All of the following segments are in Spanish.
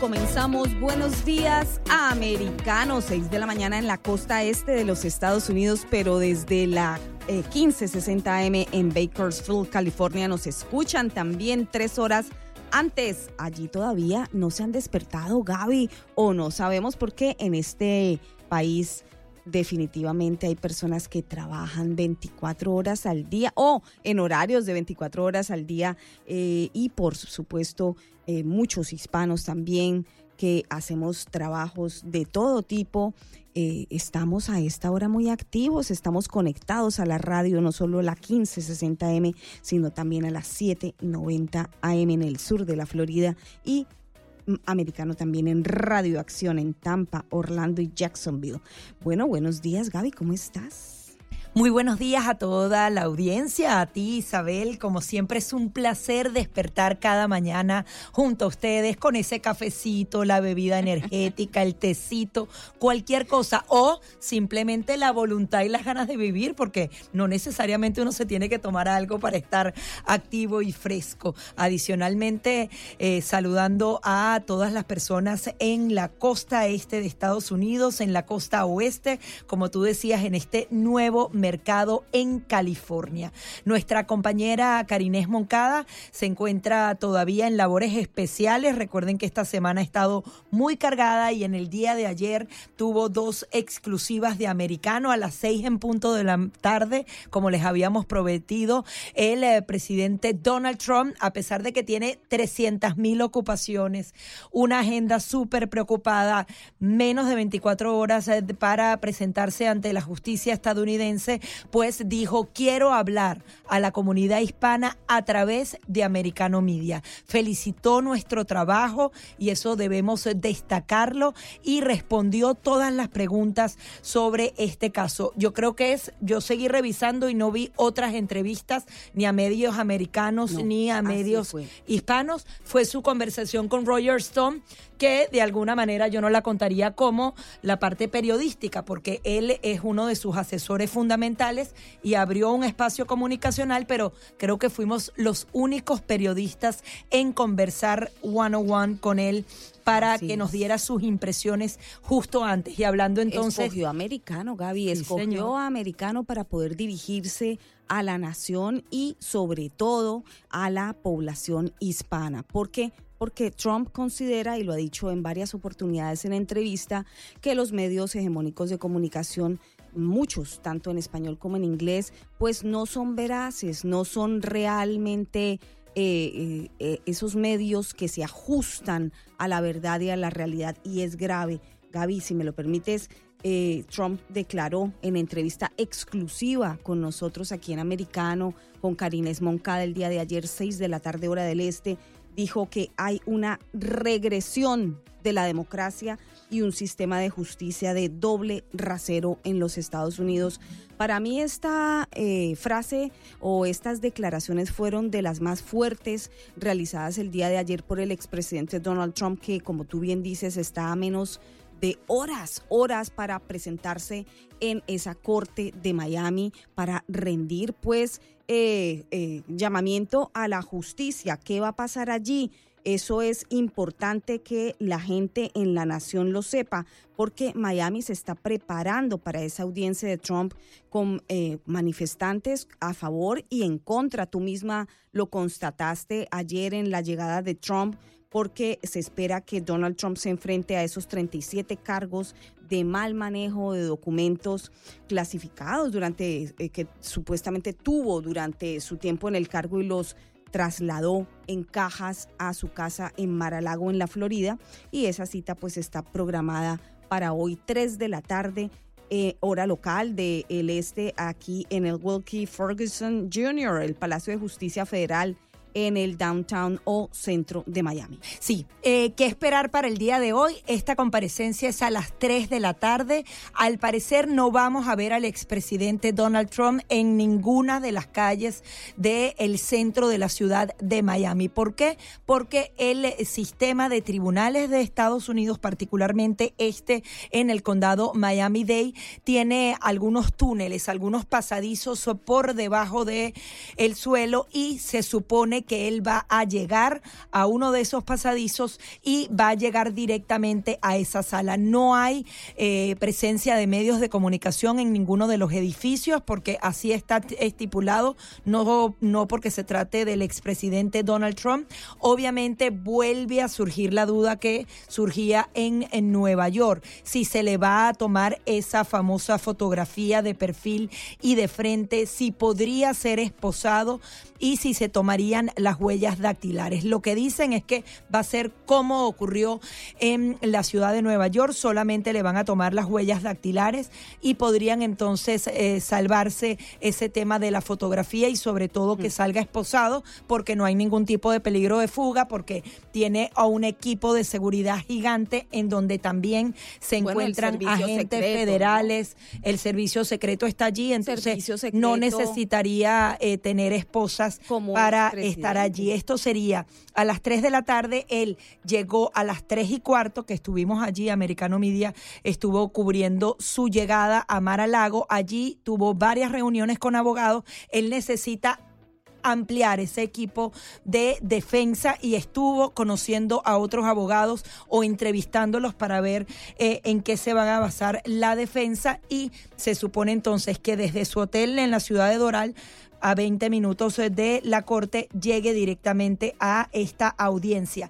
Comenzamos. Buenos Días Americanos, 6 de la mañana en la costa este de los Estados Unidos, pero desde la 1560 AM en Bakersfield, California, nos escuchan también tres horas antes. Allí todavía no se han despertado, Gaby, o no sabemos por qué. En este país definitivamente hay personas que trabajan 24 horas al día o en horarios de 24 horas al día eh, y por supuesto eh, muchos hispanos también que hacemos trabajos de todo tipo. Eh, estamos a esta hora muy activos, estamos conectados a la radio, no solo la 1560M, sino también a las 790 AM en el sur de la Florida y americano también en Radio Acción en Tampa, Orlando y Jacksonville. Bueno, buenos días Gaby, ¿cómo estás? Muy buenos días a toda la audiencia, a ti Isabel, como siempre es un placer despertar cada mañana junto a ustedes con ese cafecito, la bebida energética, el tecito, cualquier cosa o simplemente la voluntad y las ganas de vivir porque no necesariamente uno se tiene que tomar algo para estar activo y fresco. Adicionalmente, eh, saludando a todas las personas en la costa este de Estados Unidos, en la costa oeste, como tú decías, en este nuevo mercado en California. Nuestra compañera Karinés Moncada se encuentra todavía en labores especiales. Recuerden que esta semana ha estado muy cargada y en el día de ayer tuvo dos exclusivas de americano a las seis en punto de la tarde, como les habíamos prometido. El eh, presidente Donald Trump, a pesar de que tiene 300 mil ocupaciones, una agenda súper preocupada, menos de 24 horas eh, para presentarse ante la justicia estadounidense pues dijo, quiero hablar a la comunidad hispana a través de Americano Media. Felicitó nuestro trabajo y eso debemos destacarlo y respondió todas las preguntas sobre este caso. Yo creo que es, yo seguí revisando y no vi otras entrevistas ni a medios americanos ni a medios hispanos. Fue su conversación con Roger Stone que de alguna manera yo no la contaría como la parte periodística, porque él es uno de sus asesores fundamentales y abrió un espacio comunicacional, pero creo que fuimos los únicos periodistas en conversar one on one con él para que nos diera sus impresiones justo antes. Y hablando entonces... Escogió americano, Gaby, escogió americano para poder dirigirse a la nación y sobre todo a la población hispana. porque porque Trump considera, y lo ha dicho en varias oportunidades en entrevista, que los medios hegemónicos de comunicación, muchos, tanto en español como en inglés, pues no son veraces, no son realmente eh, eh, eh, esos medios que se ajustan a la verdad y a la realidad, y es grave. Gaby, si me lo permites, Trump declaró en entrevista exclusiva con nosotros aquí en Americano, con Karines Moncada el día de ayer, 6 de la tarde hora del este, dijo que hay una regresión de la democracia y un sistema de justicia de doble rasero en los Estados Unidos. Para mí esta eh, frase o estas declaraciones fueron de las más fuertes realizadas el día de ayer por el expresidente Donald Trump, que como tú bien dices está a menos de horas, horas para presentarse en esa corte de Miami para rendir pues eh, eh, llamamiento a la justicia. ¿Qué va a pasar allí? Eso es importante que la gente en la nación lo sepa, porque Miami se está preparando para esa audiencia de Trump con eh, manifestantes a favor y en contra. Tú misma lo constataste ayer en la llegada de Trump porque se espera que Donald Trump se enfrente a esos 37 cargos de mal manejo de documentos clasificados durante eh, que supuestamente tuvo durante su tiempo en el cargo y los trasladó en cajas a su casa en Mar-a-Lago en la Florida y esa cita pues está programada para hoy 3 de la tarde eh, hora local del el este aquí en el Wilkie Ferguson Jr., el Palacio de Justicia Federal en el downtown o centro de Miami. Sí, eh, ¿qué esperar para el día de hoy? Esta comparecencia es a las 3 de la tarde. Al parecer no vamos a ver al expresidente Donald Trump en ninguna de las calles del centro de la ciudad de Miami. ¿Por qué? Porque el sistema de tribunales de Estados Unidos, particularmente este en el condado Miami-Dade, tiene algunos túneles, algunos pasadizos por debajo del el suelo y se supone que él va a llegar a uno de esos pasadizos y va a llegar directamente a esa sala. No hay eh, presencia de medios de comunicación en ninguno de los edificios porque así está estipulado, no, no porque se trate del expresidente Donald Trump. Obviamente vuelve a surgir la duda que surgía en, en Nueva York, si se le va a tomar esa famosa fotografía de perfil y de frente, si podría ser esposado y si se tomarían las huellas dactilares. Lo que dicen es que va a ser como ocurrió en la ciudad de Nueva York, solamente le van a tomar las huellas dactilares y podrían entonces eh, salvarse ese tema de la fotografía y sobre todo que salga esposado porque no hay ningún tipo de peligro de fuga porque tiene a un equipo de seguridad gigante en donde también se encuentran agentes federales, el servicio secreto está allí, entonces no necesitaría eh, tener esposas para estar allí. Esto sería a las 3 de la tarde, él llegó a las 3 y cuarto, que estuvimos allí, Americano Media estuvo cubriendo su llegada a Mar Lago, allí tuvo varias reuniones con abogados, él necesita ampliar ese equipo de defensa y estuvo conociendo a otros abogados o entrevistándolos para ver eh, en qué se va a basar la defensa. Y se supone entonces que desde su hotel en la ciudad de Doral a 20 minutos de la corte llegue directamente a esta audiencia.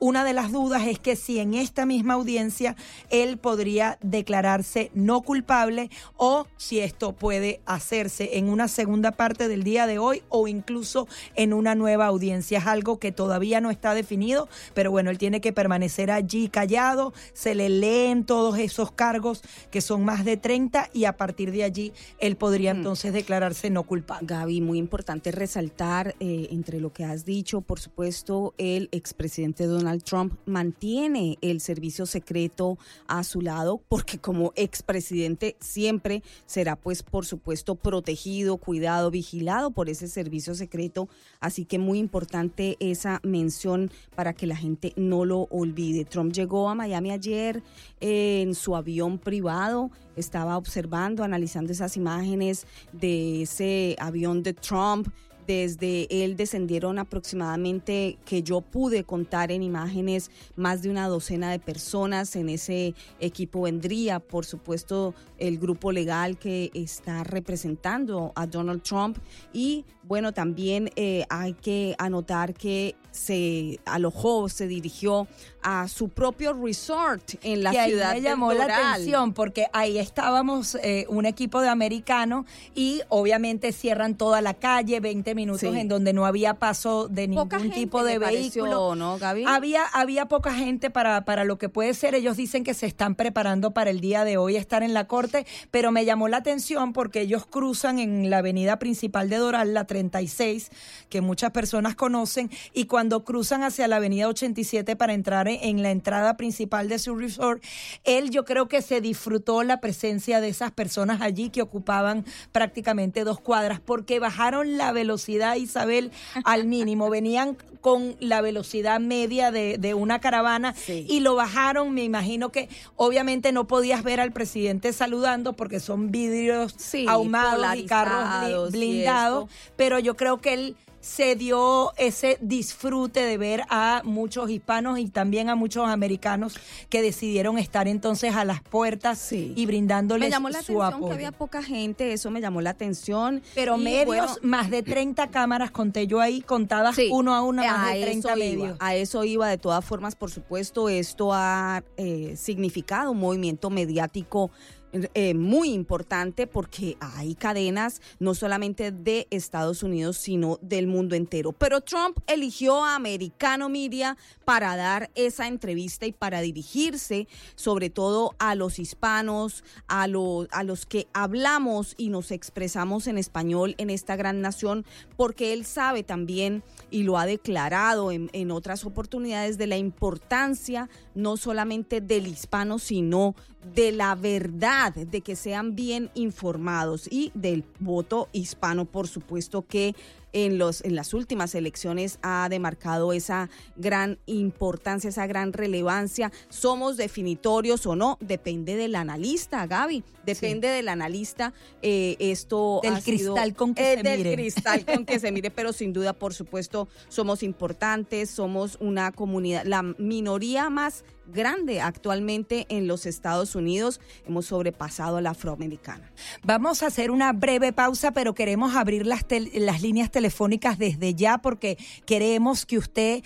Una de las dudas es que si en esta misma audiencia él podría declararse no culpable o si esto puede hacerse en una segunda parte del día de hoy o incluso en una nueva audiencia. Es algo que todavía no está definido, pero bueno, él tiene que permanecer allí callado, se le leen todos esos cargos que son más de 30 y a partir de allí él podría mm. entonces declararse no culpable. Gaby, muy importante resaltar eh, entre lo que has dicho, por supuesto, el expresidente Donald Donald Trump mantiene el servicio secreto a su lado porque como expresidente siempre será pues por supuesto protegido, cuidado, vigilado por ese servicio secreto. Así que muy importante esa mención para que la gente no lo olvide. Trump llegó a Miami ayer eh, en su avión privado, estaba observando, analizando esas imágenes de ese avión de Trump desde él descendieron aproximadamente, que yo pude contar en imágenes, más de una docena de personas. En ese equipo vendría, por supuesto, el grupo legal que está representando a Donald Trump. Y bueno, también eh, hay que anotar que se alojó, se dirigió a su propio resort en la ciudad ahí me llamó la atención porque ahí estábamos eh, un equipo de americanos y obviamente cierran toda la calle, 20 minutos en donde no había paso de ningún tipo de vehículo. ¿no, Gaby? Había, había poca gente para, para lo que puede ser. Ellos dicen que se están preparando para el día de hoy estar en la corte, pero me llamó la atención porque ellos cruzan en la avenida principal de Doral, la 36, que muchas personas conocen, y cuando cruzan hacia la avenida 87 para entrar en la entrada principal de su resort, él yo creo que se disfrutó la presencia de esas personas allí que ocupaban prácticamente dos cuadras porque bajaron la velocidad, Isabel, al mínimo. Venían con la velocidad media de, una caravana y lo bajaron. Me imagino que obviamente no podías ver al presidente saludando porque son vidrios ahumados y carros blindados, pero yo creo que él se dio ese disfrute de ver a muchos hispanos y también a muchos americanos que decidieron estar entonces a las puertas y brindándoles me llamó la su atención que había poca gente, eso me llamó la atención. Pero medios, más de 30 cámaras conté yo ahí, contadas uno a uno, más de 30 medios. a eso iba, de todas formas, por supuesto, esto ha eh, significado un movimiento mediático eh, muy importante porque hay cadenas no solamente de Estados Unidos, sino del mundo entero. Pero Trump eligió a Americano Media para dar esa entrevista y para dirigirse sobre todo a los hispanos, a, los a los que hablamos y nos expresamos en español en esta gran nación, porque él sabe también y lo ha declarado en, en otras oportunidades de la importancia no solamente del hispano, sino de la verdad, de que sean bien informados y del voto hispano, por supuesto que en, los, en las últimas elecciones ha demarcado esa gran importancia, esa gran relevancia. ¿Somos definitorios o no? Depende del analista, Gaby. Depende del analista. Eh, esto del cristal con que se mire. Del cristal con que se mire, pero sin duda, por supuesto, somos importantes, somos una comunidad, la minoría más grande actualmente en los Estados Unidos. Hemos sobrepasado a la afroamericana. Vamos a hacer una breve pausa, pero queremos abrir las, las líneas telefónicas desde ya porque queremos que usted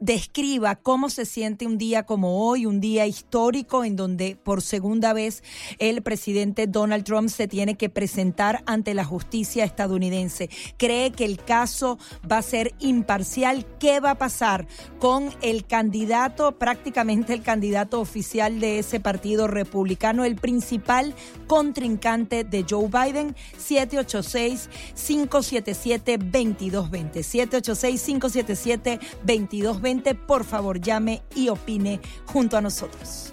describa cómo se siente un día como hoy, un día histórico en donde por segunda vez el presidente Donald Trump se tiene que presentar ante la justicia estadounidense. ¿Cree que el caso va a ser imparcial? ¿Qué va a pasar con el candidato prácticamente el candidato oficial de ese partido republicano, el principal contrincante de Joe Biden, 786-577-2220. 786-577-2220. Por favor, llame y opine junto a nosotros.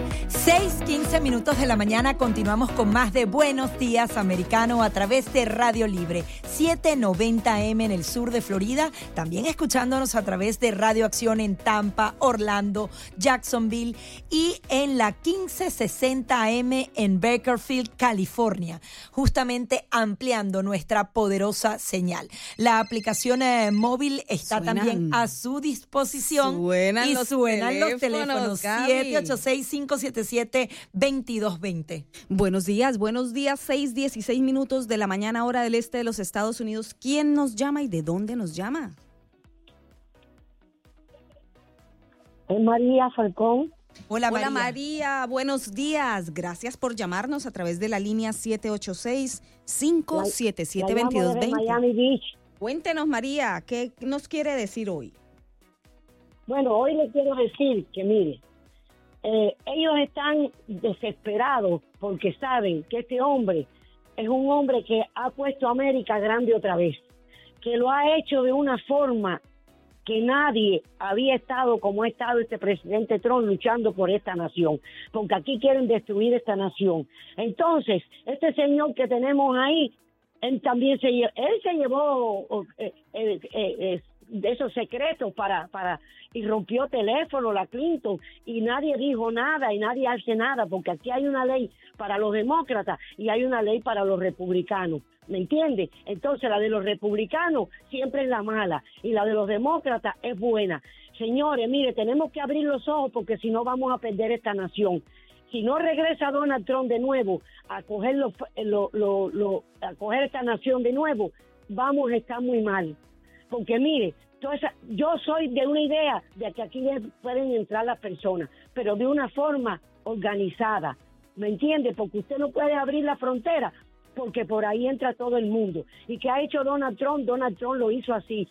6, 15 minutos de la mañana. Continuamos con más de Buenos Días Americano a través de Radio Libre. 790M en el sur de Florida. También escuchándonos a través de Radio Acción en Tampa, Orlando, Jacksonville y en la 1560M en Bakerfield, California. Justamente ampliando nuestra poderosa señal. La aplicación eh, móvil está también a su disposición. Suenan y los suenan teléfonos, los teléfonos. 786 577 2220 Buenos días, buenos días. 6, 16 minutos de la mañana, hora del este de los Estados Unidos. ¿Quién nos llama y de dónde nos llama? María Falcón. Hola, María. María, buenos días. Gracias por llamarnos a través de la línea 786-577-2220. Miami Beach. Cuéntenos, María, ¿qué nos quiere decir hoy? Bueno, hoy le quiero decir que, mire, eh, ellos están desesperados porque saben que este hombre es un hombre que ha puesto a América grande otra vez, que lo ha hecho de una forma que nadie había estado como ha estado este presidente Trump luchando por esta nación, porque aquí quieren destruir esta nación. Entonces, este señor que tenemos ahí, él también se, él se llevó eh, eh, eh de esos secretos para, para, y rompió teléfono la Clinton y nadie dijo nada y nadie hace nada porque aquí hay una ley para los demócratas y hay una ley para los republicanos. ¿Me entiende? Entonces la de los republicanos siempre es la mala y la de los demócratas es buena. Señores, mire, tenemos que abrir los ojos porque si no vamos a perder esta nación si no regresa Donald Trump de nuevo a coger, lo, lo, lo, a coger esta nación de nuevo, vamos a estar muy mal porque mire, yo soy de una idea de que aquí pueden entrar las personas, pero de una forma organizada, ¿me entiende? Porque usted no puede abrir la frontera, porque por ahí entra todo el mundo. ¿Y qué ha hecho Donald Trump? Donald Trump lo hizo así,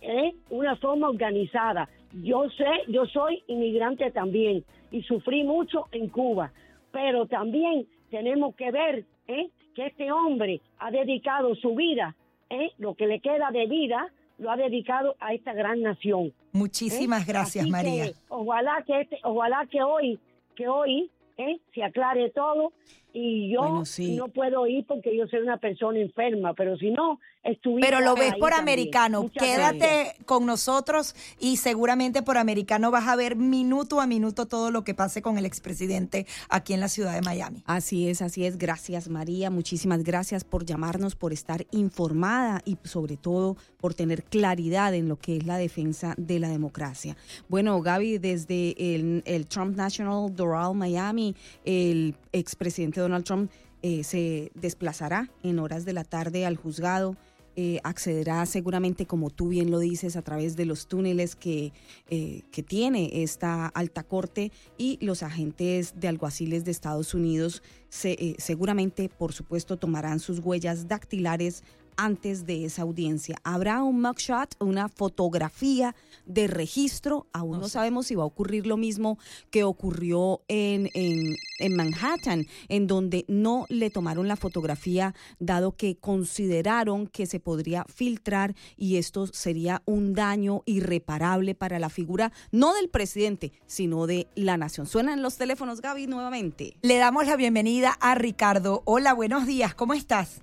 ¿eh? Una forma organizada. Yo sé, yo soy inmigrante también y sufrí mucho en Cuba, pero también tenemos que ver ¿eh? que este hombre ha dedicado su vida, ¿eh? lo que le queda de vida, lo ha dedicado a esta gran nación. Muchísimas ¿Eh? gracias, María. ojalá que este, ojalá que hoy, que hoy ¿eh? se aclare todo y yo no puedo ir porque yo soy una persona enferma, pero si no, estuviera Pero lo ves por americano, quédate con nosotros y seguramente por americano vas a ver minuto a minuto todo lo que pase con el expresidente aquí en la ciudad de Miami. Así es, así es. Gracias María, muchísimas gracias por llamarnos, por estar informada y sobre todo por tener claridad en lo que es la defensa de la democracia. Bueno, Gaby, desde el, el Trump National Doral Miami, el expresidente Donald Trump eh, se desplazará en horas de la tarde al juzgado eh, accederá seguramente, como tú bien lo dices, a través de los túneles que, eh, que tiene esta alta corte y los agentes de alguaciles de Estados Unidos se, seguramente, por supuesto, tomarán sus huellas dactilares antes de esa audiencia. Habrá un mugshot, una fotografía de registro. Aún no sabemos si va a ocurrir lo mismo que ocurrió en, en, en, Manhattan, en donde no le tomaron la fotografía, dado que consideraron que se podría filtrar y esto sería un daño irreparable para la figura, no del presidente, sino de la nación. Suenan los teléfonos, Gaby, nuevamente. Le damos la bienvenida a Ricardo. Hola, buenos días, ¿cómo estás?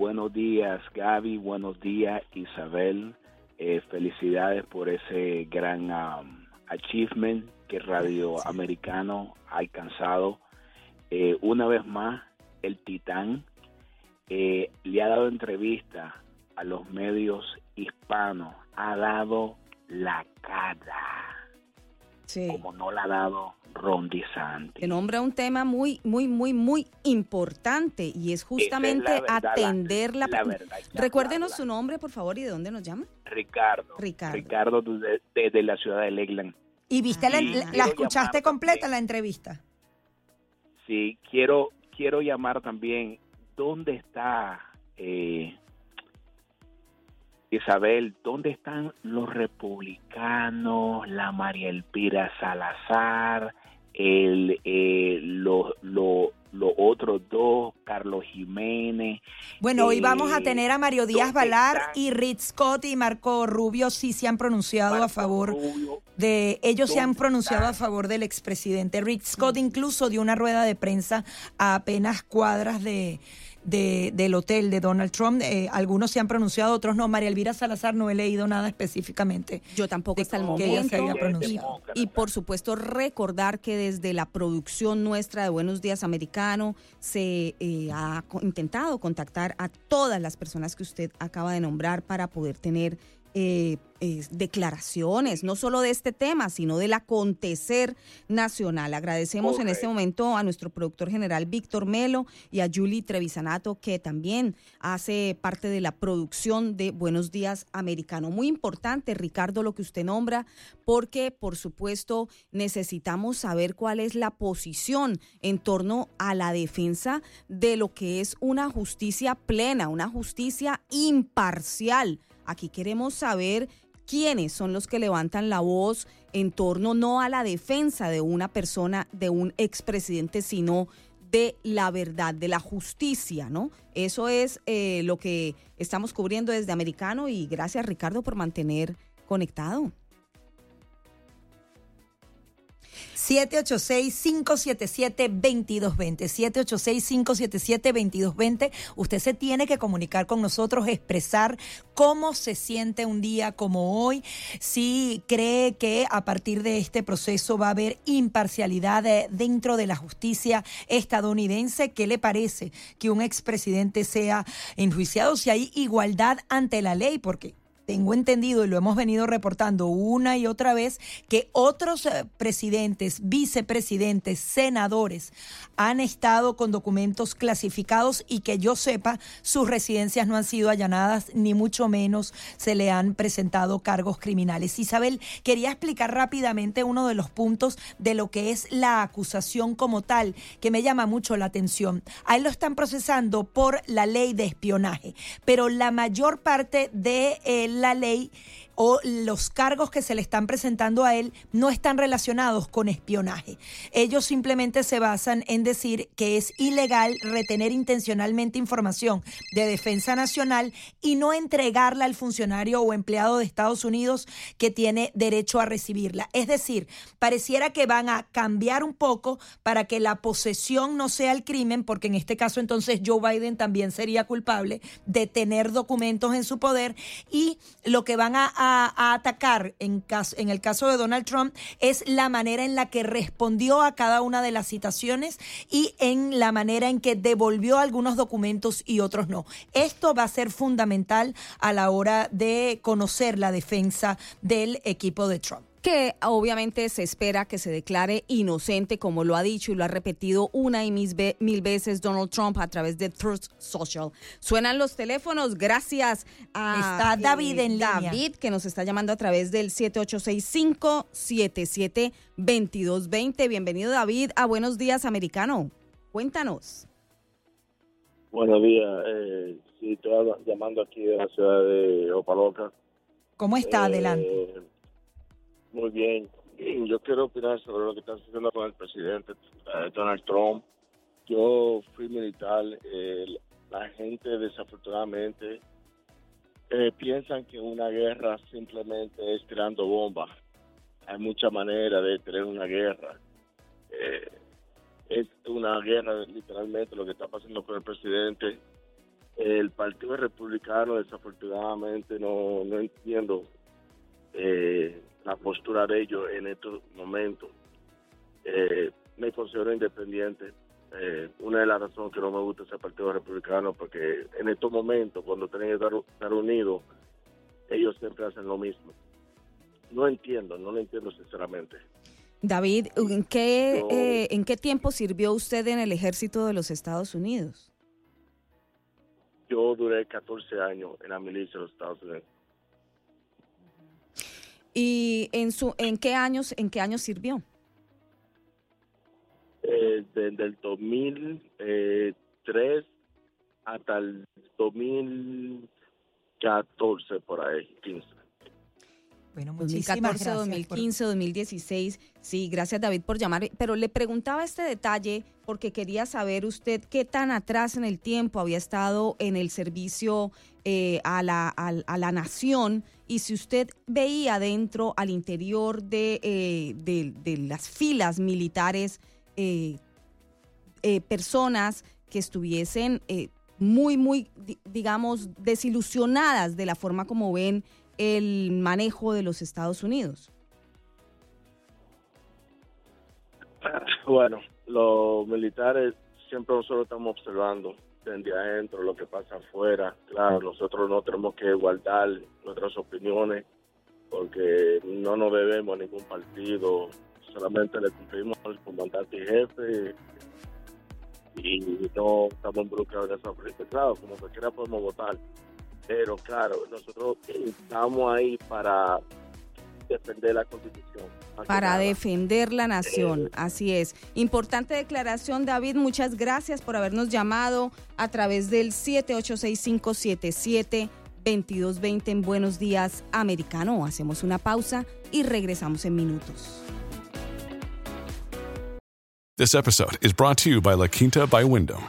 Buenos días, Gaby. Buenos días, Isabel. Eh, felicidades por ese gran um, achievement que Radio Americano ha alcanzado. Eh, una vez más, el Titán eh, le ha dado entrevista a los medios hispanos, ha dado la cara como no la ha dado Ron DeSantis. Que nombra un tema muy, muy, muy, muy importante y es justamente atender la... Recuérdenos su nombre, por favor, y de dónde nos llama. Ricardo. Ricardo. Ricardo desde, la ciudad de Lakeland. ¿Y viste la, la, escuchaste completa la entrevista? Sí, quiero, quiero llamar también, ¿dónde está eh, Isabel, ¿dónde están los republicanos, la María Elpira Salazar, el, eh, los otros dos, Carlos Jiménez? Bueno, hoy vamos a eh, tener a Mario Díaz Valar y Rick Scott y Marco Rubio sí se han pronunciado a favor de, ellos se han pronunciado a favor del expresidente. Rick Scott incluso dio una rueda de prensa a apenas cuadras de de, del hotel de Donald Trump. Eh, algunos se han pronunciado, otros no. María Elvira Salazar no he leído nada específicamente. Yo tampoco hasta el momento. Y, por supuesto recordar que desde la producción nuestra de Buenos Días Americano se eh, ha intentado contactar a todas las personas que usted acaba de nombrar para poder tener eh, declaraciones, no solo de este tema, sino del acontecer nacional. Agradecemos en este momento a nuestro productor general Víctor Melo y a Julie Trevisanato, que también hace parte de la producción de Buenos Días Americano. Muy importante, Ricardo, lo que usted nombra, porque por supuesto necesitamos saber cuál es la posición en torno a la defensa de lo que es una justicia plena, una justicia imparcial Aquí queremos saber quiénes son los que levantan la voz en torno no a la defensa de una persona, de un expresidente, sino de la verdad, de la justicia, ¿no? Eso es eh, lo que estamos cubriendo desde Americano y gracias Ricardo por mantener conectado. 786-577-2220. 786-577-2220. Usted se tiene que comunicar con nosotros, expresar cómo se siente un día como hoy, si cree que a partir de este proceso va a haber imparcialidad dentro de la justicia estadounidense. ¿Qué le parece que un expresidente sea enjuiciado si hay igualdad ante la ley? Porque tengo entendido y lo hemos venido reportando una y otra vez que otros eh, presidentes, vicepresidentes, senadores han estado con documentos clasificados y que yo sepa sus residencias no han sido allanadas ni mucho menos se le han presentado cargos criminales. Isabel, quería explicar rápidamente uno de los puntos de lo que es la acusación como tal que me llama mucho la atención. A él lo están procesando por la ley de espionaje, pero la mayor parte de el la ley o los cargos que se le están presentando a él no están relacionados con espionaje. Ellos simplemente se basan en decir que es ilegal retener intencionalmente información de defensa nacional y no entregarla al funcionario o empleado de Estados Unidos que tiene derecho a recibirla. Es decir, pareciera que van a cambiar un poco para que la posesión no sea el crimen, porque en este caso entonces Joe Biden también sería culpable de tener documentos en su poder y lo que van a a, atacar en, caso, en el caso de Donald Trump es la manera en la que respondió a cada una de las citaciones y en la manera en que devolvió algunos documentos y otros no. Esto va a ser fundamental a la hora de conocer la defensa del equipo de Trump. Que obviamente se espera que se declare inocente, como lo ha dicho y lo ha repetido una y mil veces Donald Trump a través de Truth Social. Suenan los teléfonos, gracias a está David en David, que nos está llamando a través del 7865-772220. Bienvenido, David, a Buenos Días, Americano. Cuéntanos. Buenos días. Eh, sí, estoy llamando aquí de la ciudad de Opaloca. ¿Cómo está? Adelante. Eh, muy bien. Yo quiero opinar sobre lo que está sucediendo con el presidente eh, Donald Trump. Yo fui militar. la gente, desafortunadamente, eh, piensan que una guerra simplemente es tirando bombas. Hay muchas maneras de tener una guerra. Eh, es una guerra, literalmente, lo que está pasando con el presidente. El Partido Republicano, desafortunadamente, no, no entiendo eh, la postura de ellos en estos momentos. Eh, me considero independiente. Eh, una de las razones que no me gusta ese partido republicano, porque en estos momentos, cuando tienen que estar, unidos, ellos siempre hacen lo mismo. No entiendo, no lo entiendo sinceramente. David, ¿en qué, eh, ¿en qué tiempo sirvió usted en el ejército de los Estados Unidos? Yo duré 14 años en la milicia de los Estados Unidos. ¿Y en su en qué años en qué años sirvió? Eh, desde el 2003 hasta el 2014 por ahí, 15. Bueno, 2014, 2015, 2016. Sí, gracias David por llamar. Pero le preguntaba este detalle porque quería saber usted qué tan atrás en el tiempo había estado en el servicio eh, a, la, a, la nación y si usted veía dentro, al interior de, eh, de, las filas militares, eh, personas que estuviesen muy, muy, digamos, desilusionadas de la forma como ven el manejo de los Estados Unidos? Bueno, los militares siempre nosotros estamos observando desde adentro lo que pasa afuera. Claro, nosotros no tenemos que guardar nuestras opiniones porque no nos debemos a ningún partido, solamente le cumplimos al comandante y jefe y no estamos involucrados en esa frente. Claro, como quiera podemos votar, pero claro, nosotros estamos ahí para defender la constitución. Para defender la nación, eh, así es. Importante declaración, David, muchas gracias por habernos llamado a través del 786-577-2220 en Buenos Días Americano. Hacemos una pausa y regresamos en minutos. This episode is brought to you by La Quinta by Wyndham.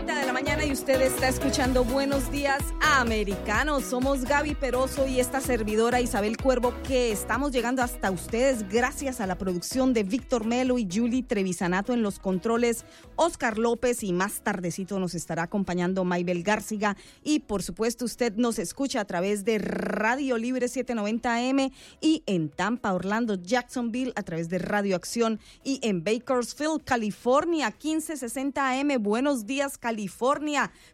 mañana y usted está escuchando Buenos Días Americanos. Somos Gaby Peroso y esta servidora Isabel Cuervo que estamos llegando hasta ustedes gracias a la producción de Víctor Melo y Julie Trevisanato en los controles, Oscar López y más tardecito nos estará acompañando Maybel Garciga y por supuesto usted nos escucha a través de Radio Libre 790M y en Tampa, Orlando, Jacksonville a través de Radio Acción y en Bakersfield, California 1560 AM. Buenos días, California.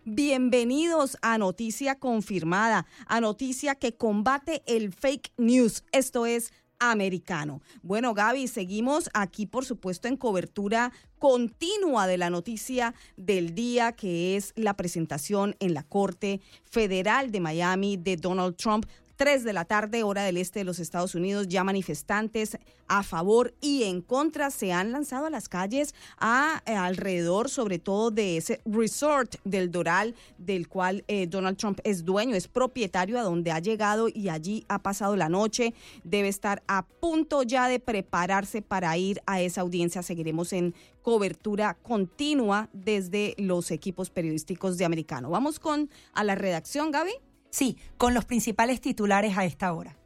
Bienvenidos a Noticia Confirmada, a Noticia que combate el fake news. Esto es americano. Bueno, Gaby, seguimos aquí, por supuesto, en cobertura continua de la noticia del día, que es la presentación en la Corte Federal de Miami de Donald Trump 3 de la tarde, hora del este de los Estados Unidos, ya manifestantes a favor y en contra se han lanzado a las calles a, eh, alrededor, sobre todo de ese resort del Doral, del cual eh, Donald Trump es dueño, es propietario, a donde ha llegado y allí ha pasado la noche. Debe estar a punto ya de prepararse para ir a esa audiencia. Seguiremos en cobertura continua desde los equipos periodísticos de Americano. Vamos con a la redacción, Gaby. Sí, con los principales titulares a esta hora.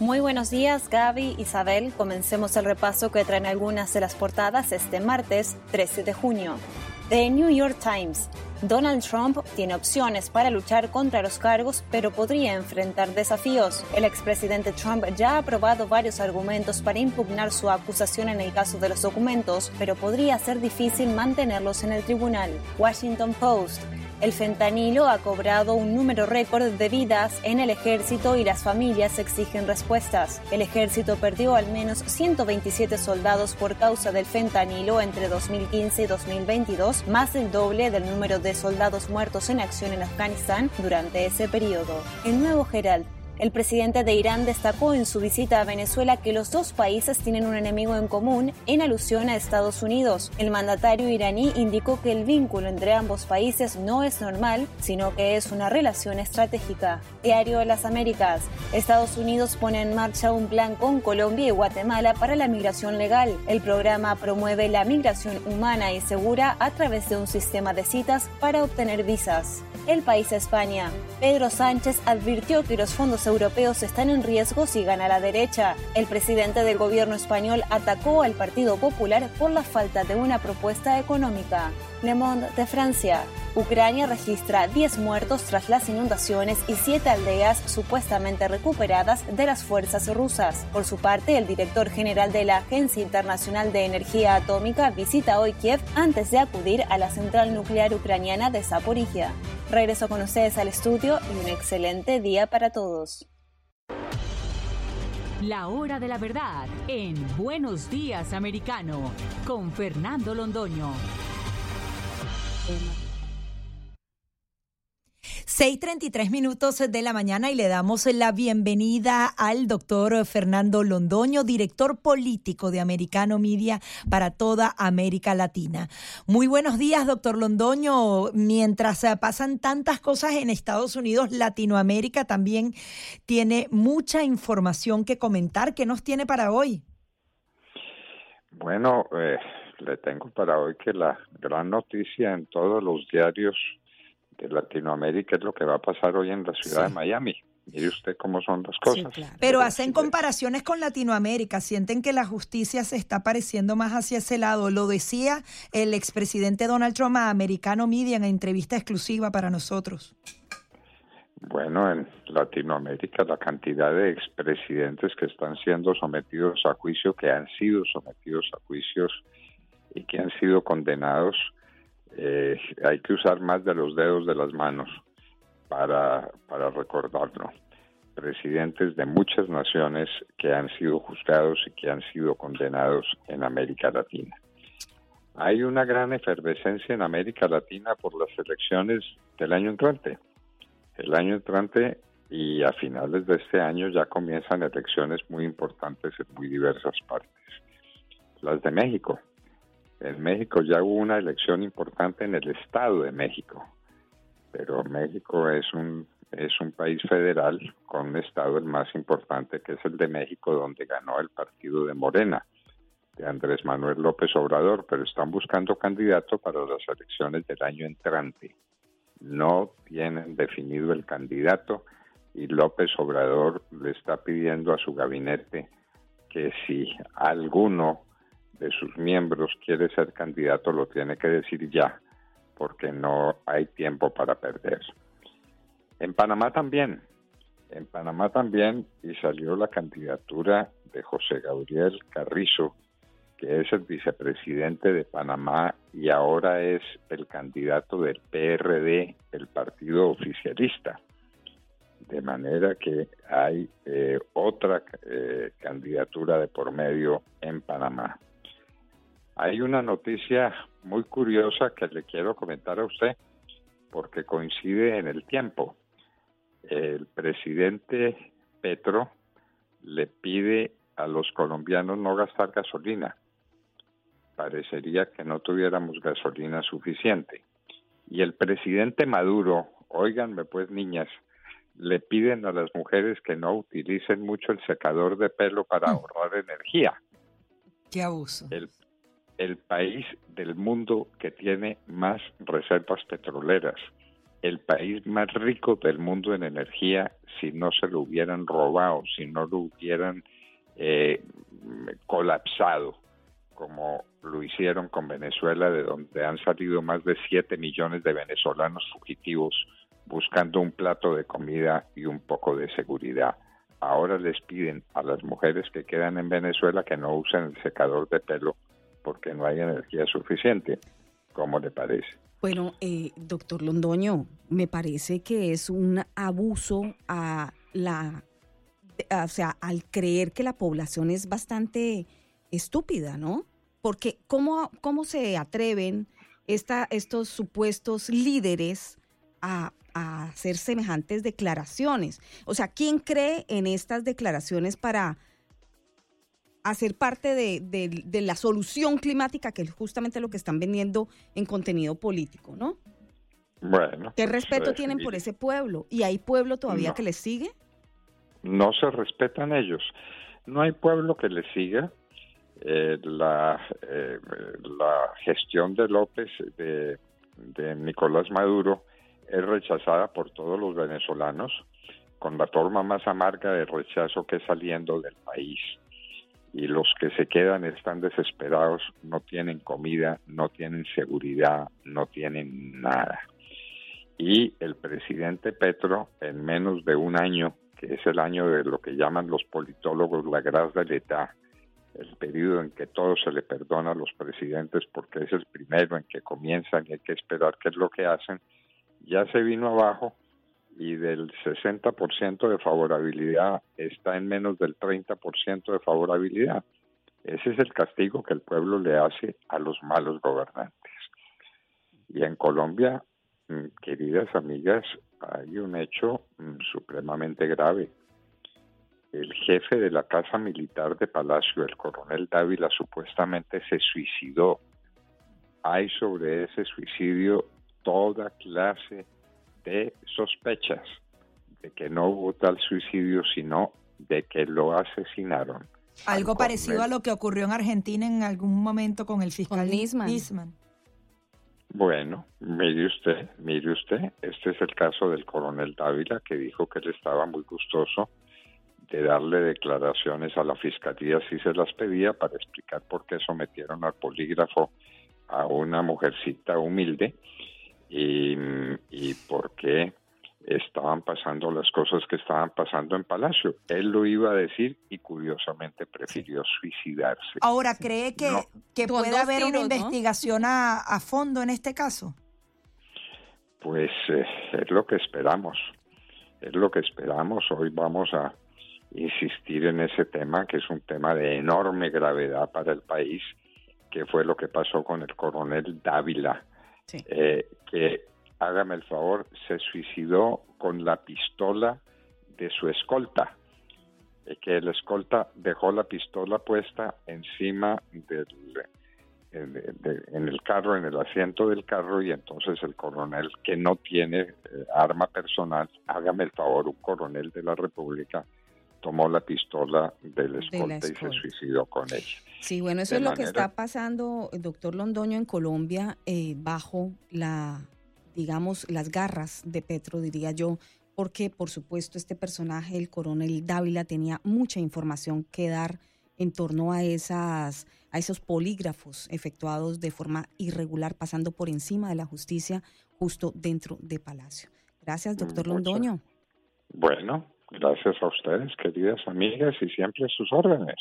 Muy buenos días, Gaby, Isabel. Comencemos el repaso que traen algunas de las portadas este martes 13 de junio. The New York Times. Donald Trump tiene opciones para luchar contra los cargos, pero podría enfrentar desafíos. El expresidente Trump ya ha aprobado varios argumentos para impugnar su acusación en el caso de los documentos, pero podría ser difícil mantenerlos en el tribunal. Washington Post. El fentanilo ha cobrado un número récord de vidas en el ejército y las familias exigen respuestas. El ejército perdió al menos 127 soldados por causa del fentanilo entre 2015 y 2022, más del doble del número de soldados muertos en acción en Afganistán durante ese periodo. El nuevo Herald el presidente de Irán destacó en su visita a Venezuela que los dos países tienen un enemigo en común en alusión a Estados Unidos. El mandatario iraní indicó que el vínculo entre ambos países no es normal, sino que es una relación estratégica. Diario de las Américas. Estados Unidos pone en marcha un plan con Colombia y Guatemala para la migración legal. El programa promueve la migración humana y segura a través de un sistema de citas para obtener visas. El país España. Pedro Sánchez advirtió que los fondos europeos están en riesgo si gana la derecha. El presidente del gobierno español atacó al Partido Popular por la falta de una propuesta económica. Le Monde de Francia. Ucrania registra 10 muertos tras las inundaciones y 7 aldeas supuestamente recuperadas de las fuerzas rusas. Por su parte, el director general de la Agencia Internacional de Energía Atómica visita hoy Kiev antes de acudir a la central nuclear ucraniana de Zaporizhia. Regreso con ustedes al estudio y un excelente día para todos. La hora de la verdad en Buenos Días Americano con Fernando Londoño. 6:33 minutos de la mañana y le damos la bienvenida al doctor Fernando Londoño, director político de Americano Media para toda América Latina. Muy buenos días, doctor Londoño. Mientras pasan tantas cosas en Estados Unidos, Latinoamérica también tiene mucha información que comentar. ¿Qué nos tiene para hoy? Bueno, eh, le tengo para hoy que la gran noticia en todos los diarios de Latinoamérica es lo que va a pasar hoy en la ciudad de Miami. Mire usted cómo son las cosas. Pero hacen comparaciones con Latinoamérica, sienten que la justicia se está pareciendo más hacia ese lado. Lo decía el expresidente Donald Trump a Americano Media en entrevista exclusiva para nosotros. Bueno, en Latinoamérica la cantidad de expresidentes que están siendo sometidos a juicio, que han sido sometidos a juicios y que han sido condenados, eh, hay que usar más de los dedos de las manos para, para recordarlo. Presidentes de muchas naciones que han sido juzgados y que han sido condenados en América Latina. Hay una gran efervescencia en América Latina por las elecciones del año entrante. El año entrante y a finales de este año ya comienzan elecciones muy importantes en muy diversas partes. Las de México, en México ya hubo una elección importante en el Estado de México, pero México es un es un país federal con un estado el más importante que es el de México donde ganó el partido de Morena de Andrés Manuel López Obrador, pero están buscando candidato para las elecciones del año entrante. No tienen definido el candidato y López Obrador le está pidiendo a su gabinete que si alguno de sus miembros quiere ser candidato lo tiene que decir ya, porque no hay tiempo para perder. En Panamá también, en Panamá también, y salió la candidatura de José Gabriel Carrizo, que es el vicepresidente de Panamá y ahora es el candidato del PRD, el partido oficialista. De manera que hay eh, otra eh, candidatura de por medio en Panamá. Hay una noticia muy curiosa que le quiero comentar a usted porque coincide en el tiempo. El presidente Petro le pide a los colombianos no gastar gasolina. Parecería que no tuviéramos gasolina suficiente. Y el presidente Maduro, óiganme pues niñas, le piden a las mujeres que no utilicen mucho el secador de pelo para ahorrar energía. Qué abuso. El, el país del mundo que tiene más reservas petroleras, el país más rico del mundo en energía si no se lo hubieran robado, si no lo hubieran eh, colapsado. como lo hicieron con Venezuela, de donde han salido más de 7 millones de venezolanos fugitivos buscando un plato de comida y un poco de seguridad. Ahora les piden a las mujeres que quedan en Venezuela que no usen el secador de pelo porque no hay energía suficiente. ¿Cómo le parece? Bueno, eh, doctor Londoño, me parece que es un abuso a la, o sea, al creer que la población es bastante estúpida, ¿no? Porque ¿cómo, cómo se atreven esta, estos supuestos líderes a, a hacer semejantes declaraciones? O sea, ¿quién cree en estas declaraciones para hacer parte de, la solución climática, que es justamente lo que están vendiendo en contenido político, ¿no? Bueno. ¿Qué respeto tienen por ese pueblo? ¿Y hay pueblo todavía que les sigue? No se respetan ellos. No hay pueblo que les siga. Eh, la, eh, la gestión de López, de, de Nicolás Maduro, es rechazada por todos los venezolanos con la forma más amarga de rechazo que saliendo del país y los que se quedan están desesperados, no tienen comida, no tienen seguridad, no tienen nada. Y el presidente Petro, en menos de un año, que es el año de lo que llaman los politólogos la grâce de el periodo en que todo se le perdona a los presidentes porque es el primero en que comienzan y hay que esperar qué es lo que hacen, ya se vino abajo y del 60% de favorabilidad está en menos del 30% de favorabilidad. Ese es el castigo que el pueblo le hace a los malos gobernantes. Y en Colombia, mm, queridas amigas, hay un hecho mm, supremamente grave. El jefe de la Casa Militar de Palacio, el coronel Dávila, supuestamente se suicidó. Hay sobre ese suicidio toda clase de sospechas de que no hubo tal suicidio, sino de que lo asesinaron. Algo parecido a lo que ocurrió en Argentina en algún momento con el fiscal Nisman. Bueno, mire usted, mire usted, este es el caso del coronel Dávila que dijo que él estaba muy gustoso de darle declaraciones a la fiscalía si se las pedía para explicar por qué sometieron al polígrafo a una mujercita humilde y, y por qué estaban pasando las cosas que estaban pasando en Palacio. Él lo iba a decir y curiosamente prefirió suicidarse. Ahora, ¿cree que, que puede haber una investigación a, fondo en este caso? Pues eh, es lo que esperamos. Es lo que esperamos. Hoy vamos a insistir en ese tema, que es un tema de enorme gravedad para el país, que fue lo que pasó con el coronel Dávila eh, que hágame el favor, se suicidó con la pistola de su escolta, eh, que el escolta dejó la pistola puesta encima del en el carro, en el asiento del carro, y entonces el coronel que no tiene eh, arma personal, hágame el favor, un coronel de la República, tomó la pistola del escolta, y se suicidó con ella. Sí, bueno, eso es lo que está pasando, doctor Londoño, en Colombia, eh, bajo la, digamos, las garras de Petro, diría yo, porque, por supuesto, este personaje, el coronel Dávila, tenía mucha información que dar en torno a esas a esos polígrafos efectuados de forma irregular pasando por encima de la justicia justo dentro de Palacio. Gracias, doctor Londoño. Bueno, Gracias a ustedes, queridas amigas, y siempre a sus órdenes.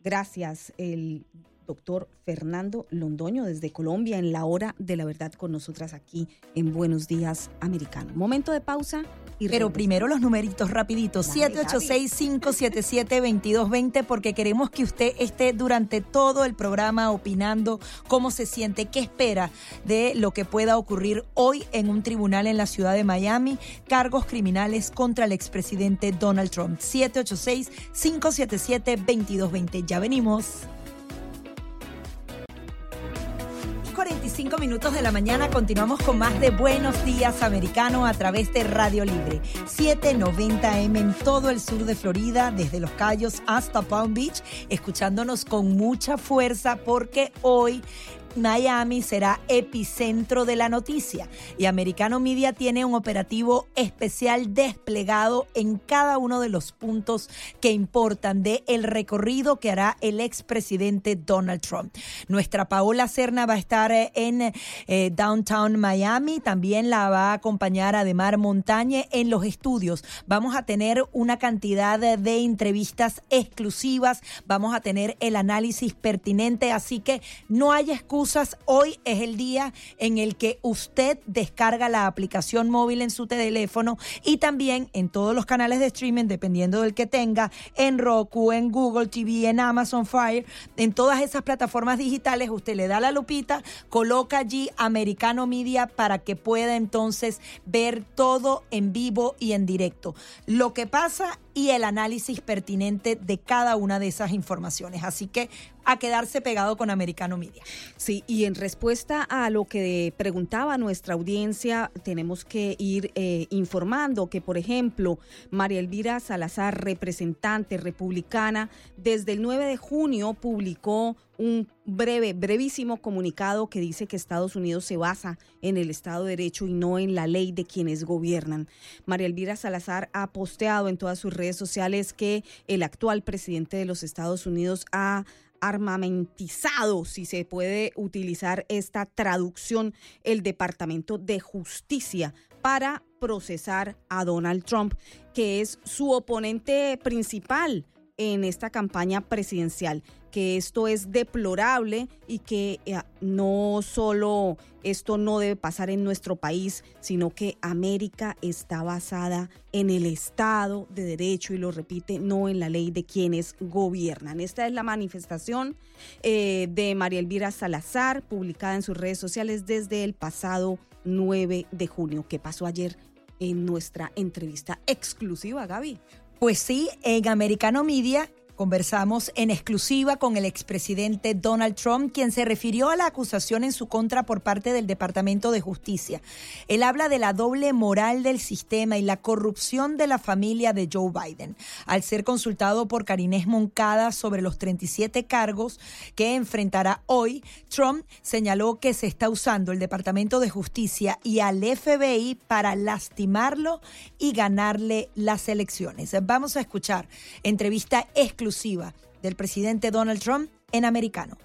Gracias, el doctor Fernando Londoño desde Colombia en la hora de la verdad con nosotras aquí en Buenos Días Americano. Momento de pausa pero primero los numeritos rapiditos. 786-577-2220 porque queremos que usted esté durante todo el programa opinando cómo se siente, qué espera de lo que pueda ocurrir hoy en un tribunal en la ciudad de Miami, cargos criminales contra el expresidente Donald Trump. 786-577-2220. Ya venimos. 45 minutos de la mañana continuamos con más de Buenos Días Americano a través de Radio Libre. 790M en todo el sur de Florida, desde Los Cayos hasta Palm Beach, escuchándonos con mucha fuerza porque hoy Miami será epicentro de la noticia y Americano Media tiene un operativo especial desplegado en cada uno de los puntos que importan de el recorrido que hará el expresidente Donald Trump. Nuestra Paola Cerna va a estar eh, en eh, Downtown Miami, también la va a acompañar Ademar Montañe en los estudios. Vamos a tener una cantidad de, entrevistas exclusivas, vamos a tener el análisis pertinente, así que no hay Hoy es el día en el que usted descarga la aplicación móvil en su teléfono y también en todos los canales de streaming, dependiendo del que tenga, en Roku, en Google TV, en Amazon Fire, en todas esas plataformas digitales, usted le da la lupita, coloca allí Americano Media para que pueda entonces ver todo en vivo y en directo. Lo que pasa y el análisis pertinente de cada una de esas informaciones. Así que a quedarse pegado con Americano Media. Sí, y en respuesta a lo que preguntaba nuestra audiencia, tenemos que ir eh, informando que, por ejemplo, María Elvira Salazar, representante republicana, desde el 9 de junio publicó un breve, brevísimo comunicado que dice que Estados Unidos se basa en el Estado de Derecho y no en la ley de quienes gobiernan. María Elvira Salazar ha posteado en todas sus redes sociales que el actual presidente de los Estados Unidos ha armamentizado, si se puede utilizar esta traducción, el Departamento de Justicia para procesar a Donald Trump, que es su oponente principal en esta campaña presidencial que esto es deplorable y que eh, no solo esto no debe pasar en nuestro país, sino que América está basada en el Estado de Derecho y lo repite, no en la ley de quienes gobiernan. Esta es la manifestación eh, de María Elvira Salazar, publicada en sus redes sociales desde el pasado 9 de junio. ¿Qué pasó ayer en nuestra entrevista exclusiva, Gaby? Pues sí, en Americano Media Conversamos en exclusiva con el expresidente Donald Trump, quien se refirió a la acusación en su contra por parte del Departamento de Justicia. Él habla de la doble moral del sistema y la corrupción de la familia de Joe Biden. Al ser consultado por Karinés Moncada sobre los 37 cargos que enfrentará hoy, Trump señaló que se está usando el Departamento de Justicia y al FBI para lastimarlo y ganarle las elecciones. Vamos a escuchar entrevista exclusiva exclusiva del presidente Donald Trump en americano.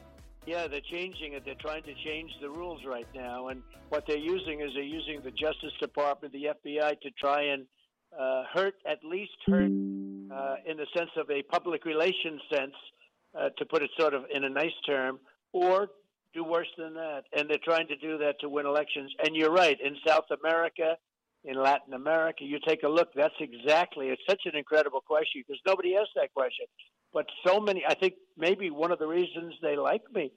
Yeah, they're changing it. They're trying to change the rules right now. And what they're using is they're using the Justice Department, the FBI, to try and uh, hurt, at least hurt, uh, in the sense of a public relations sense, uh, to put it sort of in a nice term, or do worse than that. And they're trying to do that to win elections. And you're right, in South America, in Latin America. You take a look, that's exactly, it's such an incredible question because nobody asked that question. But so many, I think maybe one of the reasons they like me,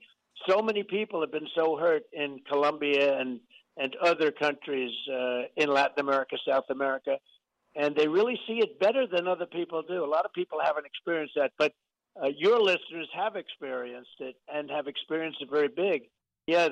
so many people have been so hurt in Colombia and, and other countries uh, in Latin America, South America, and they really see it better than other people do. A lot of people haven't experienced that, but uh, your listeners have experienced it and have experienced it very big. Yeah.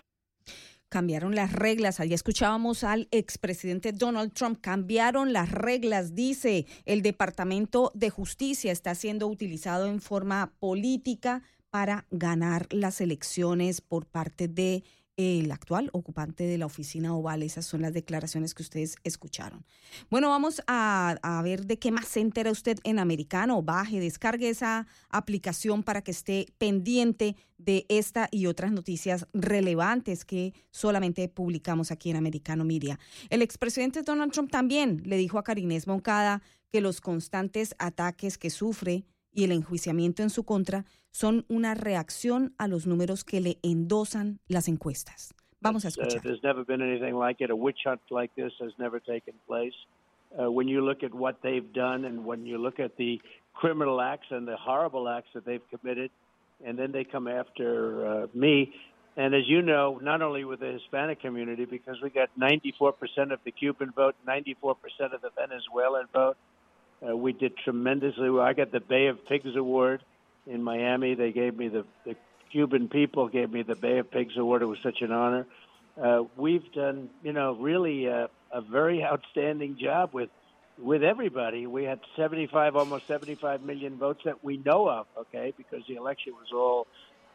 Cambiaron las reglas. Allí escuchábamos al expresidente Donald Trump. Cambiaron las reglas, dice el Departamento de Justicia. Está siendo utilizado en forma política para ganar las elecciones por parte de el actual ocupante de la oficina oval. Esas son las declaraciones que ustedes escucharon. Bueno, vamos a, ver de qué más se entera usted en americano. Baje, descargue esa aplicación para que esté pendiente de esta y otras noticias relevantes que solamente publicamos aquí en Americano Media. El expresidente Donald Trump también le dijo a Karinés Moncada que los constantes ataques que sufre y el enjuiciamiento en su contra son una reacción a los números que le endosan las encuestas. Vamos a escuchar. Uh, there's never been anything like it. A witch hunt like this has never taken place. Uh, when you look at what they've done and when you look at the criminal acts and the horrible acts that they've committed, and then they come after uh, me. And as you know, not only with the Hispanic community, because we got 94% of the Cuban vote, 94% of the Venezuelan vote, Uh, we did tremendously well. I got the Bay of Pigs Award in Miami. They gave me the, the Cuban people gave me the Bay of Pigs Award. It was such an honor. Uh, we've done, you know, really a, a very outstanding job with with everybody. We had 75, almost 75 million votes that we know of. Okay, because the election was all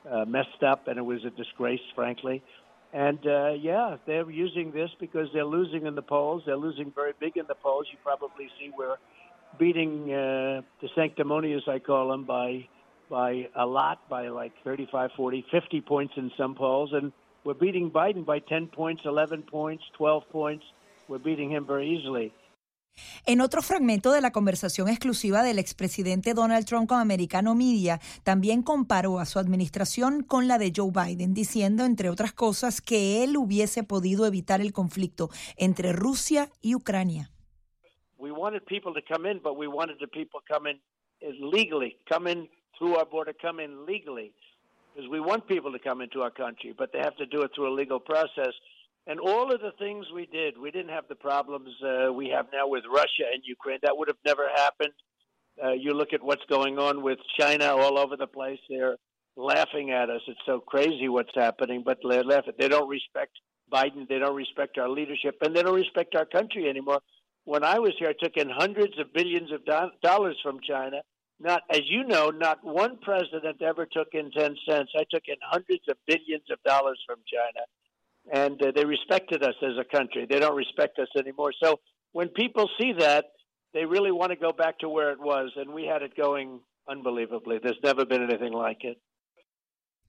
uh, messed up, and it was a disgrace, frankly. And uh, yeah, they're using this because they're losing in the polls. They're losing very big in the polls. You probably see we're beating uh, the sanctimonious, I call them, by by a lot, by like 35, 40, 50 points in some polls, and we're beating Biden by 10 points, 11 points, 12 points. We're beating him very easily. En otro fragmento de la conversación exclusiva del expresidente Donald Trump con Americano Media, también comparó a su administración con la de Joe Biden, diciendo, entre otras cosas, que él hubiese podido evitar el conflicto entre Rusia y Ucrania. We wanted people to come in, but we wanted the people come in legally, come in through our border, come in legally. Because we want people to come into our country, but they have to do it through a legal process. And all of the things we did, we didn't have the problems uh, we have now with Russia and Ukraine. That would have never happened. Uh, you look at what's going on with China all over the place. They're laughing at us. It's so crazy what's happening, but they're laughing. They don't respect Biden. They don't respect our leadership, and they don't respect our country anymore. When I was here, I took in hundreds of billions of do- dollars from China. Not, as you know, not one president ever took in 10 cents. I took in hundreds of billions of dollars from China and uh, they respected us as a country. They don't respect us anymore. So when people see that, they really want to go back to where it was, and we had it going unbelievably. There's never been anything like it.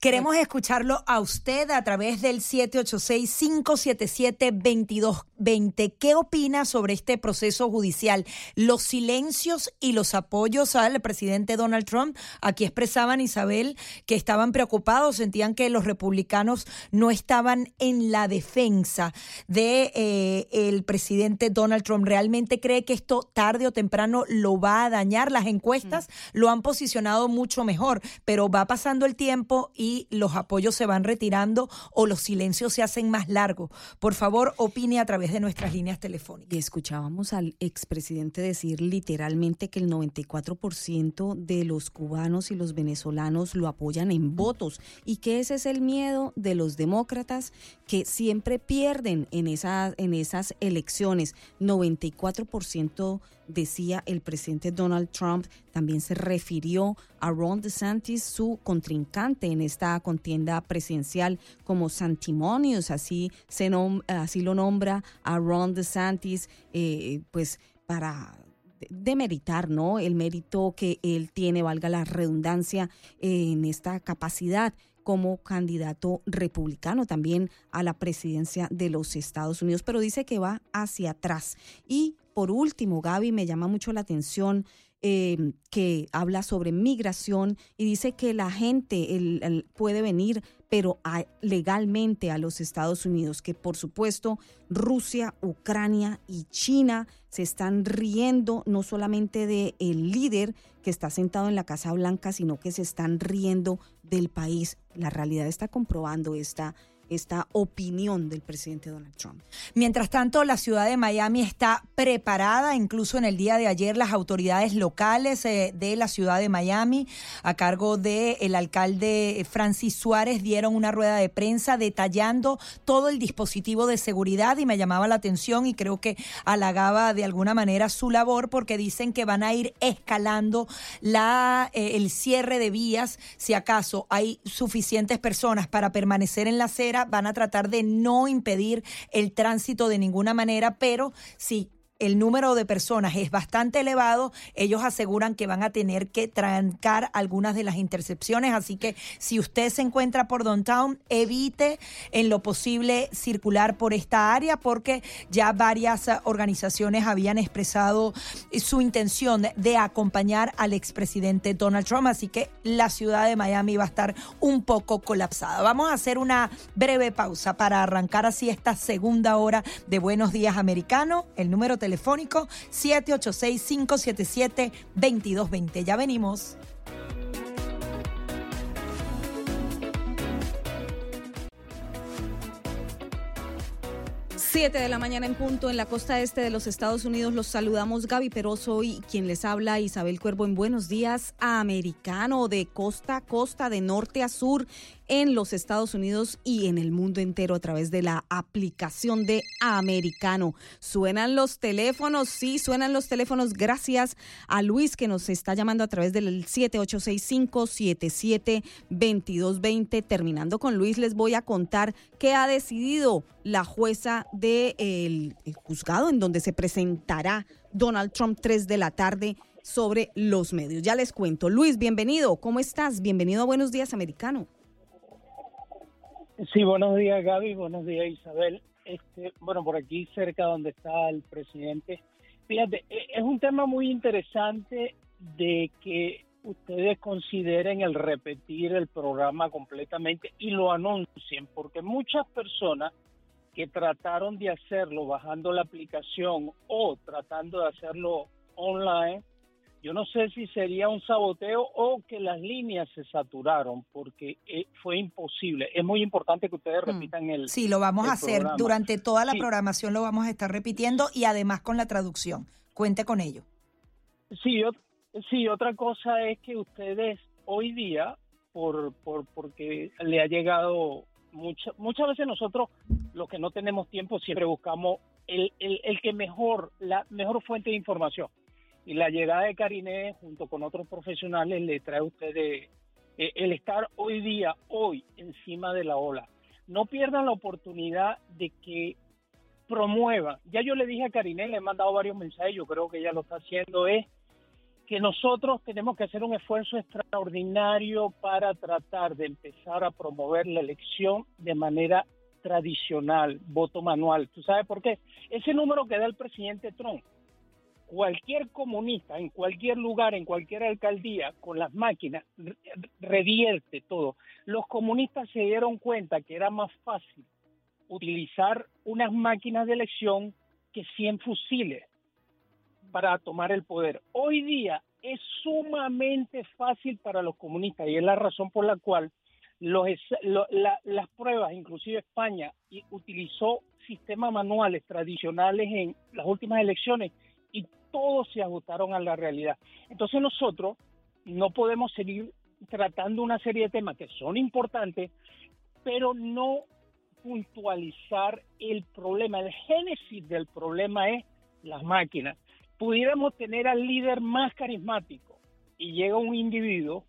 Queremos escucharlo a usted a través del 786-577-2220. ¿Qué opina sobre este proceso judicial? Los silencios y los apoyos al presidente Donald Trump. Aquí expresaban, Isabel, que estaban preocupados, sentían que los republicanos no estaban en la defensa de eh, el presidente Donald Trump. ¿Realmente cree que esto tarde o temprano lo va a dañar? Las encuestas lo han posicionado mucho mejor, pero va pasando el tiempo y los apoyos se van retirando o los silencios se hacen más largos. Por favor, opine a través de nuestras líneas telefónicas. Y escuchábamos al expresidente decir literalmente que el 94% de los cubanos y los venezolanos lo apoyan en votos y que ese es el miedo de los demócratas que siempre pierden en esas, en esas elecciones. 94% decía el presidente Donald Trump, también se refirió a Ron DeSantis, su contrincante en esta contienda presidencial, como Santimonios, así, se así lo nombra a Ron DeSantis, eh, pues para demeritar, ¿no? El mérito que él tiene, valga la redundancia, en esta capacidad como candidato republicano también a la presidencia de los Estados Unidos, pero dice que va hacia atrás. Y por último, Gaby, me llama mucho la atención eh, que habla sobre migración y dice que la gente puede venir, pero legalmente a los Estados Unidos, que por supuesto Rusia, Ucrania y China se están riendo no solamente del el líder que está sentado en la Casa Blanca, sino que se están riendo del país. La realidad está comprobando esta esta opinión del presidente Donald Trump. Mientras tanto, la ciudad de Miami está preparada, incluso en el día de ayer las autoridades locales eh, de la ciudad de Miami, a cargo del el alcalde Francis Suárez, dieron una rueda de prensa detallando todo el dispositivo de seguridad y me llamaba la atención y creo que halagaba de alguna manera su labor porque dicen que van a ir escalando la, eh, el cierre de vías si acaso hay suficientes personas para permanecer en la acera van a tratar de no impedir el tránsito de ninguna manera, pero sí el número de personas es bastante elevado, ellos aseguran que van a tener que trancar algunas de las intercepciones, así que si usted se encuentra por downtown, evite en lo posible circular por esta área porque ya varias organizaciones habían expresado su intención de acompañar al expresidente Donald Trump, así que la ciudad de Miami va a estar un poco colapsada. Vamos a hacer una breve pausa para arrancar así esta segunda hora de Buenos Días Americano. El número 786-577-2220. Ya venimos. 7 de la mañana en punto en la costa este de los Estados Unidos. Los saludamos Gaby Peroso y quien les habla Isabel Cuervo en Buenos Días Americano de costa a costa, de norte a sur en los Estados Unidos y en el mundo entero a través de la aplicación de Americano. Suenan los teléfonos, sí, suenan los teléfonos. Gracias a Luis que nos está llamando a través del 7865-772220. Terminando con Luis, les voy a contar qué ha decidido la jueza del juzgado en donde se presentará Donald Trump 3 de la tarde sobre los medios. Ya les cuento. Luis, bienvenido. ¿Cómo estás? Bienvenido a Buenos Días Americano. Sí, buenos días Gaby, buenos días Isabel. Este, bueno, por aquí cerca donde está el presidente. Fíjate, e, es un tema muy interesante de que ustedes consideren el repetir el programa completamente y lo anuncien, porque muchas personas que trataron de hacerlo bajando la aplicación o tratando de hacerlo online, yo no sé si sería un saboteo o que las líneas se saturaron porque eh, fue imposible. Es muy importante que ustedes mm. repitan el. Sí, lo vamos a hacer durante toda la programación, lo vamos a estar repitiendo y además con la traducción. Cuente con ello. Sí, sí otra cosa es que ustedes hoy día, por, por porque le ha llegado mucha, muchas veces nosotros, los que no tenemos tiempo, siempre buscamos el, el, el que mejor, la mejor fuente de información y la llegada de Karine junto con otros profesionales le trae a ustedes eh, el estar hoy día, hoy, encima de la ola. No pierdan la oportunidad de que promueva. Ya yo le dije a Karine, le he mandado varios mensajes, yo creo que ella lo está haciendo, es que nosotros tenemos que hacer un esfuerzo extraordinario para tratar de empezar a promover la elección de manera tradicional, voto manual. ¿Tú sabes por qué? Ese número que da el presidente Trump, cualquier comunista en cualquier lugar, en cualquier alcaldía, con las máquinas, revierte todo. Los comunistas se dieron cuenta que era más fácil utilizar unas máquinas de elección que 100 fusiles para tomar el poder. Hoy día es sumamente fácil para los comunistas y es la razón por la cual los, las pruebas, inclusive España, utilizó sistemas manuales tradicionales en las últimas elecciones y todos se ajustaron a la realidad. Entonces nosotros no podemos seguir tratando una serie de temas que son importantes, pero no puntualizar el problema. El génesis del problema es las máquinas. Pudiéramos tener al líder más carismático y llega un individuo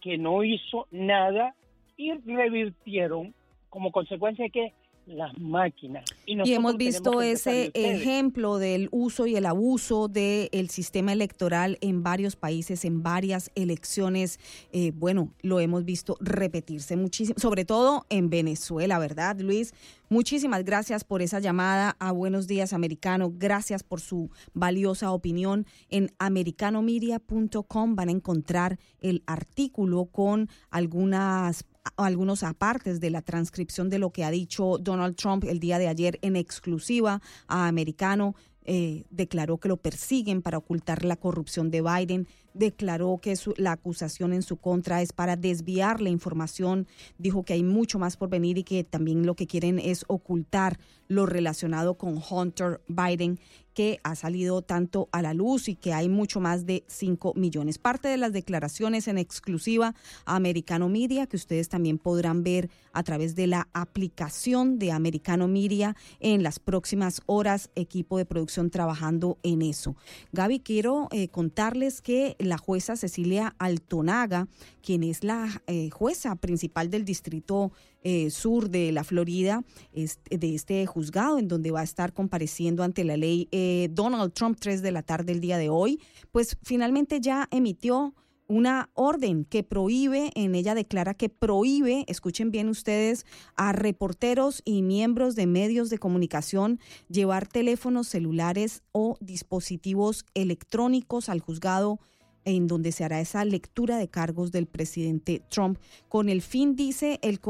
que no hizo nada y revirtieron como consecuencia de que las máquinas. Y, hemos visto ese ejemplo del uso y el abuso del sistema electoral en varios países, en varias elecciones. Eh, bueno, lo hemos visto repetirse muchísimo, sobre todo en Venezuela, ¿verdad, Luis? Muchísimas gracias por esa llamada a Buenos Días Americano. Gracias por su valiosa opinión. En americanomedia.com van a encontrar el artículo con algunas algunos apartes de la transcripción de lo que ha dicho Donald Trump el día de ayer en exclusiva a Americano. Eh, declaró que lo persiguen para ocultar la corrupción de Biden, declaró que la acusación en su contra es para desviar la información, dijo que hay mucho más por venir y que también lo que quieren es ocultar lo relacionado con Hunter Biden que ha salido tanto a la luz y que hay mucho más de 5 millones. Parte de las declaraciones en exclusiva a Americano Media que ustedes también podrán ver a través de la aplicación de Americano Media en las próximas horas, equipo de producción trabajando en eso. Gaby, quiero eh, contarles que la jueza Cecilia Altonaga, quien es la eh, jueza principal del distrito eh, sur de la Florida, de este juzgado, en donde va a estar compareciendo ante la ley eh, Donald Trump 3 de la tarde el día de hoy, pues finalmente ya emitió una orden que prohíbe, en ella declara que prohíbe, escuchen bien ustedes, a reporteros y miembros de medios de comunicación llevar teléfonos celulares o dispositivos electrónicos al juzgado en donde se hará esa lectura de cargos del presidente Trump, con el fin, dice el,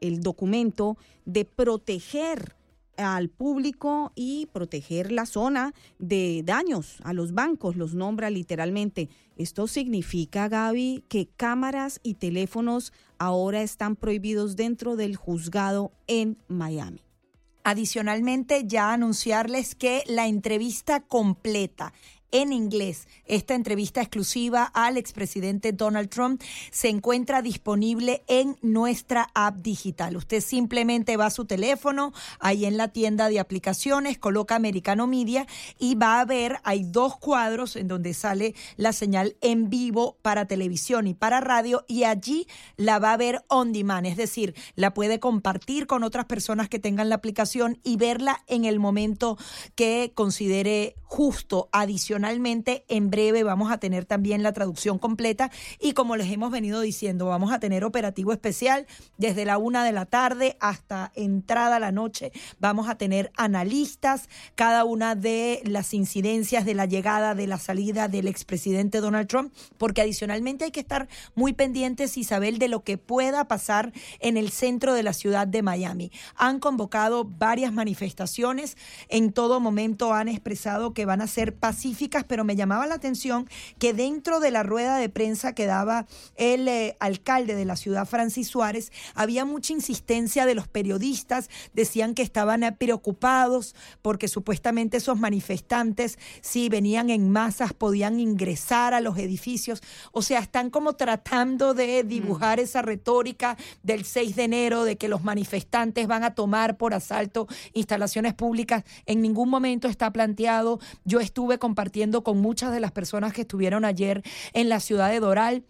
el, documento, de proteger al público y proteger la zona de daños a los bancos, los nombra literalmente. Esto significa, Gaby, que cámaras y teléfonos ahora están prohibidos dentro del juzgado en Miami. Adicionalmente, ya anunciarles que la entrevista completa en inglés. Esta entrevista exclusiva al expresidente Donald Trump se encuentra disponible en nuestra app digital. Usted simplemente va a su teléfono, ahí en la tienda de aplicaciones, coloca Americano Media y va a ver, hay dos cuadros en donde sale la señal en vivo para televisión y para radio y allí la va a ver on demand, es decir, la puede compartir con otras personas que tengan la aplicación y verla en el momento que considere justo adicional en breve vamos a tener también la traducción completa y como les hemos venido diciendo, vamos a tener operativo especial desde la una de la tarde hasta entrada la noche. Vamos a tener analistas, cada una de las incidencias de la llegada, de la salida del expresidente Donald Trump, porque adicionalmente hay que estar muy pendientes, Isabel, de lo que pueda pasar en el centro de la ciudad de Miami. Han convocado varias manifestaciones, en todo momento han expresado que van a ser pacíficas pero me llamaba la atención que dentro de la rueda de prensa que daba el eh, alcalde de la ciudad, Francis Suárez, había mucha insistencia de los periodistas, decían que estaban eh, preocupados porque supuestamente esos manifestantes, si venían en masas, podían ingresar a los edificios. O sea, están como tratando de dibujar esa retórica del 6 de enero de que los manifestantes van a tomar por asalto instalaciones públicas. En ningún momento está planteado. Yo estuve compartiendo con muchas de las personas que estuvieron ayer en la ciudad de Doral.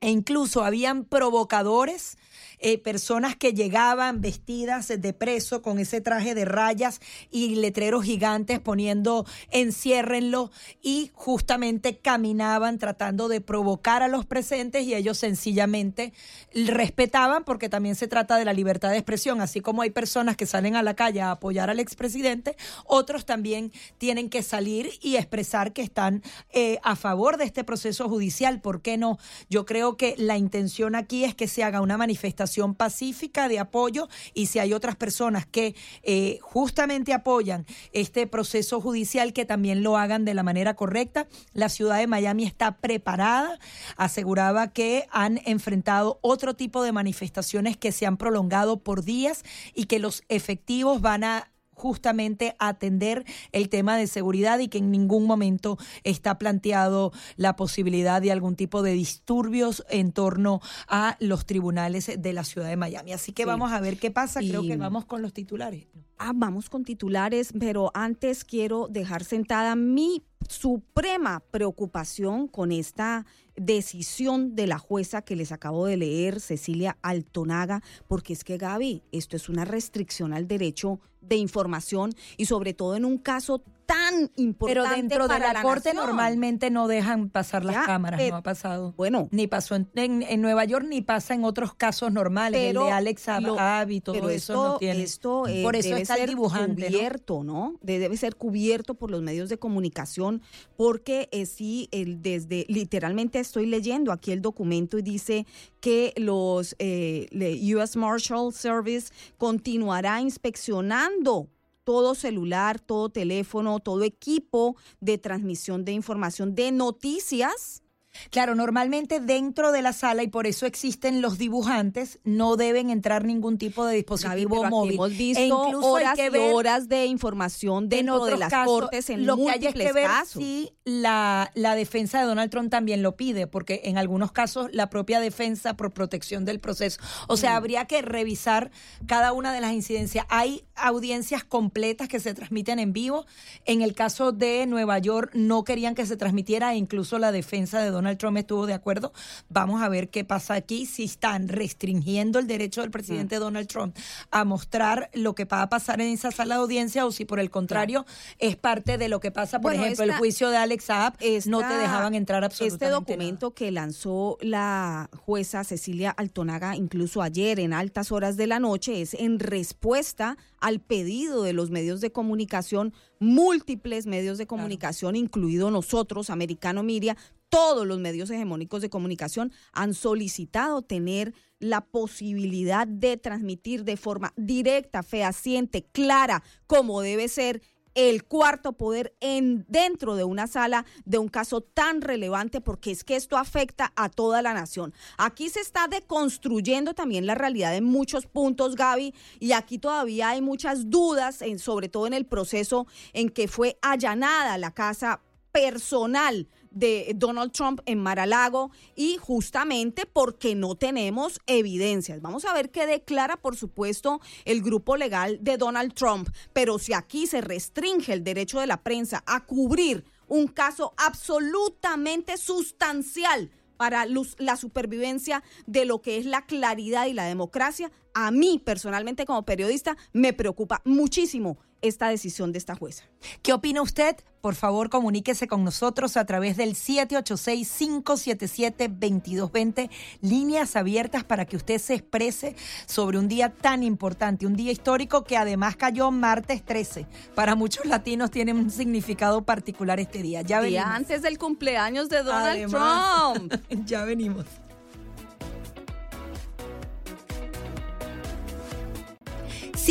E incluso habían provocadores eh, personas que llegaban vestidas de preso con ese traje de rayas y letreros gigantes poniendo enciérrenlo y justamente caminaban tratando de provocar a los presentes y ellos sencillamente respetaban porque también se trata de la libertad de expresión, así como hay personas que salen a la calle a apoyar al expresidente, otros también tienen que salir y expresar que están eh, a favor de este proceso judicial. ¿Por qué no? Yo creo que la intención aquí es que se haga una manifestación pacífica de apoyo y si hay otras personas que eh, justamente apoyan este proceso judicial, que también lo hagan de la manera correcta. La ciudad de Miami está preparada, aseguraba que han enfrentado otro tipo de manifestaciones que se han prolongado por días y que los efectivos van a justamente atender el tema de seguridad y que en ningún momento está planteado la posibilidad de algún tipo de disturbios en torno a los tribunales de la ciudad de Miami. Así que vamos a ver qué pasa. Creo que vamos con los titulares. Ah, vamos con titulares, pero antes quiero dejar sentada mi suprema preocupación con esta decisión de la jueza que les acabo de leer, Cecilia Altonaga, porque es que Gaby, esto es una restricción al derecho de información y sobre todo en un caso tan importante. Pero dentro de la, corte normalmente no dejan pasar las cámaras, no ha pasado. Bueno. Ni pasó en, en, Nueva York ni pasa en otros casos normales, el de Alex Abab y todo eso no tiene. Esto eh, por eso debe ser dibujante, cubierto, ¿no? Debe ser cubierto por los medios de comunicación porque eh, sí, el, desde literalmente estoy leyendo aquí el documento y dice que los eh, US Marshal Service continuará inspeccionando todo celular, todo teléfono, todo equipo de transmisión de información de noticias Claro, normalmente dentro de la sala, y por eso existen los dibujantes, no deben entrar ningún tipo de dispositivo móvil. Hemos visto e horas y horas de información dentro de las cortes en lo que hay que ver si la, la defensa de Donald Trump también lo pide, porque en algunos casos la propia defensa por protección del proceso. O sea, mm. habría que revisar cada una de las incidencias. Hay audiencias completas que se transmiten en vivo. En el caso de Nueva York no querían que se transmitiera e incluso la defensa de Donald Donald Trump estuvo de acuerdo. Vamos a ver qué pasa aquí, si están restringiendo el derecho del presidente mm. Donald Trump a mostrar lo que va a pasar en esa sala de audiencia o si por el contrario es parte de lo que pasa, por ejemplo, el juicio de Alex Saab, no te dejaban entrar absolutamente Este documento que lanzó la jueza Cecilia Altonaga incluso ayer en altas horas de la noche es en respuesta al pedido de los medios de comunicación, múltiples medios de comunicación, incluido nosotros, Americano Media, todos los medios hegemónicos de comunicación han solicitado tener la posibilidad de transmitir de forma directa, fehaciente, clara, como debe ser el cuarto poder en dentro de una sala de un caso tan relevante porque es que esto afecta a toda la nación. Aquí se está deconstruyendo también la realidad en muchos puntos, Gaby, y aquí todavía hay muchas dudas, en, sobre todo en el proceso en que fue allanada la casa personal de Donald Trump en Maralago y justamente porque no tenemos evidencias. Vamos a ver qué declara, por supuesto, el grupo legal de Donald Trump. Pero si aquí se restringe el derecho de la prensa a cubrir un caso absolutamente sustancial para la supervivencia de lo que es la claridad y la democracia, a mí personalmente como periodista me preocupa muchísimo esta decisión de esta jueza. ¿Qué opina usted? Por favor, comuníquese con nosotros a través del 786-577-2220, líneas abiertas para que usted se exprese sobre un día tan importante, un día histórico que además cayó martes 13. Para muchos latinos tiene un significado particular este día. Ya venimos. Día antes del cumpleaños de Donald Trump. ya venimos.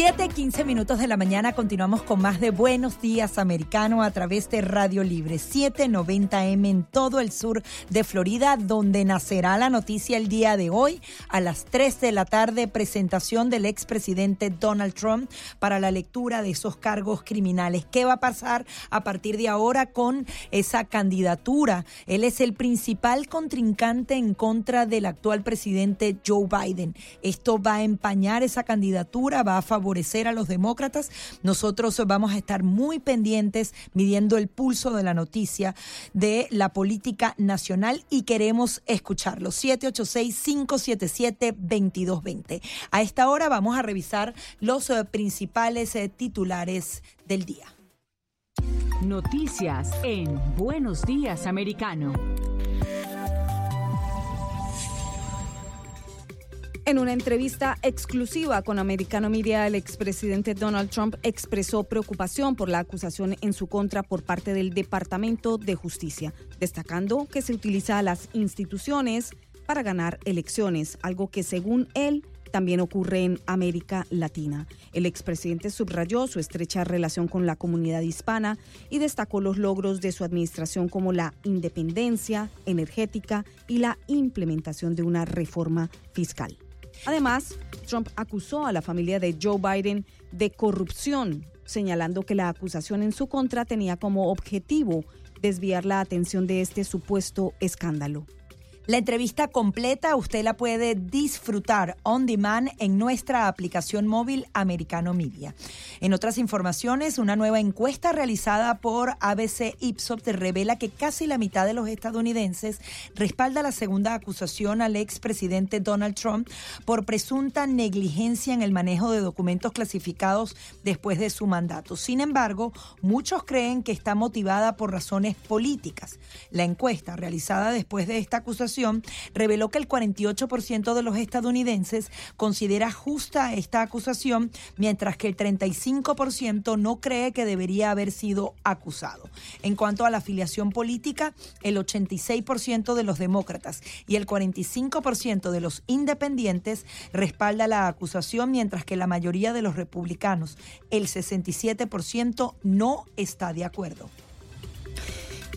7, 15 minutos de la mañana continuamos con más de Buenos Días Americano a través de Radio Libre 790M en todo el sur de Florida, donde nacerá la noticia el día de hoy a las 3 de la tarde, presentación del expresidente Donald Trump para la lectura de esos cargos criminales. ¿Qué va a pasar a partir de ahora con esa candidatura? Él es el principal contrincante en contra del actual presidente Joe Biden. Esto va a empañar esa candidatura, va a favorecer favorecer a los demócratas. Nosotros vamos a estar muy pendientes midiendo el pulso de la noticia de la política nacional y queremos escucharlo. 786-577-2220. A esta hora vamos a revisar los eh, principales eh, titulares del día. Noticias en Buenos Días Americano. En una entrevista exclusiva con Americano Media, el expresidente Donald Trump expresó preocupación por la acusación en su contra por parte del Departamento de Justicia, destacando que se utiliza a las instituciones para ganar elecciones, algo que según él también ocurre en América Latina. El expresidente subrayó su estrecha relación con la comunidad hispana y destacó los logros de su administración como la independencia energética y la implementación de una reforma fiscal. Además, Trump acusó a la familia de Joe Biden de corrupción, señalando que la acusación en su contra tenía como objetivo desviar la atención de este supuesto escándalo. La entrevista completa usted la puede disfrutar on demand en nuestra aplicación móvil Americano Media. En otras informaciones, una nueva encuesta realizada por ABC Ipsos revela que casi la mitad de los estadounidenses respalda la segunda acusación al expresidente Donald Trump por presunta negligencia en el manejo de documentos clasificados después de su mandato. Sin embargo, muchos creen que está motivada por razones políticas. La encuesta realizada después de esta acusación reveló que el 48% de los estadounidenses considera justa esta acusación, mientras que el 35% no cree que debería haber sido acusado. En cuanto a la afiliación política, el 86% de los demócratas y el 45% de los independientes respalda la acusación, mientras que la mayoría de los republicanos, el 67%, no está de acuerdo.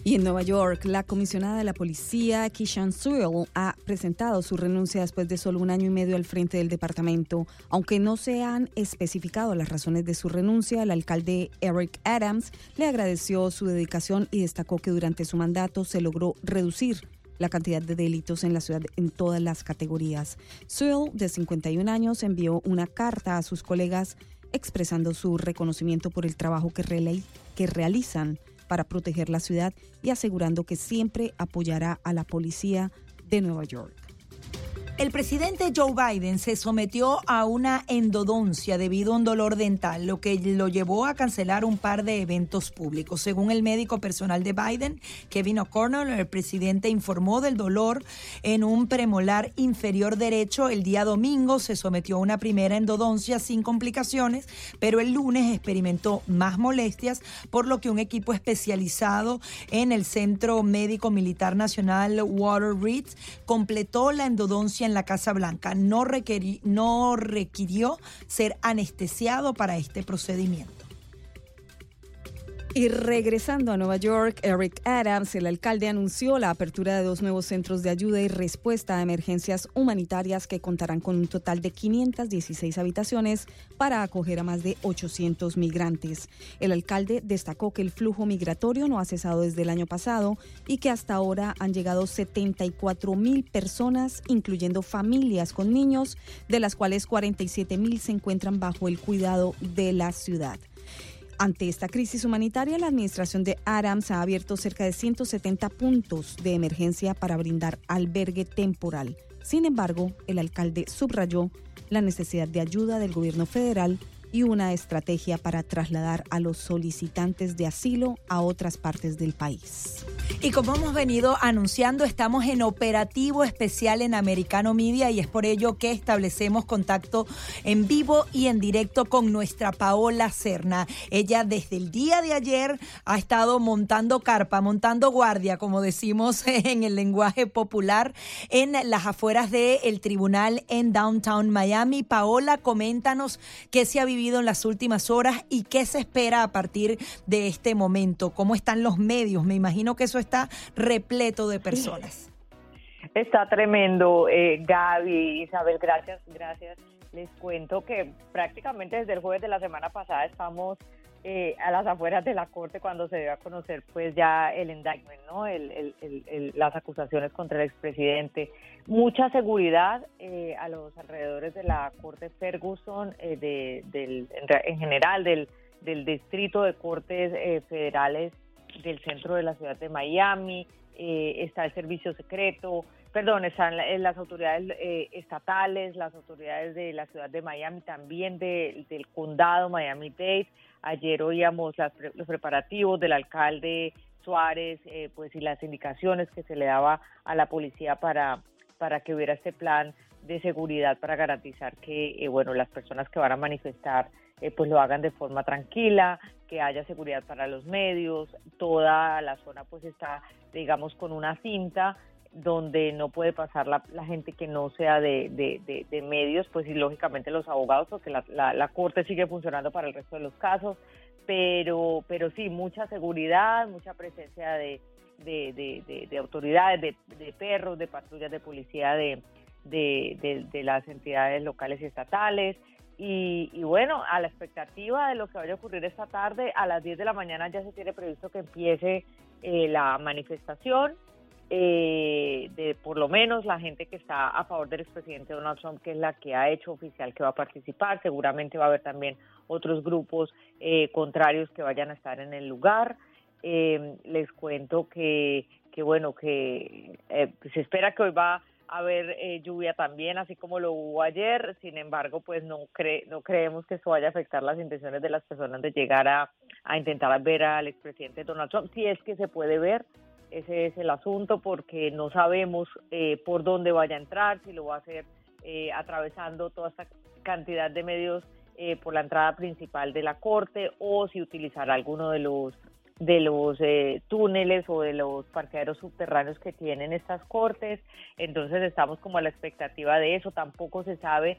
Y en Nueva York, la comisionada de la policía, Kishan Sewell, ha presentado su renuncia después de solo un año y medio al frente del departamento. Aunque no se han especificado las razones de su renuncia, el alcalde Eric Adams le agradeció su dedicación y destacó que durante su mandato se logró reducir la cantidad de delitos en la ciudad en todas las categorías. Sewell, de 51 años, envió una carta a sus colegas expresando su reconocimiento por el trabajo que, que realizan para proteger la ciudad y asegurando que siempre apoyará a la policía de Nueva York. El presidente Joe Biden se sometió a una endodoncia debido a un dolor dental, lo que lo llevó a cancelar un par de eventos públicos. Según el médico personal de Biden, Kevin O'Connell, el presidente informó del dolor en un premolar inferior derecho. El día domingo se sometió a una primera endodoncia sin complicaciones, pero el lunes experimentó más molestias, por lo que un equipo especializado en el Centro Médico Militar Nacional Water Reed completó la endodoncia en la Casa Blanca. No, no requirió ser anestesiado para este procedimiento. Y regresando a Nueva York, Eric Adams, el alcalde, anunció la apertura de dos nuevos centros de ayuda y respuesta a emergencias humanitarias que contarán con un total de 516 habitaciones para acoger a más de 800 migrantes. El alcalde destacó que el flujo migratorio no ha cesado desde el año pasado y que hasta ahora han llegado 74 mil personas, incluyendo familias con niños, de las cuales 47 mil se encuentran bajo el cuidado de la ciudad. Ante esta crisis humanitaria, la administración de Adams ha abierto cerca de 170 puntos de emergencia para brindar albergue temporal. Sin embargo, el alcalde subrayó la necesidad de ayuda del gobierno federal y una estrategia para trasladar a los solicitantes de asilo a otras partes del país. Y como hemos venido anunciando, estamos en operativo especial en Americano Media y es por ello que establecemos contacto en vivo y en directo con nuestra Paola Serna. Ella desde el día de ayer ha estado montando carpa, montando guardia, como decimos en el lenguaje popular, en las afueras del tribunal en Downtown Miami. Paola, coméntanos qué se ha vivido en las últimas horas y qué se espera a partir de este momento? ¿Cómo están los medios? Me imagino que eso está repleto de personas. Está tremendo, eh, Gaby, Isabel, gracias, gracias. Les cuento que prácticamente desde el jueves de la semana pasada estamos eh, a las afueras de la corte cuando se dio a conocer pues ya el indictment, ¿no? las acusaciones contra el expresidente. Mucha seguridad eh, a los alrededores de la corte Ferguson, eh, de, del, en general del, del distrito de cortes federales del centro de la ciudad de Miami, está el servicio secreto, perdón, están las autoridades estatales, las autoridades de la ciudad de Miami, también del condado Miami-Dade, Ayer oíamos los preparativos del alcalde Suárez, eh, pues y las indicaciones que se le daba a la policía para, para que hubiera este plan de seguridad para garantizar que, eh, bueno, las personas que van a manifestar eh, pues lo hagan de forma tranquila, que haya seguridad para los medios, toda la zona pues está, digamos, con una cinta donde no puede pasar la, gente que no sea de, de, medios, pues y lógicamente los abogados, porque la, la, corte sigue funcionando para el resto de los casos, pero, pero sí, mucha seguridad, mucha presencia de, de, autoridades, de, perros, de patrullas de policía de, de, las entidades locales y estatales. Y, y, bueno, a la expectativa de lo que vaya a ocurrir esta tarde, a las 10 de la mañana ya se tiene previsto que empiece eh, la manifestación eh, de por lo menos la gente que está a favor del expresidente Donald Trump, que es la que ha hecho oficial que va a participar. Seguramente va a haber también otros grupos eh, contrarios que vayan a estar en el lugar. Eh, les cuento que, que bueno, que eh, se espera que hoy va haber lluvia también, así como lo hubo ayer. Sin embargo, pues no, cre no creemos que eso vaya a afectar las intenciones de las personas de llegar a, a intentar ver al expresidente Donald Trump, si es que se puede ver ese es el asunto porque no sabemos eh, por dónde vaya a entrar, si lo va a hacer eh, atravesando toda esta cantidad de medios eh, por la entrada principal de la corte o si utilizará alguno de los de los túneles o de los parqueaderos subterráneos que tienen estas cortes. Entonces estamos como a la expectativa de eso. Tampoco se sabe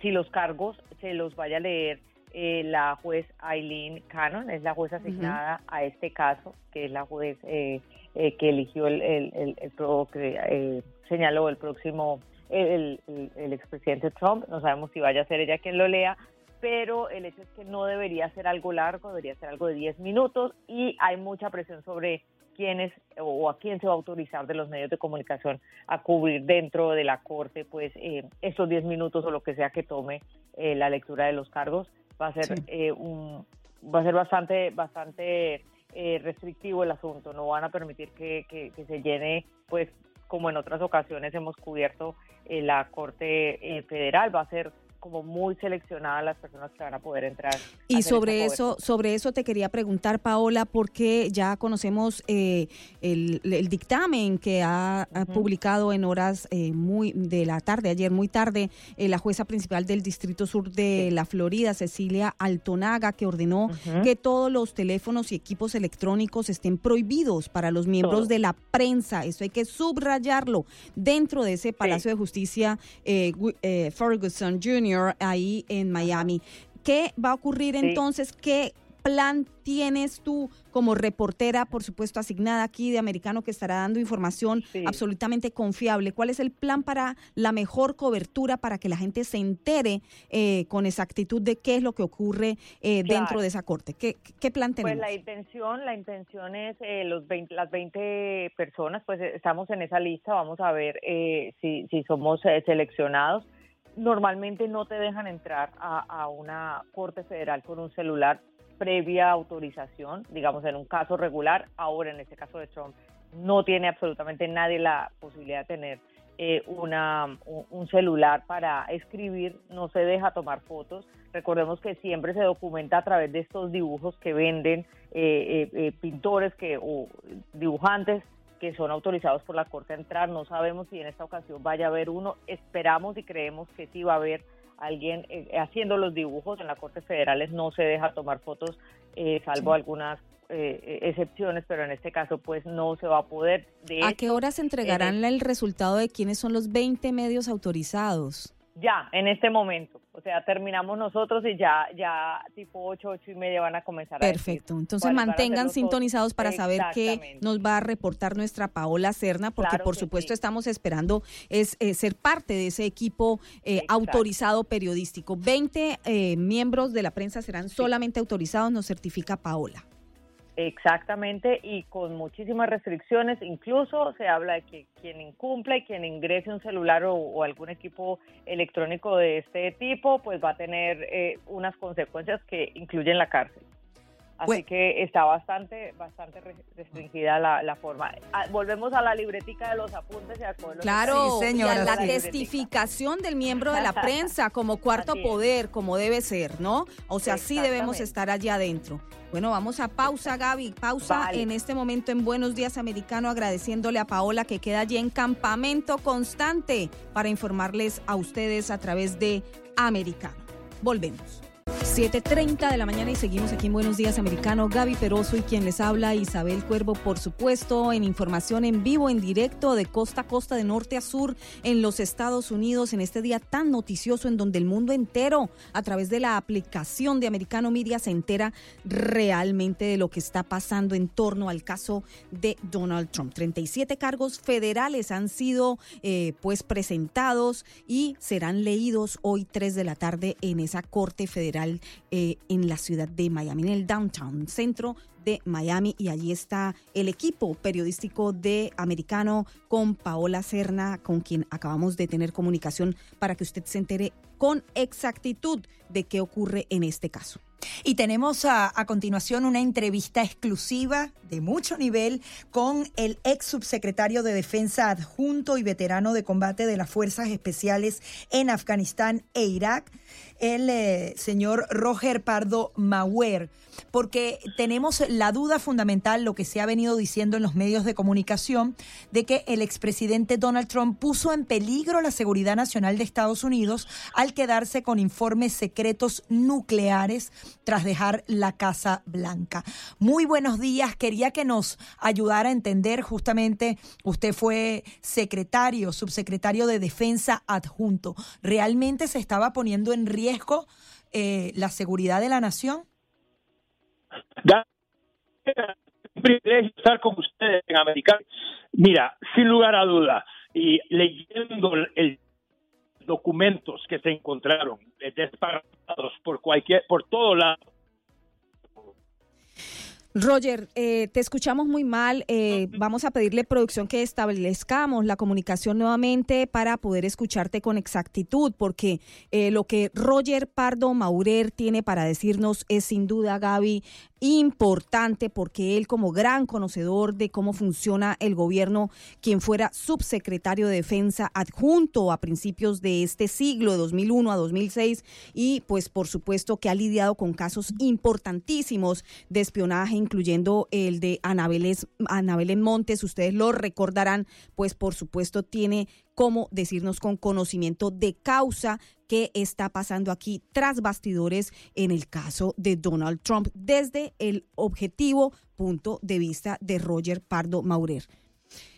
si los cargos se los vaya a leer la juez Eileen Cannon, es la juez asignada a este caso, que es la juez eh, que eligió el, el, el, que eh, señaló el próximo, el, el, expresidente Trump. No sabemos si vaya a ser ella quien lo lea, pero el hecho es que no debería ser algo largo, debería ser algo de 10 minutos y hay mucha presión sobre quiénes o a quién se va a autorizar de los medios de comunicación a cubrir dentro de la corte pues eh, estos 10 minutos o lo que sea que tome eh, la lectura de los cargos. Va a ser un va a ser bastante bastante eh, restrictivo el asunto, no van a permitir que, que, se llene, pues como en otras ocasiones hemos cubierto eh, la Corte eh, Federal, va a ser como muy seleccionadas las personas que van a poder entrar. Y sobre eso, sobre eso te quería preguntar, Paola, porque ya conocemos eh, el, dictamen que ha, publicado en horas eh, muy de la tarde, ayer muy tarde, eh, la jueza principal del Distrito Sur de la Florida, Cecilia Altonaga, que ordenó que todos los teléfonos y equipos electrónicos estén prohibidos para los miembros de la prensa. Eso hay que subrayarlo. Dentro de ese Palacio de Justicia Ferguson Jr ahí en Miami. ¿Qué va a ocurrir entonces? ¿Qué plan tienes tú como reportera, por supuesto, asignada aquí de Americano que estará dando información absolutamente confiable? ¿Cuál es el plan para la mejor cobertura para que la gente se entere eh, con exactitud de qué es lo que ocurre eh, dentro de esa corte? ¿Qué, qué plan Pues tenemos? la intención, la intención es eh, los 20 las 20 personas, pues eh, estamos en esa lista, vamos a ver eh, si, si somos eh, seleccionados. Normalmente no te dejan entrar a, una corte federal con un celular previa autorización, digamos en un caso regular, ahora en este caso de Trump no tiene absolutamente nadie la posibilidad de tener eh, una, un, un celular para escribir, no se deja tomar fotos. Recordemos que siempre se documenta a través de estos dibujos que venden eh, eh, eh, pintores que, o dibujantes que son autorizados por la Corte a entrar. No sabemos si en esta ocasión vaya a haber uno. Esperamos y creemos que sí va a haber alguien eh, haciendo los dibujos. En la Corte Federales no se deja tomar fotos, eh, salvo Sí. algunas eh, excepciones, pero en este caso pues no se va a poder. De ¿A hecho, qué hora se entregarán el resultado de quiénes son los 20 medios autorizados? Ya, en este momento. O sea, terminamos nosotros y ya, ya tipo 8, 8 y media van a comenzar a Perfecto. Entonces a ser mantengan sintonizados para saber qué nos va a reportar nuestra Paola Cerna, porque Claro por supuesto sí. estamos esperando es eh, ser parte de ese equipo eh, autorizado periodístico. 20 eh, miembros de la prensa serán solamente autorizados, nos certifica Paola. Exactamente, y con muchísimas restricciones, incluso se habla de que quien incumple, quien ingrese un celular o, o algún equipo electrónico de este tipo, pues va a tener eh, unas consecuencias que incluyen la cárcel. Así que está bastante, bastante re- restringida la, la forma. Ah, volvemos a la libretica de los apuntes y a los Claro, apuntes. y a la testificación del miembro de la prensa como cuarto poder, como debe ser, ¿no? O sea, sí debemos estar allá adentro. Bueno, vamos a pausa, Gaby. Pausa Vale. en este momento en Buenos Días Americano, agradeciéndole a Paola que queda allí en campamento constante para informarles a ustedes a través de Americano. Volvemos. 7.30 de la mañana y seguimos aquí en Buenos Días Americano. Gaby Peroso y quien les habla, Isabel Cuervo, por supuesto, en información en vivo, en directo, de costa a costa, de norte a sur, en los Estados Unidos, en este día tan noticioso en donde el mundo entero, a través de la aplicación de Americano Media, se entera realmente de lo que está pasando en torno al caso de Donald Trump. 37 cargos federales han sido eh, pues presentados y serán leídos hoy 3 de la tarde en esa corte federal eh, en la ciudad de Miami, en el downtown centro de Miami y allí está el equipo periodístico de Americano con Paola Cerna, con quien acabamos de tener comunicación para que usted se entere con exactitud de qué ocurre en este caso. Y tenemos a, a continuación una entrevista exclusiva de mucho nivel con el ex subsecretario de Defensa adjunto y veterano de combate de las Fuerzas Especiales en Afganistán e Irak, el eh, señor Roger Pardo Mauer, porque tenemos la duda fundamental, lo que se ha venido diciendo en los medios de comunicación, de que el expresidente Donald Trump puso en peligro la seguridad nacional de Estados Unidos al quedarse con informes secretos nucleares tras dejar la Casa Blanca. Muy buenos días, quería que nos ayudara a entender justamente, usted fue secretario, subsecretario de Defensa adjunto, ¿realmente se estaba poniendo en riesgo eh, la seguridad de la nación? un privilegio estar con ustedes en Americano. Mira, sin lugar a duda, y leyendo el documentos que se encontraron eh, desparramados por cualquier, por todo lado, Roger, eh, te escuchamos muy mal. Eh, vamos a pedirle producción que establezcamos la comunicación nuevamente para poder escucharte con exactitud, porque eh, lo que Roger Pardo Maurer tiene para decirnos es sin duda, Gaby, importante, porque él como gran conocedor de cómo funciona el gobierno, quien fuera subsecretario de Defensa adjunto a principios de este siglo, de 2001 a 2006, y pues por supuesto que ha lidiado con casos importantísimos de espionaje, incluyendo el de Anabeles, Anabel Montes, ustedes lo recordarán, pues por supuesto tiene cómo decirnos con conocimiento de causa qué está pasando aquí tras bastidores en el caso de Donald Trump desde el objetivo punto de vista de Roger Pardo Maurer.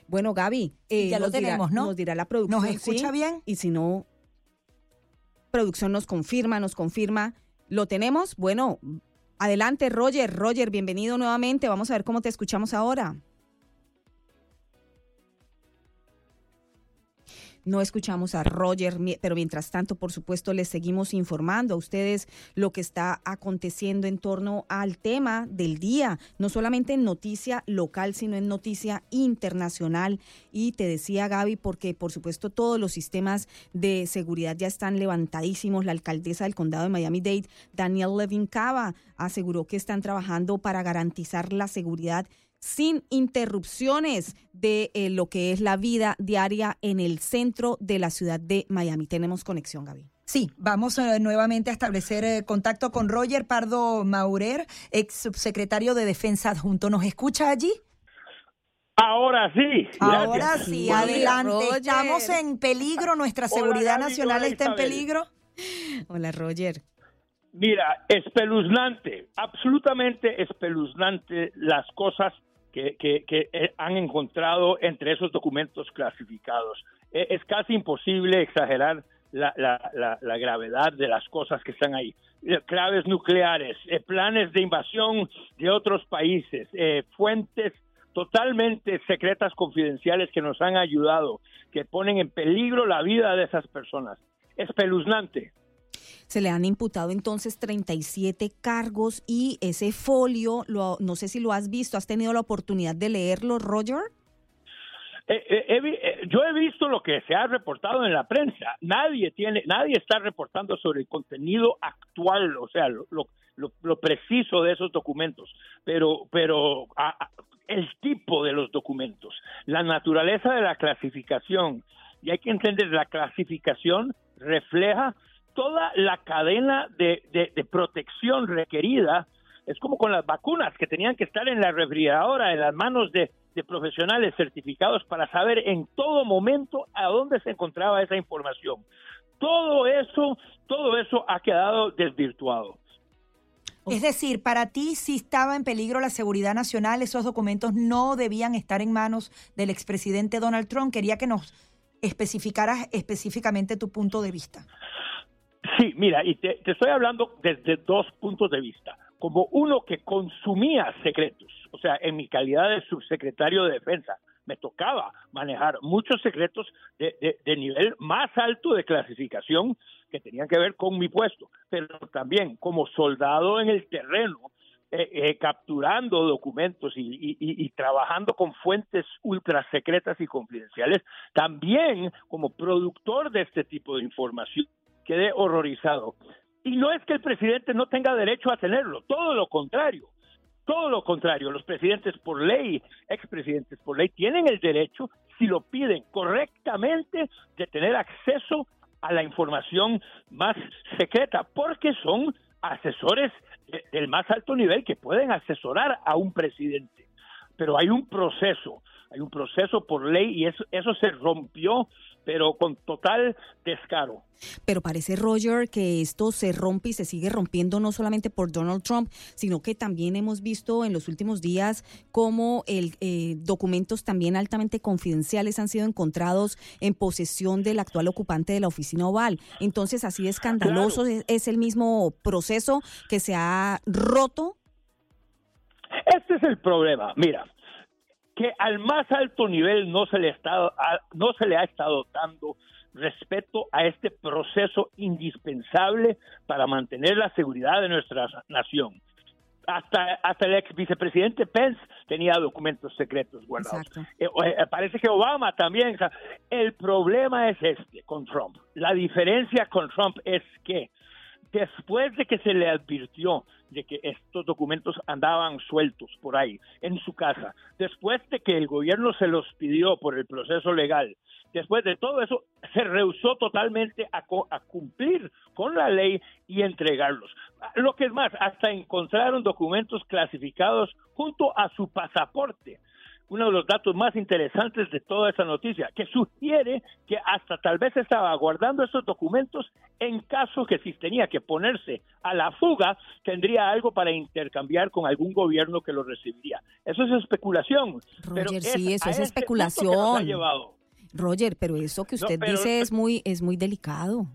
Bueno, Gaby, eh, Ya lo dirá- tenemos, ¿no? Nos dirá la producción. ¿Nos escucha ¿sí? bien? Y si no, producción nos confirma, nos confirma. ¿Lo tenemos? Bueno, Adelante, Roger. Roger, bienvenido nuevamente. Vamos a ver cómo te escuchamos ahora. No escuchamos a Roger, pero mientras tanto, por supuesto, les seguimos informando a ustedes lo que está aconteciendo en torno al tema del día, no solamente en noticia local, sino en noticia internacional. Y te decía Gaby, porque por supuesto todos los sistemas de seguridad ya están levantadísimos. La alcaldesa del condado de Miami-Dade, Daniel Levin Cava, aseguró que están trabajando para garantizar la seguridad sin interrupciones de eh, lo que es la vida diaria en el centro de la ciudad de Miami. Tenemos conexión, Gaby. Sí, vamos eh, nuevamente a establecer eh, contacto con Roger Pardo Maurer, ex subsecretario de Defensa adjunto. ¿Nos escucha allí? Ahora sí. Ahora sí, adelante. Estamos en peligro, nuestra seguridad nacional está en peligro. Hola, Roger. Mira, espeluznante, absolutamente espeluznante las cosas que, eh, han encontrado entre esos documentos clasificados. E, es casi imposible exagerar la, gravedad de las cosas que están ahí. Eh, claves nucleares, eh, planes de invasión de otros países, fuentes totalmente secretas, confidenciales que nos han ayudado, que ponen en peligro la vida de esas personas. Espeluznante. Se le han imputado entonces 37 cargos y ese folio, lo, no sé si lo has visto, ¿has tenido la oportunidad de leerlo, Roger? Eh, eh, eh, yo he visto lo que se ha reportado en la prensa. Nadie tiene, nadie está reportando sobre el contenido actual, o sea, lo, lo, preciso de esos documentos. Pero, pero el tipo de los documentos, la naturaleza de la clasificación, y hay que entender la clasificación refleja toda la cadena de, protección requerida. Es como con las vacunas que tenían que estar en la refrigeradora, en las manos de, profesionales certificados para saber en todo momento a dónde se encontraba esa información. Todo eso, todo eso ha quedado desvirtuado. Es decir, para ti si estaba en peligro la seguridad nacional, esos documentos no debían estar en manos del expresidente Donald Trump. Quería que nos especificaras específicamente tu punto de vista. Sí, mira, y te, estoy hablando desde dos puntos de vista. Como uno que consumía secretos, o sea, en mi calidad de subsecretario de defensa, me tocaba manejar muchos secretos de, nivel más alto de clasificación que tenían que ver con mi puesto, pero también como soldado en el terreno, eh, eh, capturando documentos y, y, trabajando con fuentes ultra secretas y confidenciales, también como productor de este tipo de información quedé horrorizado. Y no es que el presidente no tenga derecho a tenerlo, todo lo contrario. Todo lo contrario, los presidentes por ley, expresidentes por ley, tienen el derecho, si lo piden correctamente, de tener acceso a la información más secreta, porque son asesores del más alto nivel que pueden asesorar a un presidente. Pero hay un proceso, hay un proceso por ley y eso, eso se rompió pero con total descaro. Pero parece, Roger, que esto se rompe y se sigue rompiendo no solamente por Donald Trump, sino que también hemos visto en los últimos días cómo el, eh, documentos también altamente confidenciales han sido encontrados en posesión del actual ocupante de la oficina oval. Entonces, así de escandaloso es el mismo proceso que se ha roto. Este es el problema. Mira, que al más alto nivel no se le, estado, no se le ha estado dando respeto a este proceso indispensable para mantener la seguridad de nuestra nación. Hasta, hasta el ex vicepresidente Pence tenía documentos secretos guardados. Eh, eh, parece que Obama también. el problema es este con Trump. La diferencia con Trump es que después de que se le advirtió de que estos documentos andaban sueltos por ahí en su casa, después de que el gobierno se los pidió por el proceso legal, después de todo eso, se rehusó totalmente a, a cumplir con la ley y entregarlos. Lo que es más, hasta encontraron documentos clasificados junto a su pasaporte uno de los datos más interesantes de toda esa noticia, que sugiere que hasta tal vez estaba guardando esos documentos en caso que si tenía que ponerse a la fuga, tendría algo para intercambiar con algún gobierno que lo recibiría. Eso es especulación. Roger, sí, eso es especulación. Roger, pero eso que usted dice es muy, es muy delicado.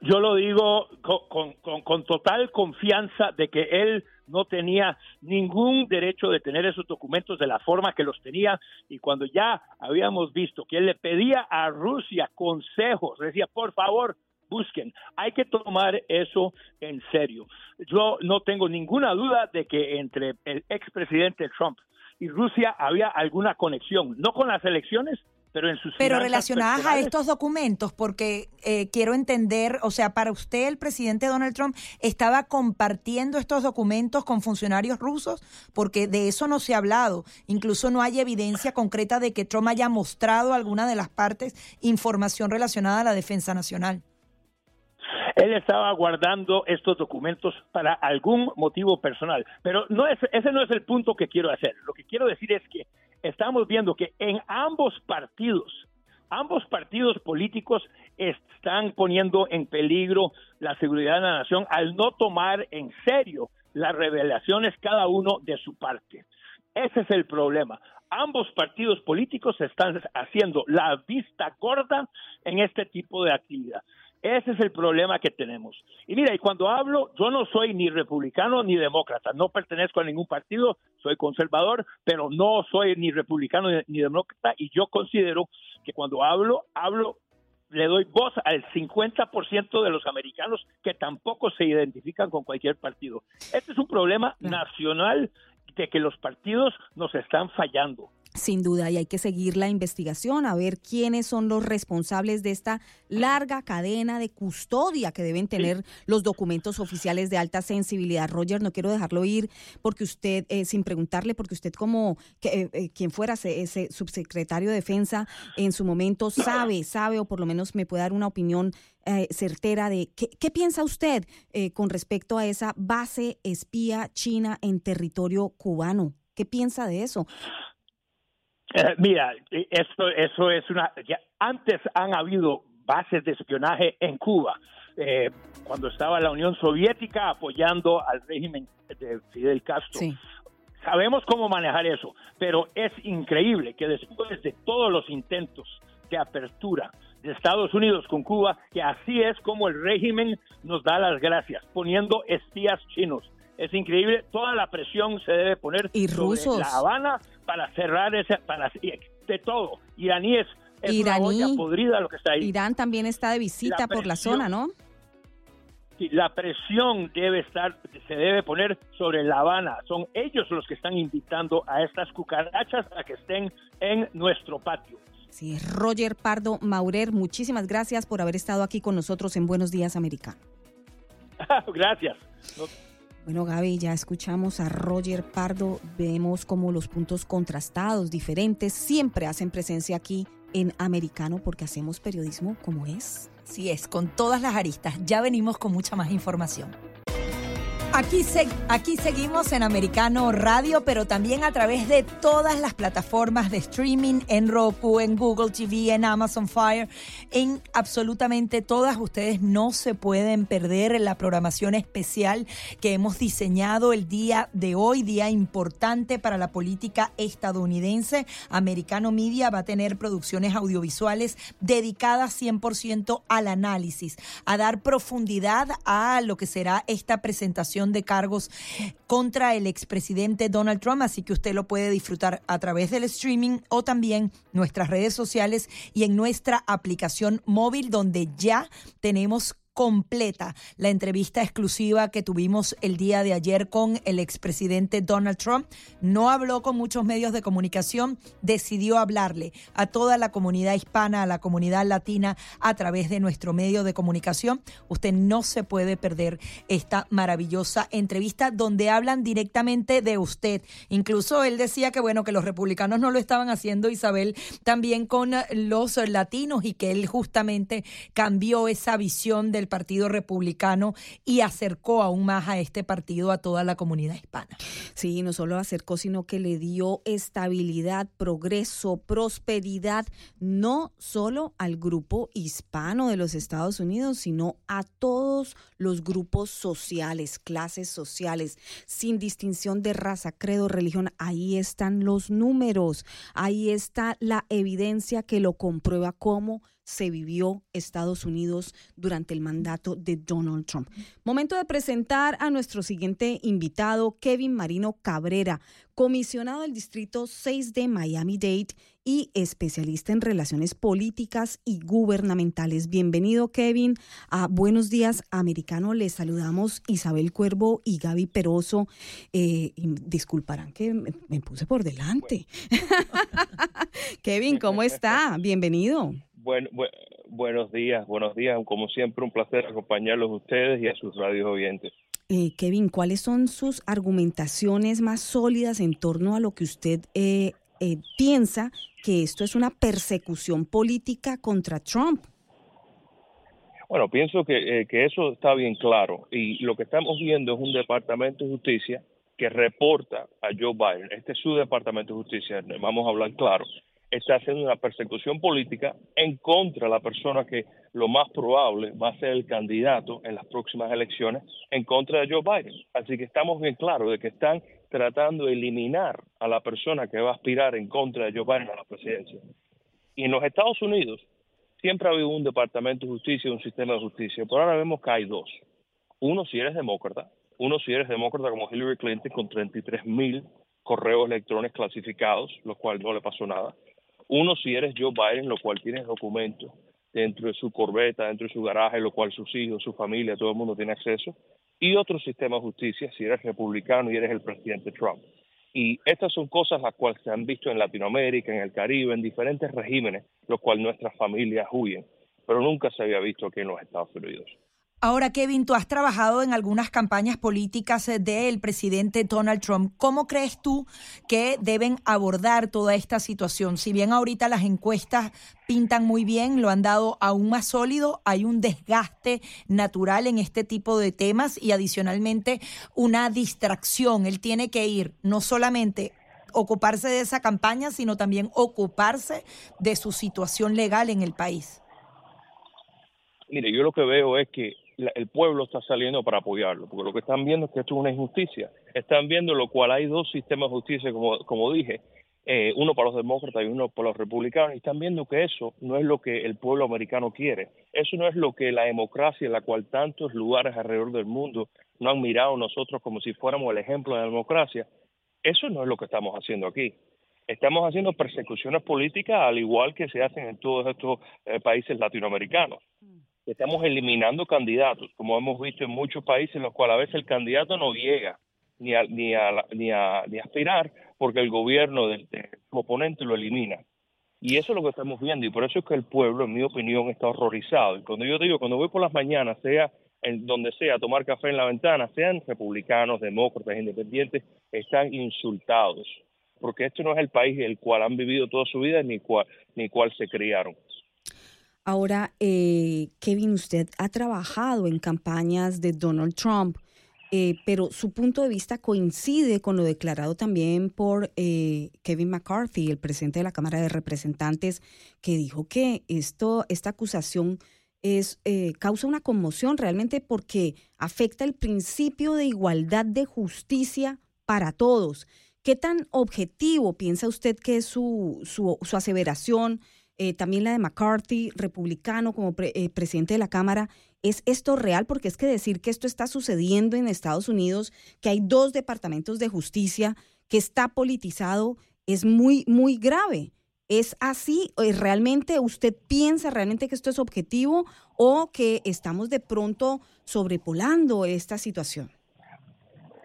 Yo lo digo con, con, con, total confianza de que él no tenía ningún derecho de tener esos documentos de la forma que los tenía y cuando ya habíamos visto que él le pedía a Rusia consejos, decía, por favor, busquen. Hay que tomar eso en serio. Yo no tengo ninguna duda de que entre el expresidente Trump y Rusia había alguna conexión, no con las elecciones, pero en sus Pero relacionadas a estos documentos, porque eh, quiero entender, o sea, para usted el presidente Donald Trump estaba compartiendo estos documentos con funcionarios rusos, porque de eso no se ha hablado. Incluso no hay evidencia concreta de que Trump haya mostrado a alguna de las partes información relacionada a la defensa nacional. Él estaba guardando estos documentos para algún motivo personal, pero no es, ese no es el punto que quiero hacer. Lo que quiero decir es que estamos viendo que en ambos partidos, ambos partidos políticos están poniendo en peligro la seguridad de la nación al no tomar en serio las revelaciones cada uno de su parte. Ese es el problema. Ambos partidos políticos están haciendo la vista gorda en este tipo de actividad. Ese es el problema que tenemos. Y mira, y cuando hablo, yo no soy ni republicano ni demócrata, no pertenezco a ningún partido, soy conservador, pero no soy ni republicano ni, demócrata y yo considero que cuando hablo, hablo le doy voz al 50% de los americanos que tampoco se identifican con cualquier partido. Este es un problema nacional de que los partidos nos están fallando. Sin duda, y hay que seguir la investigación a ver quiénes son los responsables de esta larga cadena de custodia que deben tener los documentos oficiales de alta sensibilidad. Roger, no quiero dejarlo ir porque usted, eh, sin preguntarle, porque usted como que, eh, quien fuera ese, subsecretario de defensa en su momento sabe, sabe o por lo menos me puede dar una opinión eh, certera de qué, qué piensa usted con respecto a esa base espía china en territorio cubano. ¿Qué piensa de eso? Eh, mira, eso, eso es una. antes han habido bases de espionaje en Cuba, eh, cuando estaba la Unión Soviética apoyando al régimen de Fidel Castro. Sabemos cómo manejar eso, pero es increíble que después de todos los intentos de apertura de Estados Unidos con Cuba, que así es como el régimen nos da las gracias, poniendo espías chinos es increíble. Toda la presión se debe poner y sobre La Habana para cerrar ese, para de todo. Iraníes es Iraní, una podrida lo que está ahí. Irán también está de visita por la zona, ¿no? Sí, la presión debe estar, se debe poner sobre La Habana. Son ellos los que están invitando a estas cucarachas a que estén en nuestro patio. Sí, Roger Pardo Maurer, muchísimas gracias por haber estado aquí con nosotros en Buenos Días Americano. gracias. Bueno, Gaby, ya escuchamos a Roger Pardo, vemos como los puntos contrastados, diferentes, siempre hacen presencia aquí en Americano porque hacemos periodismo como es. Sí es, con todas las aristas. Ya venimos con mucha más información. Aquí, aquí seguimos en Americano Radio, pero también a través de todas las plataformas de streaming, en Roku, en Google TV, en Amazon Fire, en absolutamente todas. Ustedes no se pueden perder la programación especial que hemos diseñado el día de hoy, día importante para la política estadounidense. Americano Media va a tener producciones audiovisuales dedicadas 100% al análisis, a dar profundidad a lo que será esta presentación de cargos contra el expresidente Donald Trump, así que usted lo puede disfrutar a través del streaming o también nuestras redes sociales y en nuestra aplicación móvil donde ya tenemos completa la entrevista exclusiva que tuvimos el día de ayer con el expresidente Donald Trump. No habló con muchos medios de comunicación, decidió hablarle a toda la comunidad hispana, a la comunidad latina a través de nuestro medio de comunicación. Usted no se puede perder esta maravillosa entrevista donde hablan directamente de usted. Incluso él decía que bueno, que los republicanos no lo estaban haciendo, Isabel, también con los latinos y que él justamente cambió esa visión del Partido Republicano y acercó aún más a este partido a toda la comunidad hispana. Sí, no solo acercó, sino que le dio estabilidad, progreso, prosperidad, no solo al grupo hispano de los Estados Unidos, sino a todos los grupos sociales, clases sociales, sin distinción de raza, credo, religión. Ahí están los números, ahí está la evidencia que lo comprueba cómo se vivió Estados Unidos durante el mandato de Donald Trump. Momento de presentar a nuestro siguiente invitado, Kevin Marino Cabrera, comisionado del Distrito 6 de Miami-Dade y especialista en relaciones políticas y gubernamentales. Bienvenido, Kevin, a Buenos Días Americano. Les saludamos Isabel Cuervo y Gaby Peroso. Eh, disculparán que me, puse por delante. Kevin, ¿cómo está? Bienvenido. Bueno, buenos días, buenos días. Como siempre, un placer acompañarlos a ustedes y a sus radios oyentes. Eh, Kevin, ¿cuáles son sus argumentaciones más sólidas en torno a lo que usted eh, eh, piensa que esto es una persecución política contra Trump? Bueno, pienso que, que eso está bien claro y lo que estamos viendo es un Departamento de Justicia que reporta a Joe Biden, este es su Departamento de Justicia, vamos a hablar claro, está haciendo una persecución política en contra de la persona que lo más probable va a ser el candidato en las próximas elecciones en contra de Joe Biden. Así que estamos bien claros de que están tratando de eliminar a la persona que va a aspirar en contra de Joe Biden a la presidencia. Y en los Estados Unidos siempre ha habido un departamento de justicia y un sistema de justicia, pero ahora vemos que hay dos. Uno si eres demócrata, uno si eres demócrata como Hillary Clinton con 33 mil correos electrónicos clasificados, lo cual no le pasó nada. Uno, si eres Joe Biden, lo cual tienes documentos dentro de su corbeta, dentro de su garaje, lo cual sus hijos, su familia, todo el mundo tiene acceso. Y otro sistema de justicia, si eres republicano y eres el presidente Trump. Y estas son cosas las cuales se han visto en Latinoamérica, en el Caribe, en diferentes regímenes, lo cual nuestras familias huyen. Pero nunca se había visto aquí en los Estados Unidos. Ahora, Kevin, tú has trabajado en algunas campañas políticas eh, del presidente Donald Trump. ¿Cómo crees tú que deben abordar toda esta situación? Si bien ahorita las encuestas pintan muy bien, lo han dado aún más sólido, hay un desgaste natural en este tipo de temas y adicionalmente una distracción. Él tiene que ir no solamente ocuparse de esa campaña, sino también ocuparse de su situación legal en el país. Mire, yo lo que veo es que el pueblo está saliendo para apoyarlo, porque lo que están viendo es que esto es una injusticia. Están viendo lo cual hay dos sistemas de justicia, como, como dije, eh, uno para los demócratas y uno para los republicanos, y están viendo que eso no es lo que el pueblo americano quiere. Eso no es lo que la democracia, en la cual tantos lugares alrededor del mundo no han mirado nosotros como si fuéramos el ejemplo de la democracia. Eso no es lo que estamos haciendo aquí. Estamos haciendo persecuciones políticas al igual que se hacen en todos estos eh, países latinoamericanos estamos eliminando candidatos, como hemos visto en muchos países en los cuales a veces el candidato no llega ni a, ni a, ni a, ni aspirar porque el gobierno del, oponente lo elimina. Y eso es lo que estamos viendo y por eso es que el pueblo, en mi opinión, está horrorizado. Y cuando yo digo, cuando voy por las mañanas, sea en donde sea, a tomar café en la ventana, sean republicanos, demócratas, independientes, están insultados. Porque esto no es el país el cual han vivido toda su vida ni cual, ni cual se criaron. Ahora, eh, Kevin, usted ha trabajado en campañas de Donald Trump, eh, pero su punto de vista coincide con lo declarado también por eh, Kevin McCarthy, el presidente de la Cámara de Representantes, que dijo que esto, esta acusación es, causa una conmoción realmente porque afecta el principio de igualdad de justicia para todos. ¿Qué tan objetivo piensa usted que es su, su, su aseveración? Eh, también la de McCarthy, republicano como eh, presidente de la Cámara. ¿Es esto real? Porque es que decir que esto está sucediendo en Estados Unidos, que hay dos departamentos de justicia, que está politizado, es muy, muy grave. ¿Es así? ¿Realmente usted piensa realmente que esto es objetivo o que estamos de pronto sobrepolando esta situación?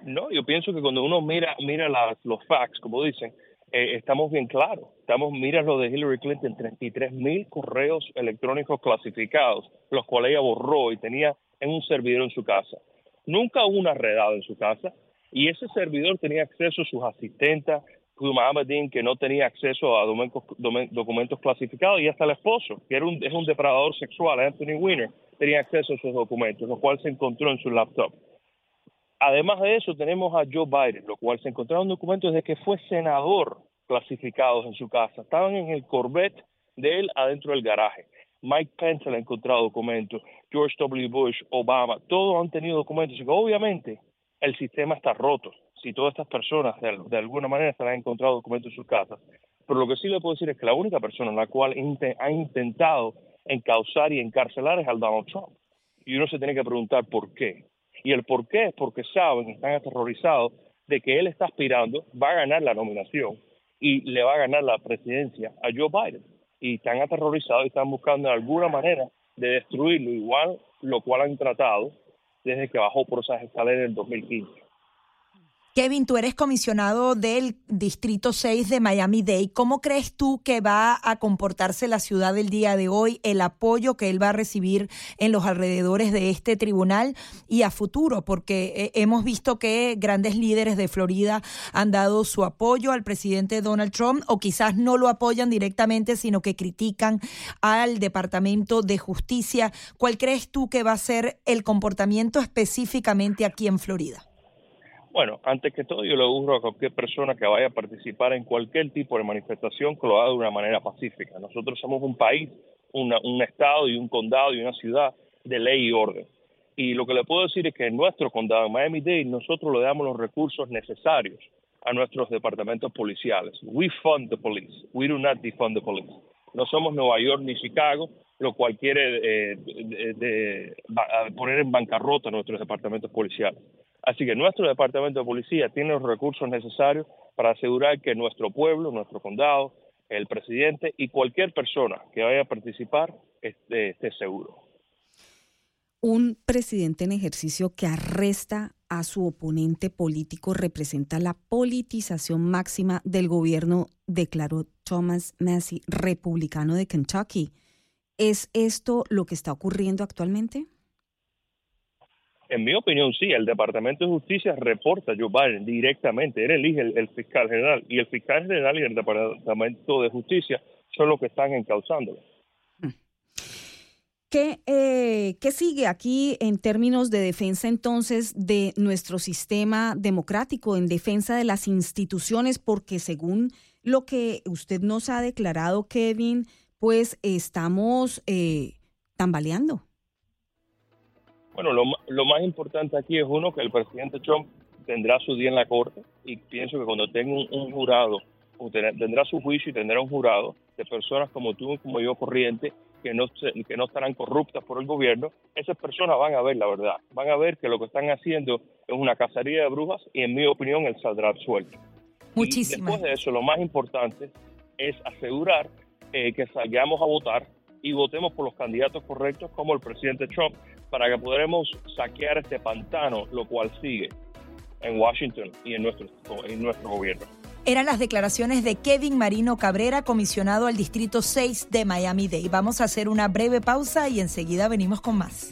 No, yo pienso que cuando uno mira, mira los facts, como dicen, eh, estamos bien claros. Estamos, mira lo de Hillary Clinton, 33 mil correos electrónicos clasificados, los cuales ella borró y tenía en un servidor en su casa. Nunca hubo una redada en su casa y ese servidor tenía acceso a sus asistentes, que no tenía acceso a documentos, clasificados, y hasta el esposo, que era un, es un depredador sexual, Anthony Weiner, tenía acceso a esos documentos, lo cual se encontró en su laptop. Además de eso, tenemos a Joe Biden, lo cual se encontraron documentos de que fue senador clasificados en su casa. Estaban en el Corvette de él adentro del garaje. Mike Pence le ha encontrado documentos, George W. Bush, Obama, todos han tenido documentos. Y obviamente el sistema está roto. Si todas estas personas de, alguna manera se han encontrado documentos en sus casas. Pero lo que sí le puedo decir es que la única persona en la cual ha intentado encauzar y encarcelar es al Donald Trump. Y uno se tiene que preguntar por qué. Y el por qué es porque saben, están aterrorizados de que él está aspirando, va a ganar la nominación y le va a ganar la presidencia a Joe Biden. Y están aterrorizados y están buscando de alguna manera de destruirlo, igual lo cual han tratado desde que bajó por esas escaleras en el 2015. Kevin, tú eres comisionado del Distrito 6 de Miami-Dade. ¿Cómo crees tú que va a comportarse la ciudad el día de hoy, el apoyo que él va a recibir en los alrededores de este tribunal y a futuro? Porque eh, hemos visto que grandes líderes de Florida han dado su apoyo al presidente Donald Trump o quizás no lo apoyan directamente, sino que critican al Departamento de Justicia. ¿Cuál crees tú que va a ser el comportamiento específicamente aquí en Florida? Bueno, antes que todo yo le urjo a cualquier persona que vaya a participar en cualquier tipo de manifestación que lo haga de una manera pacífica. Nosotros somos un país, un estado y un condado y una ciudad de ley y orden. Y lo que le puedo decir es que en nuestro condado, en Miami-Dade, nosotros le damos los recursos necesarios a nuestros departamentos policiales. We fund the police. We do not defund the police. No somos Nueva York ni Chicago, lo cual quiere eh, poner en bancarrota nuestros departamentos policiales. Así que nuestro departamento de policía tiene los recursos necesarios para asegurar que nuestro pueblo, nuestro condado, el presidente y cualquier persona que vaya a participar esté, seguro. Un presidente en ejercicio que arresta a su oponente político representa la politización máxima del gobierno, declaró Thomas Massey, republicano de Kentucky. ¿Es esto lo que está ocurriendo actualmente? En mi opinión, sí, el Departamento de Justicia reporta a Joe Biden directamente, él elige el, fiscal general y el fiscal general y el Departamento de Justicia son los que están encauzándolo. ¿Qué, eh, ¿Qué sigue aquí en términos de defensa entonces de nuestro sistema democrático, en defensa de las instituciones? Porque según lo que usted nos ha declarado, Kevin, pues estamos eh, tambaleando. Bueno, lo, lo más importante aquí es uno, que el presidente Trump tendrá su día en la corte y pienso que cuando tenga un, jurado, tendrá su juicio y tendrá un jurado de personas como tú y como yo corriente que no, que no estarán corruptas por el gobierno, esas personas van a ver la verdad, van a ver que lo que están haciendo es una cacería de brujas y en mi opinión él saldrá suelto. Muchísimas. después de eso, lo más importante es asegurar eh, que salgamos a votar y votemos por los candidatos correctos como el presidente Trump para que podamos saquear este pantano, lo cual sigue en Washington y en nuestro, en nuestro gobierno. Eran las declaraciones de Kevin Marino Cabrera, comisionado al Distrito 6 de Miami-Dade. Vamos a hacer una breve pausa y enseguida venimos con más.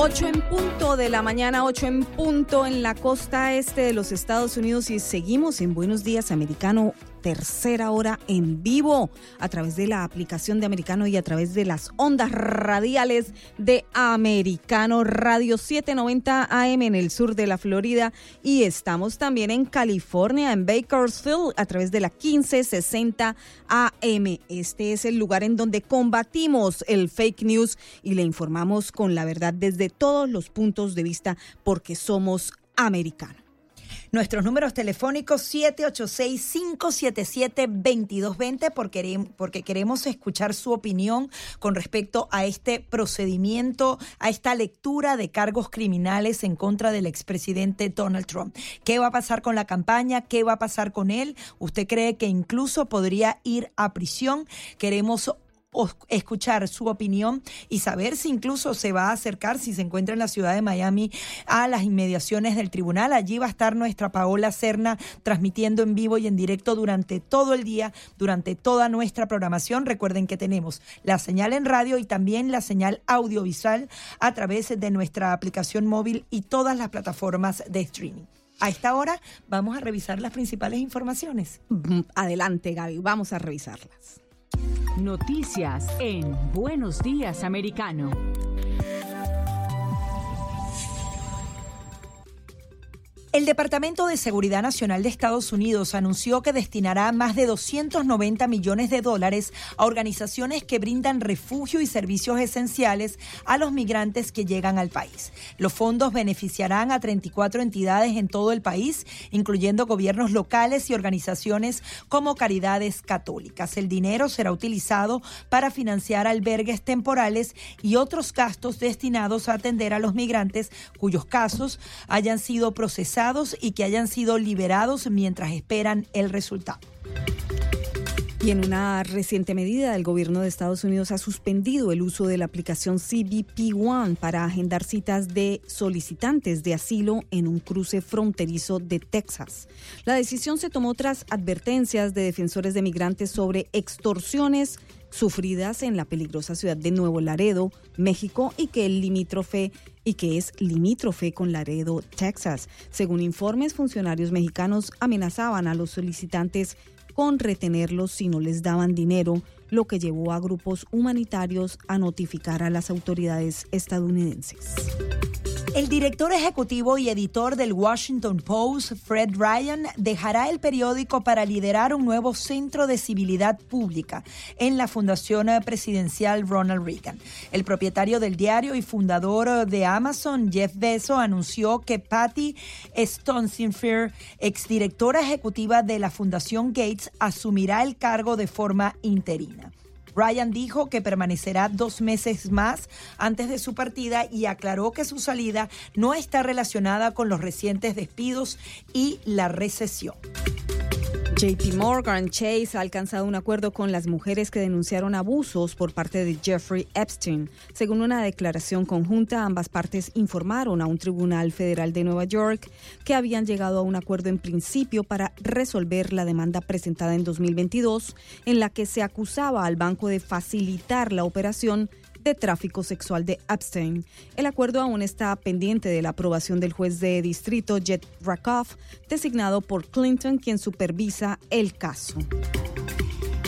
8 en punto de la mañana, 8 en punto en la costa este de los Estados Unidos y seguimos en Buenos Días Americano tercera hora en vivo a través de la aplicación de Americano y a través de las ondas radiales de Americano Radio 790 AM en el sur de la Florida y estamos también en California, en Bakersfield, a través de la 1560 AM. Este es el lugar en donde combatimos el fake news y le informamos con la verdad desde todos los puntos de vista porque somos americanos. Nuestros números telefónicos 786-577-2220 porque, porque queremos escuchar su opinión con respecto a este procedimiento, a esta lectura de cargos criminales en contra del expresidente Donald Trump. ¿Qué va a pasar con la campaña? ¿Qué va a pasar con él? ¿Usted cree que incluso podría ir a prisión? Queremos escuchar su opinión y saber si incluso se va a acercar, si se encuentra en la ciudad de Miami, a las inmediaciones del tribunal. Allí va a estar nuestra Paola Cerna transmitiendo en vivo y en directo durante todo el día, durante toda nuestra programación. Recuerden que tenemos la señal en radio y también la señal audiovisual a través de nuestra aplicación móvil y todas las plataformas de streaming. A esta hora vamos a revisar las principales informaciones. Mm, adelante, Gaby, vamos a revisarlas. Noticias en Buenos Días Americano. El Departamento de Seguridad Nacional de Estados Unidos anunció que destinará más de 290 millones de dólares a organizaciones que brindan refugio y servicios esenciales a los migrantes que llegan al país. Los fondos beneficiarán a 34 entidades en todo el país, incluyendo gobiernos locales y organizaciones como caridades católicas. El dinero será utilizado para financiar albergues temporales y otros gastos destinados a atender a los migrantes cuyos casos hayan sido procesados y que hayan sido liberados mientras esperan el resultado. Y en una reciente medida, el gobierno de Estados Unidos ha suspendido el uso de la aplicación CBP One para agendar citas de solicitantes de asilo en un cruce fronterizo de Texas. La decisión se tomó tras advertencias de defensores de migrantes sobre extorsiones sufridas en la peligrosa ciudad de Nuevo Laredo, México, y que el limítrofe y que es limítrofe con Laredo, Texas. Según informes, funcionarios mexicanos amenazaban a los solicitantes con retenerlos si no les daban dinero, lo que llevó a grupos humanitarios a notificar a las autoridades estadounidenses. El director ejecutivo y editor del Washington Post, Fred Ryan, dejará el periódico para liderar un nuevo centro de civilidad pública en la Fundación Presidencial Ronald Reagan. El propietario del diario y fundador de Amazon, Jeff Bezos, anunció que Patty Stonesifer, exdirectora ejecutiva de la Fundación Gates, asumirá el cargo de forma interina. Ryan dijo que permanecerá dos meses más antes de su partida y aclaró que su salida no está relacionada con los recientes despidos y la recesión. JP Morgan Chase ha alcanzado un acuerdo con las mujeres que denunciaron abusos por parte de Jeffrey Epstein. Según una declaración conjunta, ambas partes informaron a un tribunal federal de Nueva York que habían llegado a un acuerdo en principio para resolver la demanda presentada en 2022 en la que se acusaba al banco de facilitar la operación de tráfico sexual de Epstein. El acuerdo aún está pendiente de la aprobación del juez de distrito Jet Rakoff, designado por Clinton, quien supervisa el caso.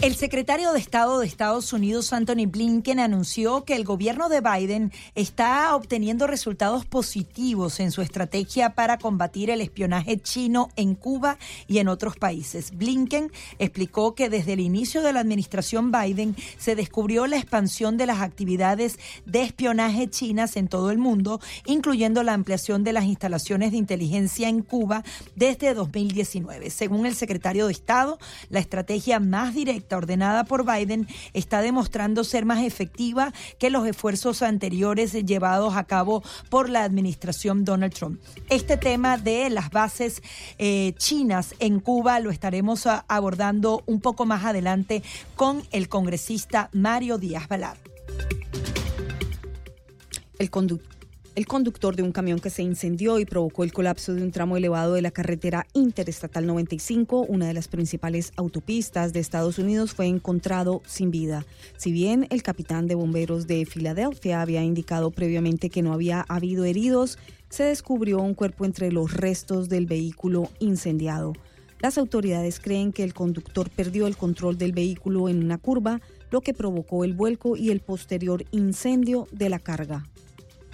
El secretario de Estado de Estados Unidos, Anthony Blinken, anunció que el gobierno de Biden está obteniendo resultados positivos en su estrategia para combatir el espionaje chino en Cuba y en otros países. Blinken explicó que desde el inicio de la administración Biden se descubrió la expansión de las actividades de espionaje chinas en todo el mundo, incluyendo la ampliación de las instalaciones de inteligencia en Cuba desde 2019. Según el secretario de Estado, la estrategia más directa ordenada por Biden está demostrando ser más efectiva que los esfuerzos anteriores llevados a cabo por la administración Donald Trump. Este tema de las bases eh, chinas en Cuba lo estaremos abordando un poco más adelante con el congresista Mario Díaz Balar. El conductor el conductor de un camión que se incendió y provocó el colapso de un tramo elevado de la carretera Interestatal 95, una de las principales autopistas de Estados Unidos, fue encontrado sin vida. Si bien el capitán de bomberos de Filadelfia había indicado previamente que no había habido heridos, se descubrió un cuerpo entre los restos del vehículo incendiado. Las autoridades creen que el conductor perdió el control del vehículo en una curva, lo que provocó el vuelco y el posterior incendio de la carga.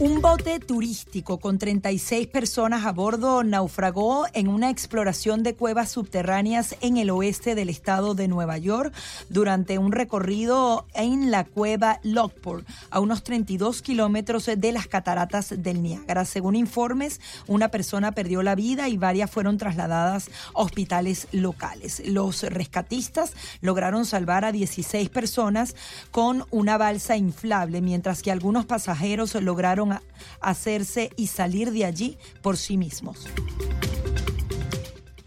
Un bote turístico con 36 personas a bordo naufragó en una exploración de cuevas subterráneas en el oeste del estado de Nueva York durante un recorrido en la cueva Lockport, a unos 32 kilómetros de las cataratas del Niágara. Según informes, una persona perdió la vida y varias fueron trasladadas a hospitales locales. Los rescatistas lograron salvar a 16 personas con una balsa inflable, mientras que algunos pasajeros lograron hacerse y salir de allí por sí mismos.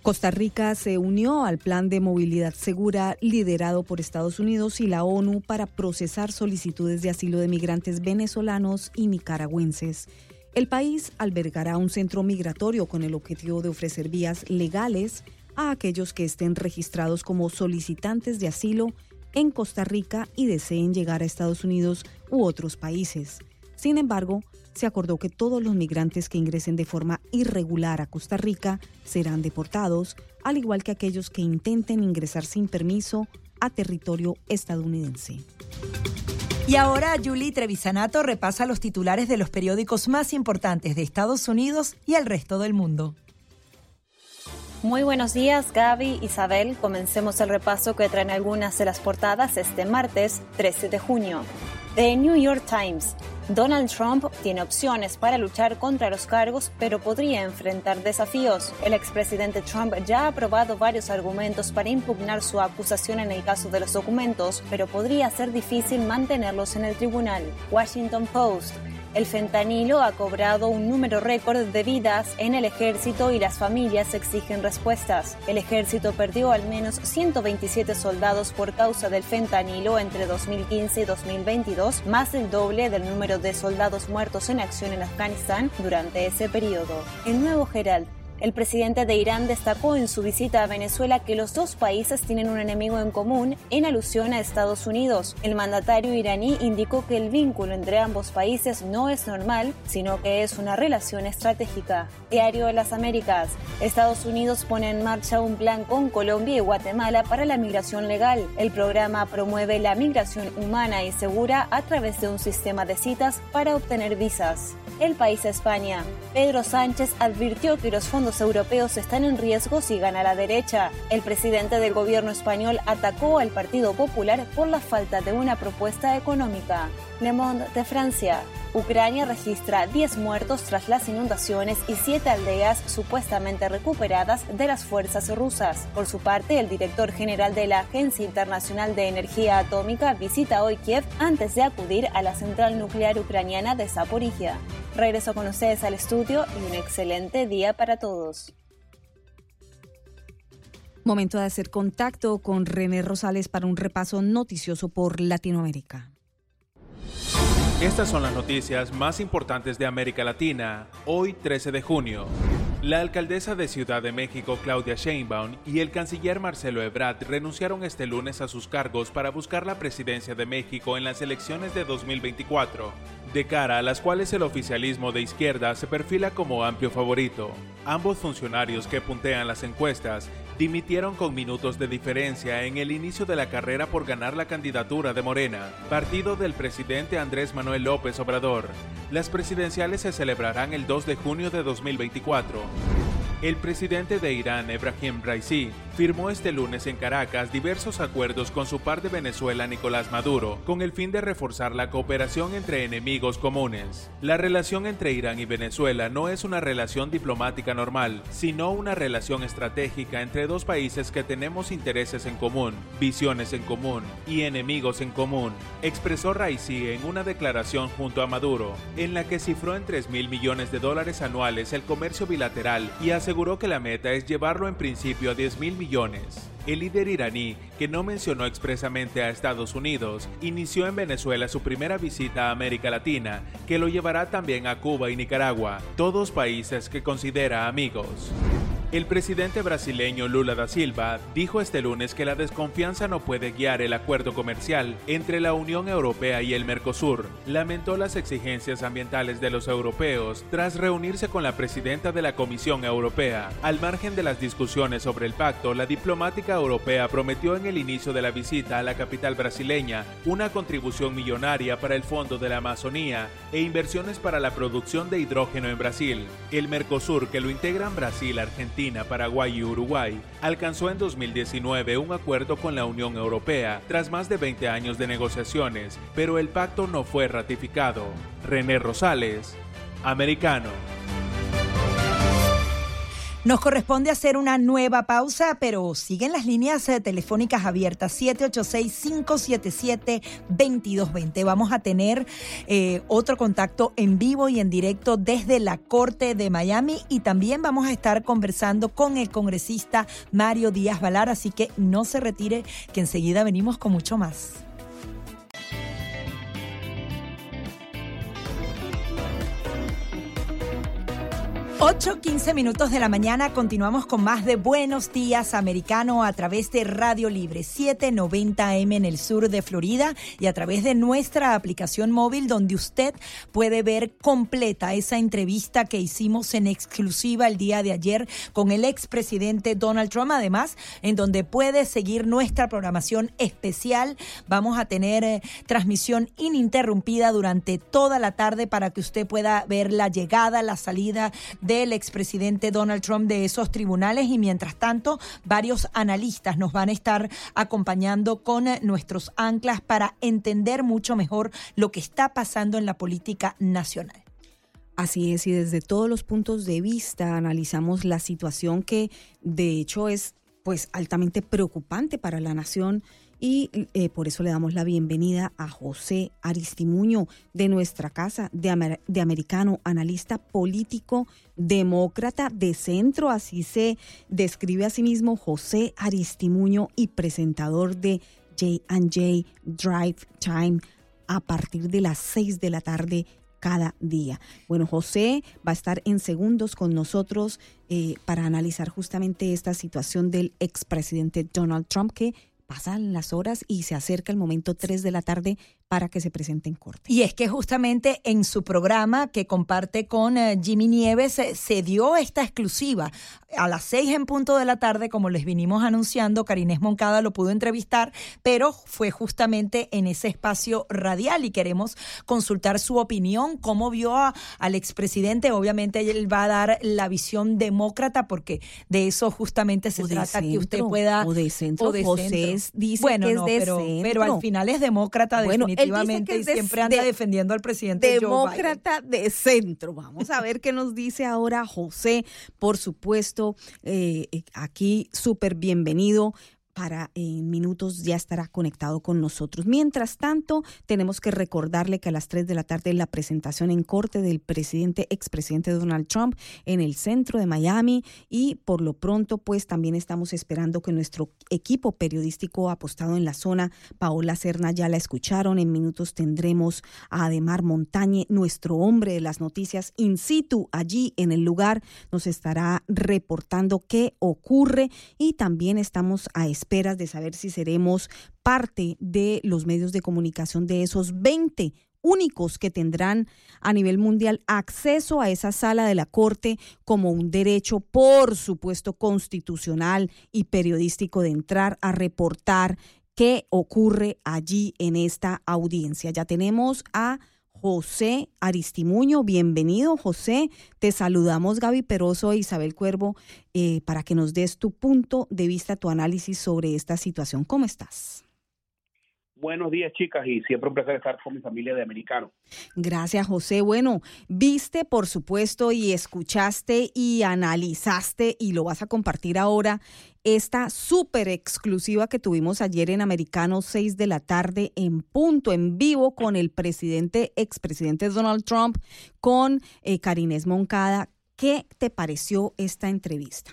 Costa Rica se unió al plan de movilidad segura liderado por Estados Unidos y la ONU para procesar solicitudes de asilo de migrantes venezolanos y nicaragüenses. El país albergará un centro migratorio con el objetivo de ofrecer vías legales a aquellos que estén registrados como solicitantes de asilo en Costa Rica y deseen llegar a Estados Unidos u otros países. Sin embargo, se acordó que todos los migrantes que ingresen de forma irregular a Costa Rica serán deportados, al igual que aquellos que intenten ingresar sin permiso a territorio estadounidense. Y ahora Julie Trevisanato repasa los titulares de los periódicos más importantes de Estados Unidos y el resto del mundo. Muy buenos días, Gaby, Isabel. Comencemos el repaso que traen algunas de las portadas este martes 13 de junio. The New York Times. Donald Trump tiene opciones para luchar contra los cargos, pero podría enfrentar desafíos. El expresidente Trump ya ha aprobado varios argumentos para impugnar su acusación en el caso de los documentos, pero podría ser difícil mantenerlos en el tribunal. Washington Post. El fentanilo ha cobrado un número récord de vidas en el ejército y las familias exigen respuestas. El ejército perdió al menos 127 soldados por causa del fentanilo entre 2015 y 2022, más del doble del número de soldados muertos en acción en Afganistán durante ese periodo. El nuevo Herald el presidente de Irán destacó en su visita a Venezuela que los dos países tienen un enemigo en común en alusión a Estados Unidos. El mandatario iraní indicó que el vínculo entre ambos países no es normal, sino que es una relación estratégica. Diario de las Américas. Estados Unidos pone en marcha un plan con Colombia y Guatemala para la migración legal. El programa promueve la migración humana y segura a través de un sistema de citas para obtener visas. El país España. Pedro Sánchez advirtió que los fondos europeos están en riesgo si gana la derecha. El presidente del gobierno español atacó al Partido Popular por la falta de una propuesta económica. Le Monde de Francia. Ucrania registra 10 muertos tras las inundaciones y 7 aldeas supuestamente recuperadas de las fuerzas rusas. Por su parte, el director general de la Agencia Internacional de Energía Atómica visita hoy Kiev antes de acudir a la central nuclear ucraniana de Zaporizhia. Regreso con ustedes al estudio y un excelente día para todos. Momento de hacer contacto con René Rosales para un repaso noticioso por Latinoamérica. Estas son las noticias más importantes de América Latina, hoy 13 de junio. La alcaldesa de Ciudad de México, Claudia Sheinbaum, y el canciller Marcelo Ebrard renunciaron este lunes a sus cargos para buscar la presidencia de México en las elecciones de 2024, de cara a las cuales el oficialismo de izquierda se perfila como amplio favorito. Ambos funcionarios que puntean las encuestas dimitieron con minutos de diferencia en el inicio de la carrera por ganar la candidatura de Morena, partido del presidente Andrés Manuel López Obrador. Las presidenciales se celebrarán el 2 de junio de 2024. El presidente de Irán, Ebrahim Raisi, firmó este lunes en Caracas diversos acuerdos con su par de Venezuela, Nicolás Maduro, con el fin de reforzar la cooperación entre enemigos comunes. La relación entre Irán y Venezuela no es una relación diplomática normal, sino una relación estratégica entre dos países que tenemos intereses en común, visiones en común y enemigos en común, expresó Raisi en una declaración junto a Maduro, en la que cifró en 3 mil millones de dólares anuales el comercio bilateral y aseguró aseguró que la meta es llevarlo en principio a 10 mil millones. El líder iraní, que no mencionó expresamente a Estados Unidos, inició en Venezuela su primera visita a América Latina, que lo llevará también a Cuba y Nicaragua, todos países que considera amigos. El presidente brasileño Lula da Silva dijo este lunes que la desconfianza no puede guiar el acuerdo comercial entre la Unión Europea y el Mercosur. Lamentó las exigencias ambientales de los europeos tras reunirse con la presidenta de la Comisión Europea. Al margen de las discusiones sobre el pacto, la diplomática europea prometió en el inicio de la visita a la capital brasileña una contribución millonaria para el Fondo de la Amazonía e inversiones para la producción de hidrógeno en Brasil. El Mercosur, que lo integran Brasil, Argentina, Paraguay y Uruguay, alcanzó en 2019 un acuerdo con la Unión Europea tras más de 20 años de negociaciones, pero el pacto no fue ratificado. René Rosales, americano. Nos corresponde hacer una nueva pausa, pero siguen las líneas eh, telefónicas abiertas 786-577-2220. Vamos a tener eh, otro contacto en vivo y en directo desde la Corte de Miami y también vamos a estar conversando con el congresista Mario Díaz Valar, así que no se retire, que enseguida venimos con mucho más. 8, 15 minutos de la mañana continuamos con más de Buenos Días Americano a través de Radio Libre 790M en el sur de Florida y a través de nuestra aplicación móvil donde usted puede ver completa esa entrevista que hicimos en exclusiva el día de ayer con el expresidente Donald Trump. Además, en donde puede seguir nuestra programación especial. Vamos a tener eh, transmisión ininterrumpida durante toda la tarde para que usted pueda ver la llegada, la salida de del expresidente Donald Trump de esos tribunales y mientras tanto varios analistas nos van a estar acompañando con nuestros anclas para entender mucho mejor lo que está pasando en la política nacional. Así es, y desde todos los puntos de vista analizamos la situación que de hecho es pues altamente preocupante para la nación y eh, por eso le damos la bienvenida a José Aristimuño de nuestra casa de, de americano, analista político, demócrata de centro, así se describe a sí mismo José Aristimuño y presentador de J&J Drive Time a partir de las 6 de la tarde cada día. Bueno, José va a estar en segundos con nosotros eh, para analizar justamente esta situación del expresidente Donald Trump que pasan las horas y se acerca el momento 3 de la tarde para que se presente en corte. Y es que justamente en su programa que comparte con eh, Jimmy Nieves eh, se dio esta exclusiva. A las seis en punto de la tarde, como les vinimos anunciando, Karinés Moncada lo pudo entrevistar, pero fue justamente en ese espacio radial y queremos consultar su opinión, cómo vio al expresidente. Obviamente él va a dar la visión demócrata porque de eso justamente se trata, que usted pueda... O de centro, José dice bueno, que es de pero, centro. pero al final es demócrata definitivamente definitivamente y siempre anda defendiendo al presidente demócrata de centro. Vamos a ver qué nos dice ahora José. Por supuesto, eh, aquí súper bienvenido para en minutos ya estará conectado con nosotros. Mientras tanto, tenemos que recordarle que a las 3 de la tarde la presentación en corte del presidente, expresidente Donald Trump en el centro de Miami y por lo pronto pues también estamos esperando que nuestro equipo periodístico apostado en la zona, Paola Serna ya la escucharon, en minutos tendremos a Ademar Montañe, nuestro hombre de las noticias in situ allí en el lugar, nos estará reportando qué ocurre y también estamos a esperas de saber si seremos parte de los medios de comunicación de esos 20 únicos que tendrán a nivel mundial acceso a esa sala de la Corte como un derecho, por supuesto, constitucional y periodístico de entrar a reportar qué ocurre allí en esta audiencia. Ya tenemos a José Aristimuño. Bienvenido, José. Te saludamos, Gaby Peroso e Isabel Cuervo, eh, para que nos des tu punto de vista, tu análisis sobre esta situación. ¿Cómo estás? Buenos días, chicas, y siempre un placer estar con mi familia de americano. Gracias, José. Bueno, viste, por supuesto, y escuchaste y analizaste, y lo vas a compartir ahora, esta súper exclusiva que tuvimos ayer en Americano 6 de la tarde en punto, en vivo, con el presidente, expresidente Donald Trump, con eh, Karinés Moncada. ¿Qué te pareció esta entrevista?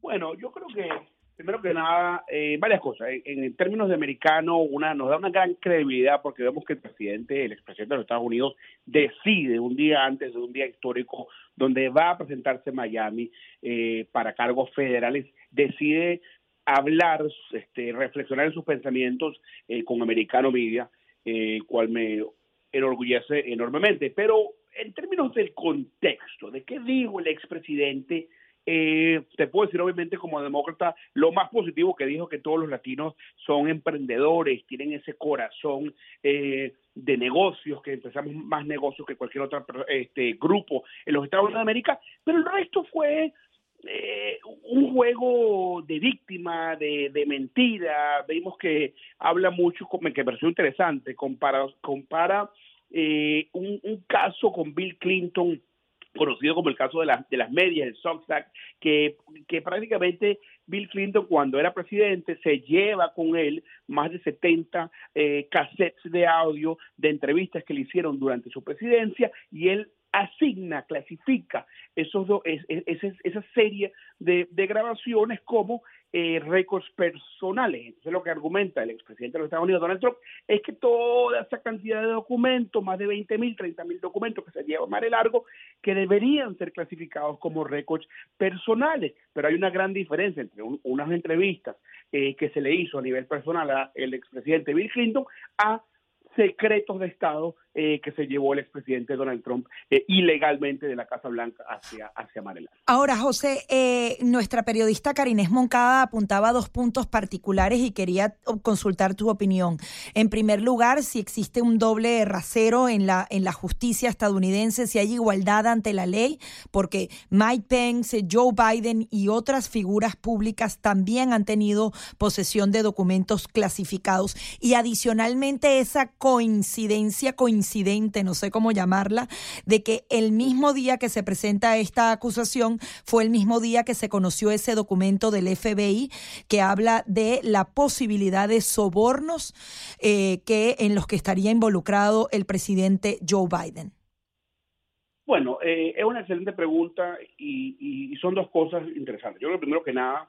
Bueno, yo creo que primero que nada, eh, varias cosas. En, términos de americano, una nos da una gran credibilidad porque vemos que el presidente, el expresidente de los Estados Unidos, decide un día antes de un día histórico donde va a presentarse en Miami eh, para cargos federales, decide hablar, este, reflexionar en sus pensamientos eh, con Americano Media, eh, cual me enorgullece enormemente. Pero en términos del contexto, de qué dijo el expresidente, eh, te puedo decir, obviamente, como demócrata, lo más positivo que dijo que todos los latinos son emprendedores, tienen ese corazón eh, de negocios, que empezamos más negocios que cualquier otro este, grupo en los Estados Unidos de América, pero el resto fue eh, un juego de víctima, de, de, mentira. Vimos que habla mucho, que me pareció interesante, compara, compara eh, un, un caso con Bill Clinton conocido como el caso de, de las medias, el Sox que, que prácticamente Bill Clinton cuando era presidente se lleva con él más de 70 eh, cassettes de audio de entrevistas que le hicieron durante su presidencia y él asigna, clasifica esos esa serie de, grabaciones como eh, récords personales. Entonces lo que argumenta el expresidente de los Estados Unidos, Donald Trump, es que toda esa cantidad de documentos, más de 20 mil, 30 mil documentos que se llevan más de largo, que deberían ser clasificados como récords personales. Pero hay una gran diferencia entre unas entrevistas eh, que se le hizo a nivel personal al expresidente Bill Clinton a secretos de Estado eh, que se llevó el expresidente Donald Trump eh, ilegalmente de la Casa Blanca hacia, hacia Ahora, José, eh, nuestra periodista Karinés Moncada apuntaba dos puntos particulares y quería consultar tu opinión. En primer lugar, si existe un doble rasero en la, en la justicia estadounidense, si hay igualdad ante la ley, porque Mike Pence, Joe Biden y otras figuras públicas también han tenido posesión de documentos clasificados. Y adicionalmente esa coincidencia, coincidencia incidente, no sé cómo llamarla, de que el mismo día que se presenta esta acusación fue el mismo día que se conoció ese documento del FBI que habla de la posibilidad de sobornos eh, que en los que estaría involucrado el presidente Joe Biden. Bueno, eh, es una excelente pregunta y, son dos cosas interesantes. Yo creo primero que nada,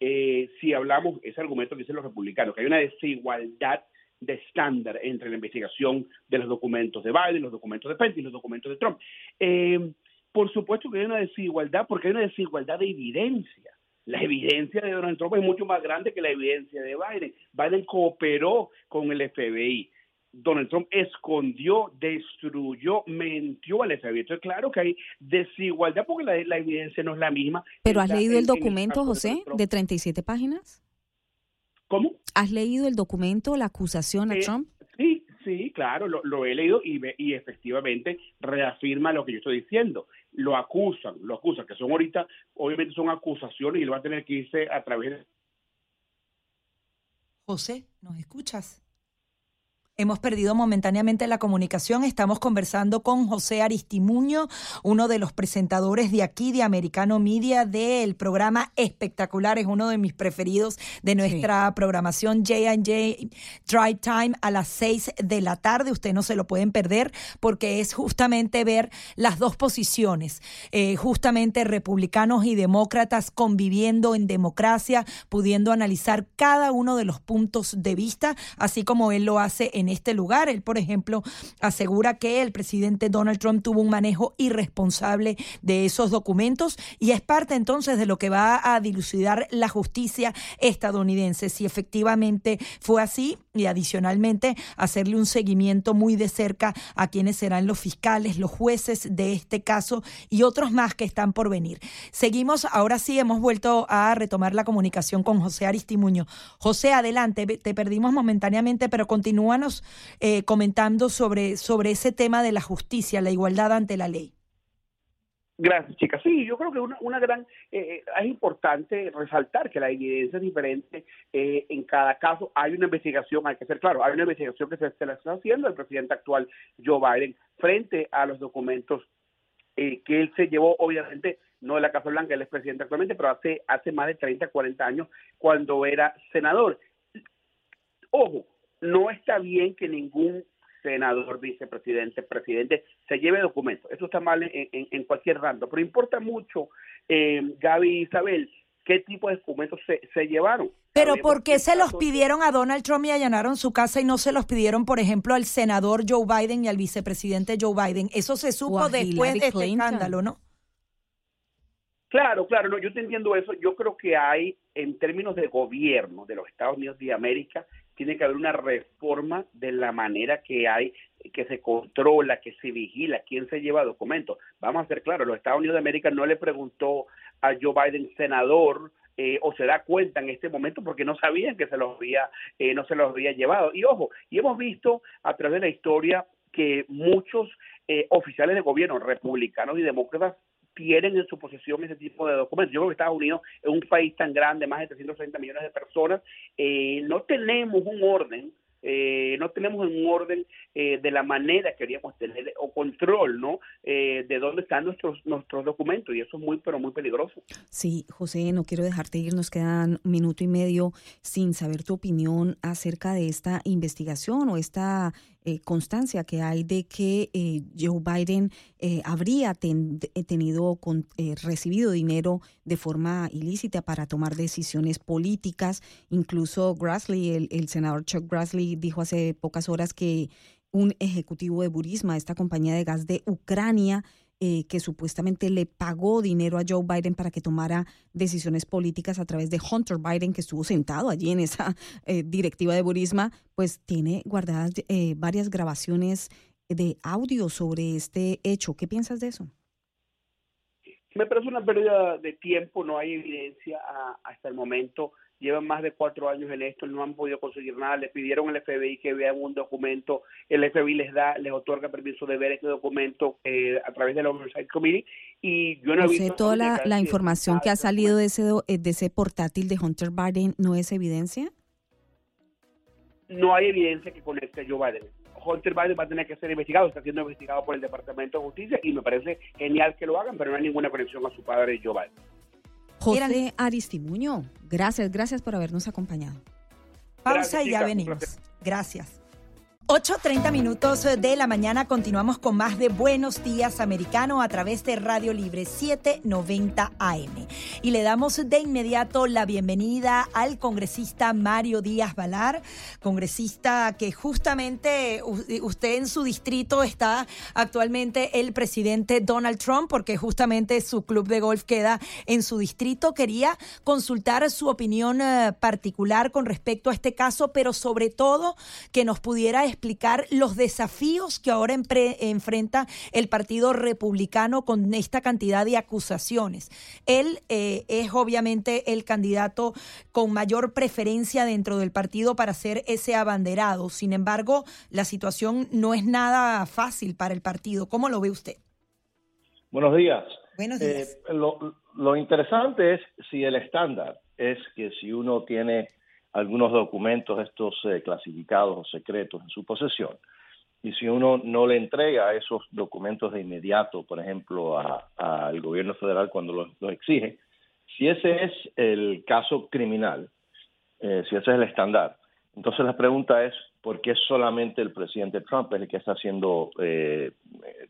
eh, si hablamos, ese argumento que dicen los republicanos, que hay una desigualdad de estándar entre la investigación de los documentos de Biden, los documentos de Pence y los documentos de Trump. Eh, por supuesto que hay una desigualdad porque hay una desigualdad de evidencia. La evidencia de Donald Trump es mucho más grande que la evidencia de Biden. Biden cooperó con el FBI. Donald Trump escondió, destruyó, mintió al FBI. Entonces, claro que hay desigualdad porque la, evidencia no es la misma. ¿Pero has leído el documento, José, de 37 páginas? ¿Cómo? ¿Has leído el documento, la acusación a eh, Trump? Sí, sí, claro, lo, he leído y, y efectivamente reafirma lo que yo estoy diciendo. Lo acusan, lo acusan, que son ahorita, obviamente son acusaciones y lo va a tener que irse a través de... José, ¿nos escuchas? Hemos perdido momentáneamente la comunicación. Estamos conversando con José Aristimuño, uno de los presentadores de aquí, de Americano Media, del programa Espectacular. Es uno de mis preferidos de nuestra programación J&J Drive Time a las 6 de la tarde. Usted no se lo pueden perder porque es justamente ver las dos posiciones, eh, justamente republicanos y demócratas conviviendo en democracia, pudiendo analizar cada uno de los puntos de vista, así como él lo hace en este lugar. Él, por ejemplo, asegura que el presidente Donald Trump tuvo un manejo irresponsable de esos documentos y es parte entonces de lo que va a dilucidar la justicia estadounidense. Si efectivamente fue así y adicionalmente hacerle un seguimiento muy de cerca a quienes serán los fiscales, los jueces de este caso y otros más que están por venir. Seguimos, ahora sí hemos vuelto a retomar la comunicación con José Aristimuño. José, adelante, te perdimos momentáneamente, pero continúanos eh, comentando sobre, sobre ese tema de la justicia, la igualdad ante la ley. Gracias, chicas. Sí, yo creo que una, gran eh, es importante resaltar que la evidencia es diferente eh, en cada caso. Hay una investigación, hay que ser claro, hay una investigación que se, se la está haciendo el presidente actual Joe Biden frente a los documentos que él se llevó, obviamente, no de la Casa Blanca, él es presidente actualmente, pero hace, hace más de 30, 40 años cuando era senador. Ojo, no está bien que ningún senador, vicepresidente, presidente se lleve documentos. Eso está mal en, cualquier rando. Pero importa mucho, eh, Gaby y Isabel, qué tipo de documentos se, llevaron. Pero ¿por qué se los pidieron a Donald Trump y allanaron su casa y no se los pidieron, por ejemplo, al senador Joe Biden y al vicepresidente Joe Biden? Eso se supo después de este escándalo, ¿no? Claro, claro, no, yo te entiendo eso. Yo creo que hay, en términos de gobierno de los Estados Unidos de América, tiene que haber una reforma de la manera que hay, que se controla, que se vigila, quién se lleva documentos. Vamos a ser claros, los Estados Unidos de América no le preguntó a Joe Biden, senador, eh, o se da cuenta en este momento porque no sabían que se los había, eh, no se los había llevado. Y ojo, y hemos visto a través de la historia que muchos eh, oficiales de gobierno, republicanos y demócratas, tienen en su posesión ese tipo de documentos. Yo creo que Estados Unidos es un país tan grande, más de 330 millones de personas, eh, no tenemos un orden eh, no tenemos un orden eh, de la manera que queríamos tener o control, ¿no? Eh, de dónde están nuestros nuestros documentos y eso es muy pero muy peligroso. Sí, José, no quiero dejarte ir, nos quedan minuto y medio sin saber tu opinión acerca de esta investigación o esta eh, constancia que hay de que eh, Joe Biden eh, habría tenido con, recibido dinero de forma ilícita para tomar decisiones políticas. Incluso Grassley, el, el senador Chuck Grassley, dijo hace pocas horas que un ejecutivo de Burisma, esta compañía de gas de Ucrania, eh, que supuestamente le pagó dinero a Joe Biden para que tomara decisiones políticas a través de Hunter Biden, que estuvo sentado allí en esa eh, directiva de Burisma, pues tiene guardadas eh, varias grabaciones de audio sobre este hecho. ¿Qué piensas de eso? Me parece una pérdida de tiempo, no hay evidencia hasta el momento llevan más de cuatro años en esto, no han podido conseguir nada, le pidieron al FBI que vean un documento, el FBI les da, les otorga permiso de ver este documento eh, a través de la Oversight Committee y yo no he visto... toda la, información que ha salido de ese, eh, de ese portátil de Hunter Biden no es evidencia? No hay evidencia que conecte a Joe Biden. Hunter Biden va a tener que ser investigado, está siendo investigado por el Departamento de Justicia y me parece genial que lo hagan, pero no hay ninguna conexión a su padre Joe Biden. José Aristimuño, gracias, gracias por habernos acompañado. Pausa y ya venimos. Gracias. 8.30 minutos de la mañana continuamos con más de Buenos Días Americano a través de Radio Libre 790 AM. Y le damos de inmediato la bienvenida al congresista Mario Díaz Valar, congresista que justamente usted en su distrito está actualmente el presidente Donald Trump, porque justamente su club de golf queda en su distrito. Quería consultar su opinión eh, particular con respecto a este caso, pero sobre todo que nos pudiera explicar los desafíos que ahora enfrenta el Partido Republicano con esta cantidad de acusaciones. Él eh, es obviamente el candidato con mayor preferencia dentro del partido para ser ese abanderado. Sin embargo, la situación no es nada fácil para el partido. ¿Cómo lo ve usted? Buenos días. Buenos días. Eh, lo, lo interesante es si el estándar es que si uno tiene algunos documentos estos eh, clasificados o secretos en su posesión. Y si uno no le entrega esos documentos de inmediato, por ejemplo, al gobierno federal cuando los, exige, si ese es el caso criminal, eh, si ese es el estándar, entonces la pregunta es, ¿por qué solamente el presidente Trump es el que está haciendo, eh,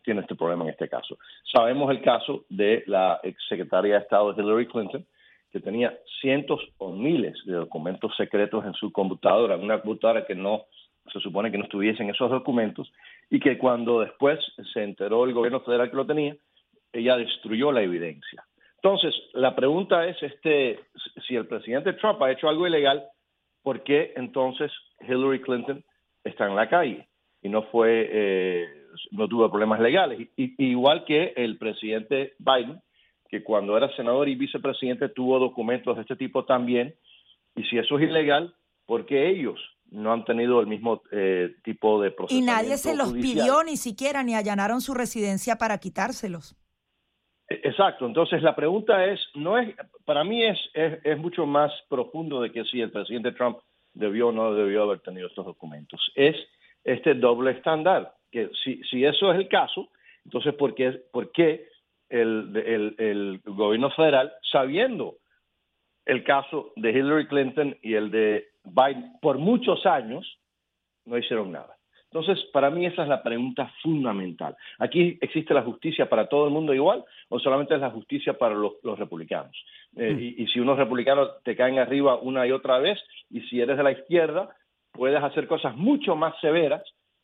tiene este problema en este caso? Sabemos el caso de la exsecretaria de Estado Hillary Clinton, que tenía cientos o miles de documentos secretos en su computadora, una computadora que no se supone que no estuviesen esos documentos y que cuando después se enteró el gobierno federal que lo tenía, ella destruyó la evidencia. Entonces, la pregunta es este si el presidente Trump ha hecho algo ilegal, ¿por qué entonces Hillary Clinton está en la calle y no fue eh, no tuvo problemas legales? igual que el presidente Biden, que cuando era senador y vicepresidente tuvo documentos de este tipo también. Y si eso es ilegal, ¿por qué ellos no han tenido el mismo eh, tipo de proceso? Y nadie se los pidió ni siquiera, ni allanaron su residencia para quitárselos. E, exacto, entonces la pregunta es, no es, para mí es, es, mucho más profundo de que si el presidente Trump debió o no debió haber tenido estos documentos. Es este doble estándar, que si, si eso es el caso, entonces ¿por qué, por qué el, el, gobierno federal, sabiendo el caso de Hillary Clinton y el de Biden por muchos años, no hicieron nada. Entonces, para mí esa es la pregunta fundamental. ¿Aquí existe la justicia para todo el mundo igual o solamente es la justicia para los, republicanos? Eh, mm. y, y, si unos republicanos te caen arriba una y otra vez, y si eres de la izquierda, puedes hacer cosas mucho más severas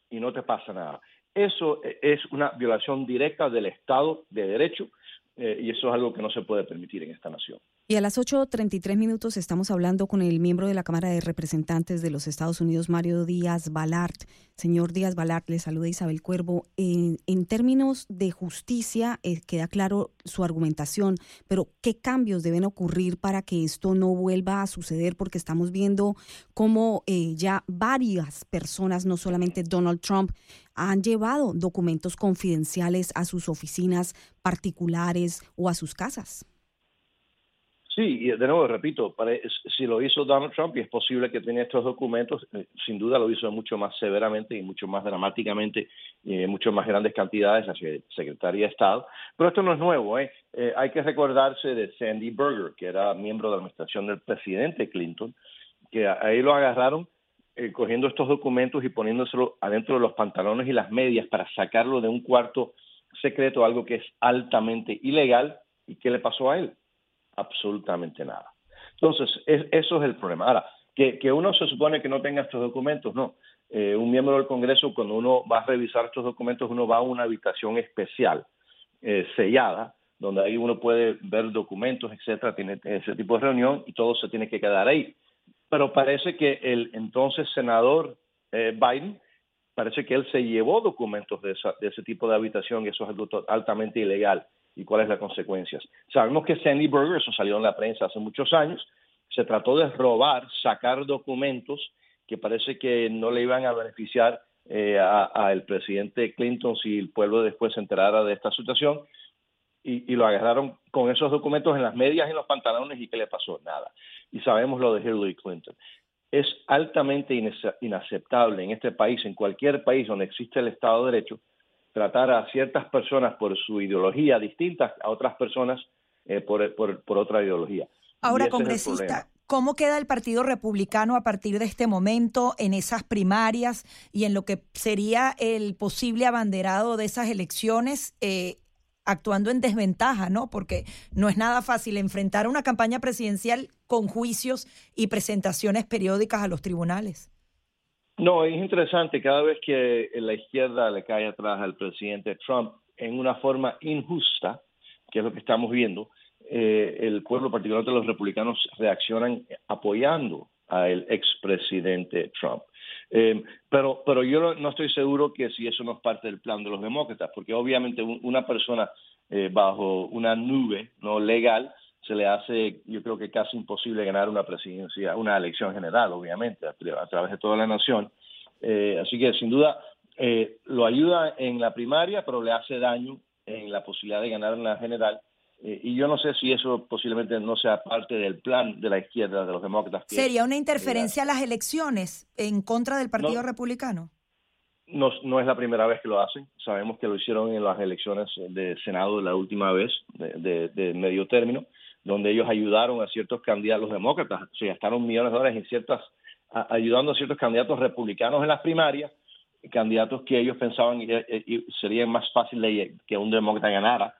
y no te pasa nada. Eso e, es una violación directa del Estado de Derecho eh, y eso es algo que no se puede permitir en esta nación. Y a las 8.33 minutos estamos hablando con el miembro de la Cámara de Representantes de los Estados Unidos, Mario Díaz Balart. Señor Díaz Balart, le saluda Isabel Cuervo. En, términos de justicia, eh, queda claro su argumentación, pero ¿qué cambios deben ocurrir para que esto no vuelva a suceder? Porque estamos viendo cómo eh, ya varias personas, no solamente Donald Trump, han llevado documentos confidenciales a sus oficinas particulares o a sus casas. Sí, y de nuevo repito, si lo hizo Donald Trump y es posible que tenga estos documentos, eh, sin duda lo hizo mucho más severamente y mucho más dramáticamente y en mucho más grandes cantidades la Secretaría de Estado. Pero esto no es nuevo, ¿eh? ¿eh? Hay que recordarse de Sandy Berger, que era miembro de la administración del presidente Clinton, que ahí lo agarraron eh, cogiendo estos documentos y poniéndoselo adentro de los pantalones y las medias para sacarlo de un cuarto secreto, algo que es altamente ilegal. ¿Y qué le pasó a él? Absolutamente nada. Entonces, eso es el problema. Ahora, que, uno se supone que no tenga estos documentos, no. Eh, un miembro del Congreso, cuando uno va a revisar estos documentos, uno va a una habitación especial, eh, sellada, donde ahí uno puede ver documentos, etcétera, tiene ese tipo de reunión y todo se tiene que quedar ahí. Pero parece que el entonces senador eh, Biden, parece que él se llevó documentos de, de ese tipo de habitación y eso es algo altamente ilegal. ¿Y cuáles las consecuencias? Sabemos que Sandy Berger, eso salió en la prensa hace muchos años, se trató de robar, sacar documentos que parece que no le iban a beneficiar eh, al presidente Clinton si el pueblo después se enterara de esta situación y, lo agarraron con esos documentos en las medias y en los pantalones y ¿qué le pasó? Nada. Y sabemos lo de Hillary Clinton. Es altamente inaceptable en este país, en cualquier país donde existe el Estado de Derecho, tratar a ciertas personas por su ideología distintas a otras personas eh, por, por, otra ideología. Ahora, congresista, ¿Cómo queda el Partido Republicano a partir de este momento en esas primarias y en lo que sería el posible abanderado de esas elecciones? Eh, actuando en desventaja, ¿no? Porque no es nada fácil enfrentar una campaña presidencial con juicios y presentaciones periódicas a los tribunales. No, es interesante cada vez que la izquierda le cae atrás al presidente Trump en una forma injusta, que es lo que estamos viendo, eh, el pueblo, particularmente los republicanos, reaccionan apoyando al expresidente Trump. Eh, pero, pero yo no estoy seguro que si eso no es parte del plan de los demócratas, porque obviamente una persona eh, bajo una nube no legal se le hace, yo creo que casi imposible ganar una presidencia, una elección general, obviamente, a, través de toda la nación. Eh, así que sin duda lo ayuda en la primaria, pero le hace daño en la posibilidad de ganar en la general eh, y yo no sé si eso posiblemente no sea parte del plan de la izquierda, de los demócratas. ¿Sería una interferencia a las elecciones en contra del Partido Republicano? No, no es la primera vez que lo hacen. Sabemos que lo hicieron en las elecciones de Senado la última vez, de, medio término, donde ellos ayudaron a ciertos candidatos demócratas, se gastaron millones de dólares en ciertas, ayudando a ciertos candidatos republicanos en las primarias, candidatos que ellos pensaban que sería más fácil que un demócrata ganara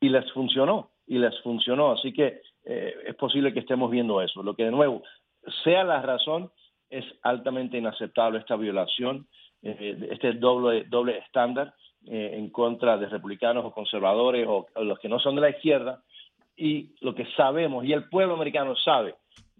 y les funcionó, y les funcionó. Así que eh, es posible que estemos viendo eso. Lo que de nuevo, sea la razón, es altamente inaceptable esta violación, eh, este doble, doble estándar eh, en contra de republicanos o conservadores o, los que no son de la izquierda. Y lo que sabemos, y el pueblo americano sabe,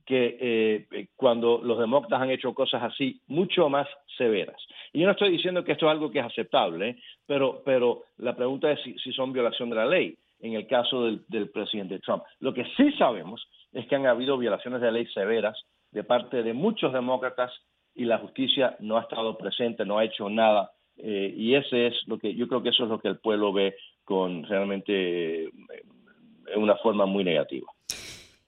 que cuando los demócratas han hecho cosas así mucho más severas. Y yo no estoy diciendo que esto es algo que es aceptable, pero, pero la pregunta es si, si son violación de la ley en el caso del, presidente Trump. Lo que sí sabemos es que han habido violaciones de ley severas de parte de muchos demócratas y la justicia no ha estado presente, no ha hecho nada. Eh, y ese es lo que yo creo que eso es lo que el pueblo ve con realmente eh, una forma muy negativa.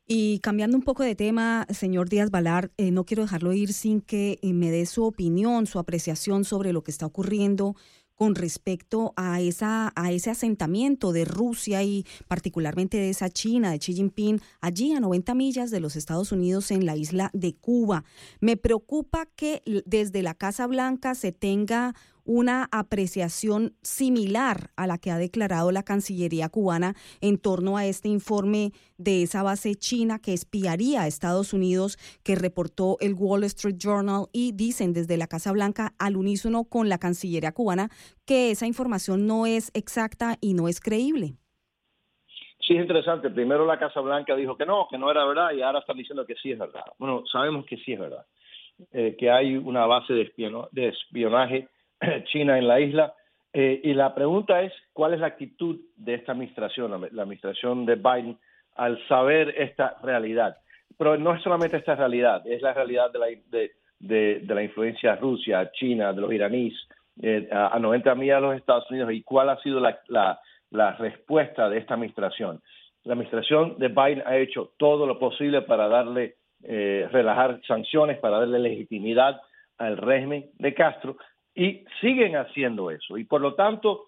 Y cambiando un poco de tema, señor Díaz Valar, eh, no quiero dejarlo ir sin que me dé su opinión, su apreciación sobre lo que está ocurriendo con respecto a, esa, a ese asentamiento de Rusia y particularmente de esa China, de Xi Jinping, allí a 90 millas de los Estados Unidos en la isla de Cuba. Me preocupa que desde la Casa Blanca se tenga una apreciación similar a la que ha declarado la Cancillería cubana en torno a este informe de esa base china que espiaría a Estados Unidos que reportó el Wall Street Journal y dicen desde la Casa Blanca al unísono con la Cancillería cubana que esa información no es exacta y no es creíble. Sí, es interesante. Primero la Casa Blanca dijo que no, que no era verdad y ahora están diciendo que sí es verdad. Bueno, sabemos que sí es verdad. Eh, que hay una base de, de espionaje China en la isla. Eh, y la pregunta es, ¿cuál es la actitud de esta administración, la, administración de Biden, al saber esta realidad? Pero no es solamente esta realidad, es la realidad de la, de, la influencia Rusia, China, de los iraníes, eh, a, 90 millas de los Estados Unidos, y cuál ha sido la, la, la respuesta de esta administración. La administración de Biden ha hecho todo lo posible para darle, eh, relajar sanciones, para darle legitimidad al régimen de Castro, y siguen haciendo eso. Y por lo tanto,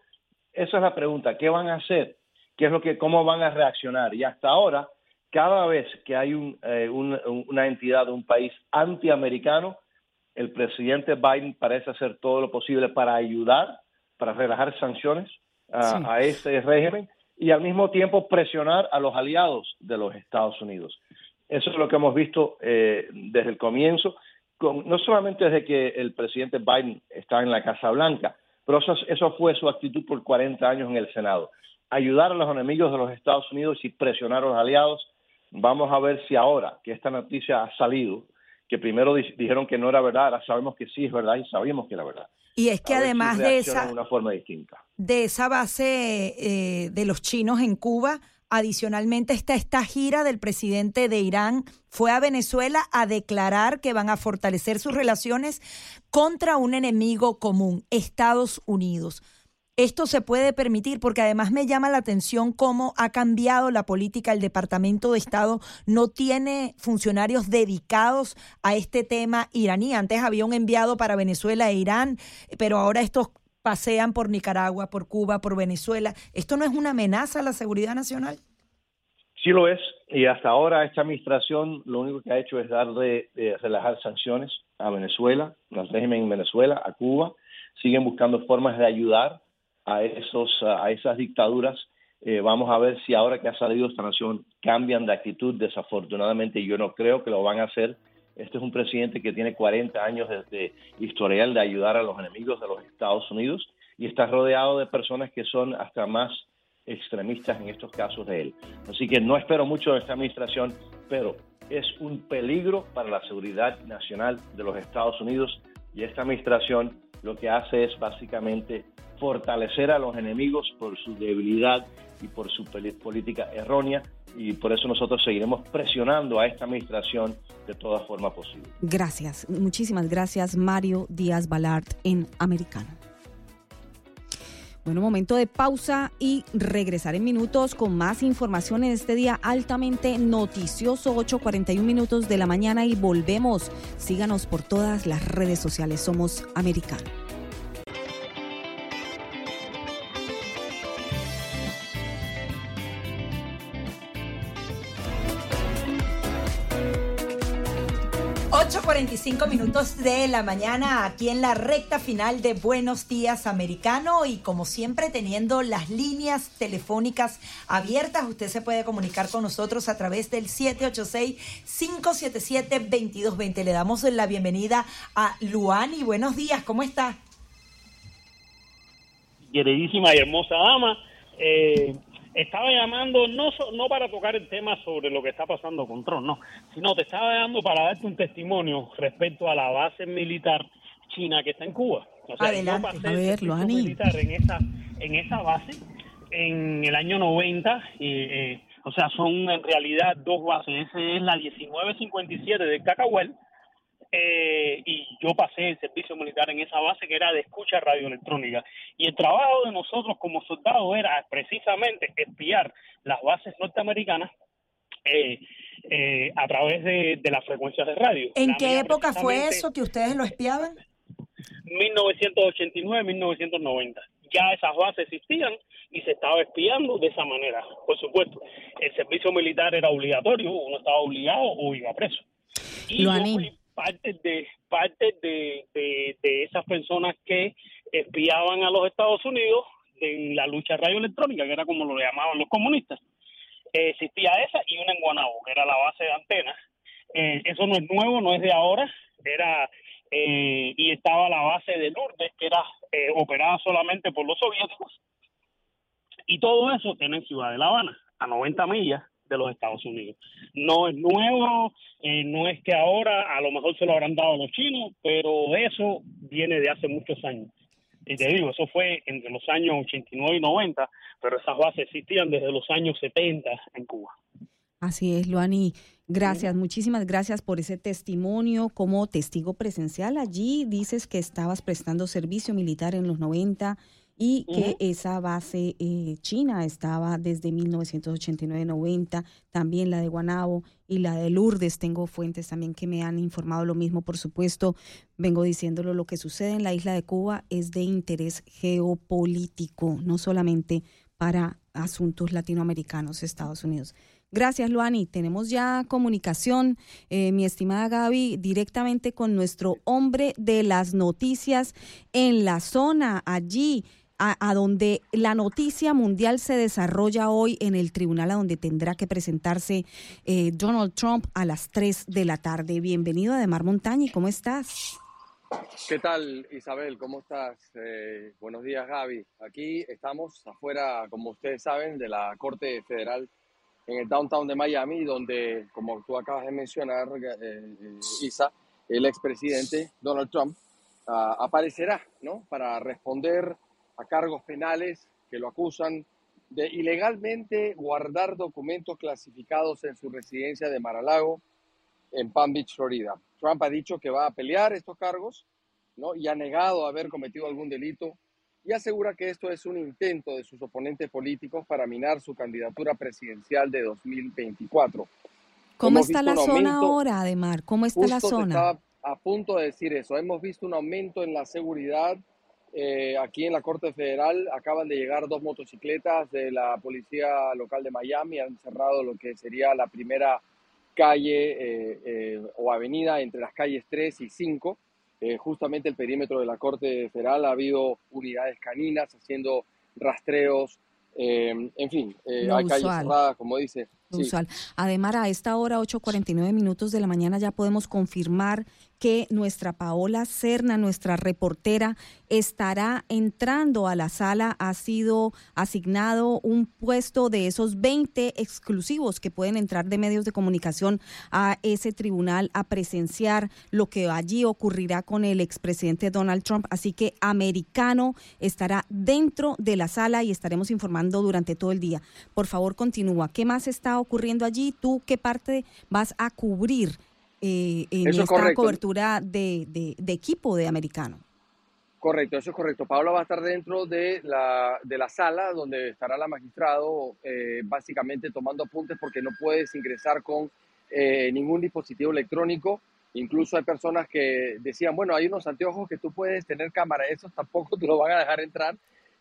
esa es la pregunta, ¿qué van a hacer? ¿Qué es lo que, cómo van a reaccionar? Y hasta ahora, cada vez que hay un, eh, una entidad, un país antiamericano, el presidente Biden parece hacer todo lo posible para ayudar, para relajar sanciones a, este régimen y al mismo tiempo presionar a los aliados de los Estados Unidos. Eso es lo que hemos visto eh, desde el comienzo, no solamente desde que el presidente Biden está en la Casa Blanca, pero eso, eso fue su actitud por 40 años en el Senado. Ayudar a los enemigos de los Estados Unidos y presionar a los aliados. Vamos a ver si ahora que esta noticia ha salido, que primero dijeron que no era verdad, ahora sabemos que sí es verdad y sabíamos que era verdad. Y es que además de esa, de una forma distinta. de esa base eh, de los chinos en Cuba, adicionalmente está esta gira del presidente de Irán, fue a Venezuela a declarar que van a fortalecer sus relaciones contra un enemigo común, Estados Unidos esto se puede permitir porque además me llama la atención cómo ha cambiado la política. El Departamento de Estado no tiene funcionarios dedicados a este tema iraní. Antes había un enviado para Venezuela e Irán, pero ahora estos pasean por Nicaragua, por Cuba, por Venezuela. ¿Esto no es una amenaza a la seguridad nacional? Sí lo es, y hasta ahora esta administración lo único que ha hecho es darle, de relajar sanciones a Venezuela, al régimen en Venezuela, a Cuba. Siguen buscando formas de ayudar a, esos, a esas dictaduras. Eh, vamos a ver si ahora que ha salido esta nación cambian de actitud. Desafortunadamente yo no creo que lo van a hacer. Este es un presidente que tiene 40 años de, historial de ayudar a los enemigos de los Estados Unidos y está rodeado de personas que son hasta más extremistas en estos casos de él. Así que no espero mucho de esta administración, pero es un peligro para la seguridad nacional de los Estados Unidos y esta administración lo que hace es básicamente fortalecer a los enemigos por su debilidad y por su política errónea y por eso nosotros seguiremos presionando a esta administración de toda forma posible. Gracias, muchísimas gracias Mario Díaz Balart en Americano. Bueno, momento de pausa y regresar en minutos con más información en este día altamente noticioso, 8.41 minutos de la mañana y volvemos. Síganos por todas las redes sociales, somos Americano. 8.45 minutos de la mañana aquí en la recta final de Buenos Días Americano y como siempre teniendo las líneas telefónicas abiertas, usted se puede comunicar con nosotros a través del 786-577-2220. Le damos la bienvenida a Luani. Buenos días, ¿cómo está? Queridísima y hermosa dama, eh, estaba llamando no no para tocar el tema sobre lo que está pasando con Trump, no, sino te estaba llamando para darte un testimonio respecto a la base militar china que está en Cuba. Adelante, a verlo, militar en esa en esa base en el año 90 eh, o sea, son en realidad dos bases. Esa es la 1957 de Cacahuel eh, y yo pasé el servicio militar en esa base que era de escucha radioelectrónica. Y el trabajo de nosotros como soldados era precisamente espiar las bases norteamericanas eh, eh, a través de, las frecuencias de radio. ¿En qué época fue eso que ustedes lo espiaban? 1989-1990. Ya esas bases existían y se estaba espiando de esa manera. Por supuesto, el servicio militar era obligatorio, uno estaba obligado o iba preso. Y lo parte de parte de, de, esas personas que espiaban a los Estados Unidos en la lucha radioelectrónica, que era como lo llamaban los comunistas. Eh, existía esa y una en Guanabo, que era la base de antenas. Eh, eso no es nuevo, no es de ahora, era eh, y estaba la base de Lourdes, que era operada solamente por los soviéticos. Y todo eso tiene en Ciudad de La Habana, a 90 millas de los Estados Unidos. No es nuevo, eh, no es que ahora a lo mejor se lo habrán dado los chinos, pero eso viene de hace muchos años. Y te digo, eso fue entre los años 89 y 90, pero esas bases existían desde los años 70 en Cuba. Así es, Luani. Gracias, muchísimas gracias por ese testimonio como testigo presencial. Allí dices que estabas prestando servicio militar en los 90 y que esa base eh, china estaba desde 1989-90, también la de Guanabo y la de Lourdes. Tengo fuentes también que me han informado lo mismo, por supuesto. Vengo diciéndolo, lo que sucede en la isla de Cuba es de interés geopolítico, no solamente para asuntos latinoamericanos, Estados Unidos. Gracias, Luani. Tenemos ya comunicación, eh, mi estimada Gaby, directamente con nuestro hombre de las noticias en la zona, allí, a, donde la noticia mundial se desarrolla hoy en el tribunal, a donde tendrá que presentarse eh, Donald Trump a las 3 de la tarde. Bienvenido a Mar Montaña, ¿cómo estás? ¿Qué tal, Isabel? ¿Cómo estás? Eh, buenos días, Gaby. Aquí estamos afuera, como ustedes saben, de la Corte Federal en el downtown de Miami, donde, como tú acabas de mencionar, eh, eh, Isa, el expresidente Donald Trump ah, aparecerá ¿no? para responder a cargos penales que lo acusan de ilegalmente guardar documentos clasificados en su residencia de Mar-a-Lago, en Palm Beach, Florida. Trump ha dicho que va a pelear estos cargos ¿no? y ha negado haber cometido algún delito y asegura que esto es un intento de sus oponentes políticos para minar su candidatura presidencial de 2024. ¿Cómo está la zona ahora, Ademar? ¿Cómo está la zona? Estaba a punto de decir eso. Hemos visto un aumento en la seguridad. Eh, aquí en la Corte Federal acaban de llegar dos motocicletas de la policía local de Miami. Han cerrado lo que sería la primera calle eh, eh, o avenida entre las calles 3 y 5 eh, justamente el perímetro de la Corte Federal ha habido unidades caninas haciendo rastreos, en fin, hay calles cerradas, como dice. Usual. Además, a esta hora, 8.49 minutos de la mañana, ya podemos confirmar que nuestra Paola Serna, nuestra reportera, estará entrando a la sala. Ha sido asignado un puesto de esos 20 exclusivos que pueden entrar de medios de comunicación a ese tribunal a presenciar lo que allí ocurrirá con el expresidente Donald Trump. Así que Americano estará dentro de la sala y estaremos informando durante todo el día. Por favor, continúa. ¿Qué más está ocurriendo allí? ¿Tú qué parte vas a cubrir? Eh, en esta cobertura de, de, equipo de americano. Correcto, eso es correcto. Paola va a estar dentro de la, de la sala donde estará la magistrado eh, básicamente tomando apuntes porque no puedes ingresar con eh, ningún dispositivo electrónico. Incluso hay personas que decían, bueno, hay unos anteojos que tú puedes tener cámara, esos tampoco te lo van a dejar entrar.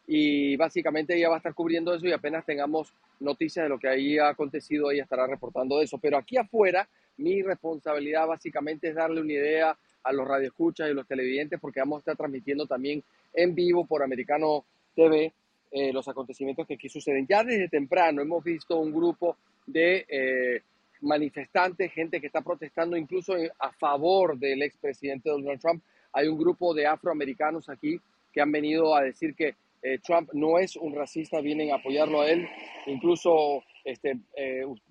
Y básicamente ella va a estar cubriendo eso y apenas tengamos noticias de lo que ahí ha acontecido, ella estará reportando eso. Pero aquí afuera mi responsabilidad básicamente es darle una idea a los radioescuchas y los televidentes porque vamos a estar transmitiendo también en vivo por Americano TV eh, los acontecimientos que aquí suceden. Ya desde temprano hemos visto un grupo de eh, manifestantes, gente que está protestando incluso a favor del expresidente Donald Trump. Hay un grupo de afroamericanos aquí que han venido a decir que eh, Trump no es un racista, vienen a apoyarlo a él. Incluso este,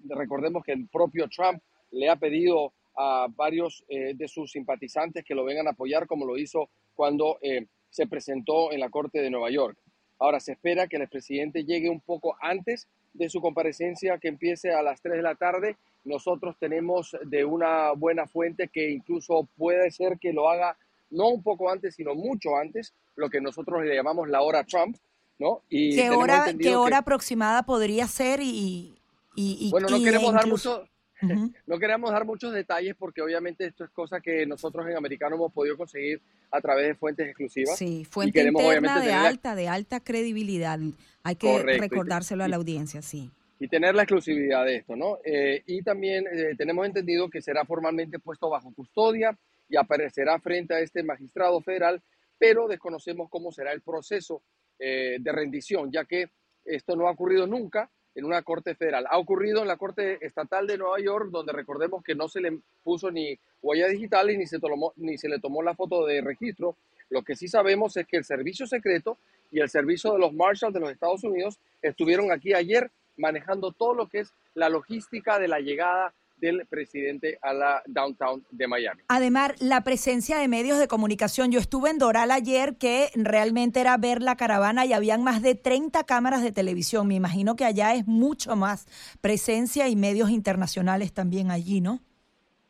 recordemos que el propio Trump le ha pedido a varios eh, de sus simpatizantes que lo vengan a apoyar, como lo hizo cuando eh, se presentó en la Corte de Nueva York. Ahora se espera que el presidente llegue un poco antes de su comparecencia, que empiece a las 3 de la tarde. Nosotros tenemos de una buena fuente que incluso puede ser que lo haga no un poco antes, sino mucho antes, lo que nosotros le llamamos la hora Trump, ¿no? Y ¿Qué hora, ¿qué hora aproximada podría ser? Y, y, bueno, no queremos dar mucho no queremos dar muchos detalles porque obviamente esto es cosa que nosotros en Americano hemos podido conseguir a través de fuentes exclusivas. Sí, fuente interna de alta, de alta credibilidad. Hay que recordárselo a la audiencia, sí. Y tener la exclusividad de esto, ¿no? Eh, y también eh, tenemos entendido que será formalmente puesto bajo custodia y aparecerá frente a este magistrado federal, pero desconocemos cómo será el proceso eh, de rendición, ya que esto no ha ocurrido nunca en una corte federal. Ha ocurrido en la Corte Estatal de Nueva York, donde recordemos que no se le puso ni huella digital y ni se, tomó, ni se le tomó la foto de registro. Lo que sí sabemos es que el servicio secreto y el servicio de los Marshals de los Estados Unidos estuvieron aquí ayer manejando todo lo que es la logística de la llegada del presidente a la downtown de Miami. Además, la presencia de medios de comunicación. Yo estuve en Doral ayer que realmente era ver la caravana y habían más de 30 cámaras de televisión. Me imagino que allá es mucho más presencia y medios internacionales también allí, ¿no?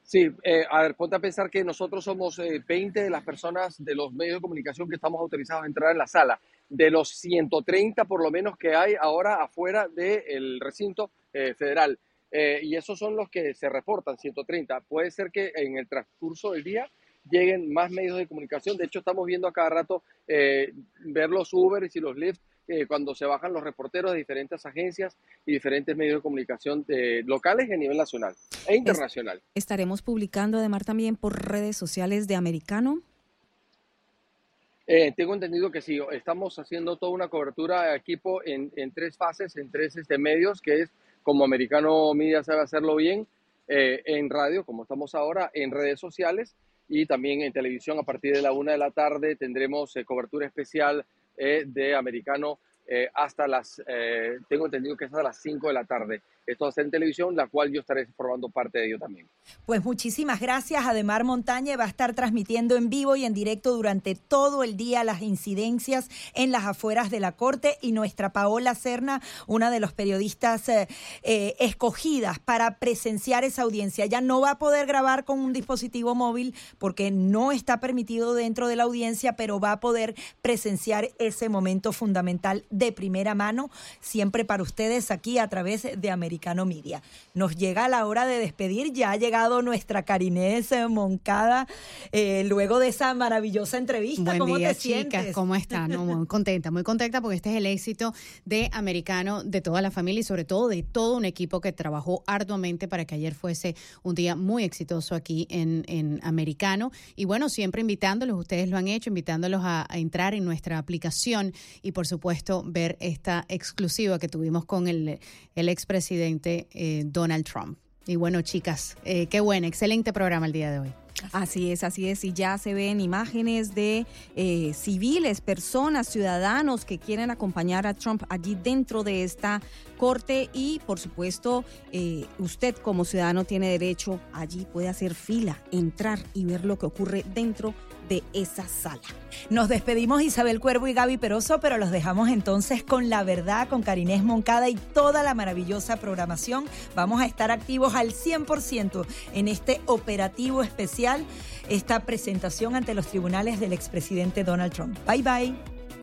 Sí, eh, a ver, ponte a pensar que nosotros somos 20 eh, de las personas de los medios de comunicación que estamos autorizados a entrar en la sala. De los 130 por lo menos que hay ahora afuera del recinto eh, federal. Eh, y esos son los que se reportan, 130. Puede ser que en el transcurso del día lleguen más medios de comunicación. De hecho, estamos viendo a cada rato eh, ver los Uber y los Lyft eh, cuando se bajan los reporteros de diferentes agencias y diferentes medios de comunicación eh, locales y a nivel nacional e internacional. Estaremos publicando además también por redes sociales de Americano. Tengo entendido que sí, estamos haciendo toda una cobertura de equipo en, tres fases, en tres este, medios, que es como Americano Media sabe hacerlo bien, en radio, como estamos ahora, en redes sociales y también en televisión a partir de la una de la tarde tendremos cobertura especial eh, de americano eh, hasta las, eh, tengo entendido que es hasta las 5 de la tarde. Esto va a ser en televisión, la cual yo estaré formando parte de ello también. Pues muchísimas gracias. Ademar Montaña va a estar transmitiendo en vivo y en directo durante todo el día las incidencias en las afueras de la Corte y nuestra Paola Serna, una de los periodistas eh, eh, escogidas para presenciar esa audiencia. Ya no va a poder grabar con un dispositivo móvil porque no está permitido dentro de la audiencia, pero va a poder presenciar ese momento fundamental de primera mano, siempre para ustedes aquí a través de América Media. Nos llega la hora de despedir, ya ha llegado nuestra Carinés Moncada eh, luego de esa maravillosa entrevista. Buen ¿Cómo día, te chicas, sientes? ¿cómo están? No, muy contenta, muy contenta porque este es el éxito de Americano, de toda la familia y sobre todo de todo un equipo que trabajó arduamente para que ayer fuese un día muy exitoso aquí en, en Americano. Y bueno, siempre invitándolos, ustedes lo han hecho, invitándolos a, a entrar en nuestra aplicación y por supuesto ver esta exclusiva que tuvimos con el, el expresidente eh, Donald Trump. Y bueno, chicas, eh, qué buen, excelente programa el día de hoy. Así es, así es. Y ya se ven imágenes de eh, civiles, personas, ciudadanos que quieren acompañar a Trump allí dentro de esta corte. Y por supuesto, usted como ciudadano tiene derecho allí, puede hacer fila, entrar y ver lo que ocurre dentro de esa sala. Nos despedimos Isabel Cuervo y Gaby Peroso, pero los dejamos entonces con la verdad, con Carinés Moncada y toda la maravillosa programación. Vamos a estar activos al 100% en este operativo especial, esta presentación ante los tribunales del expresidente Donald Trump. Bye bye.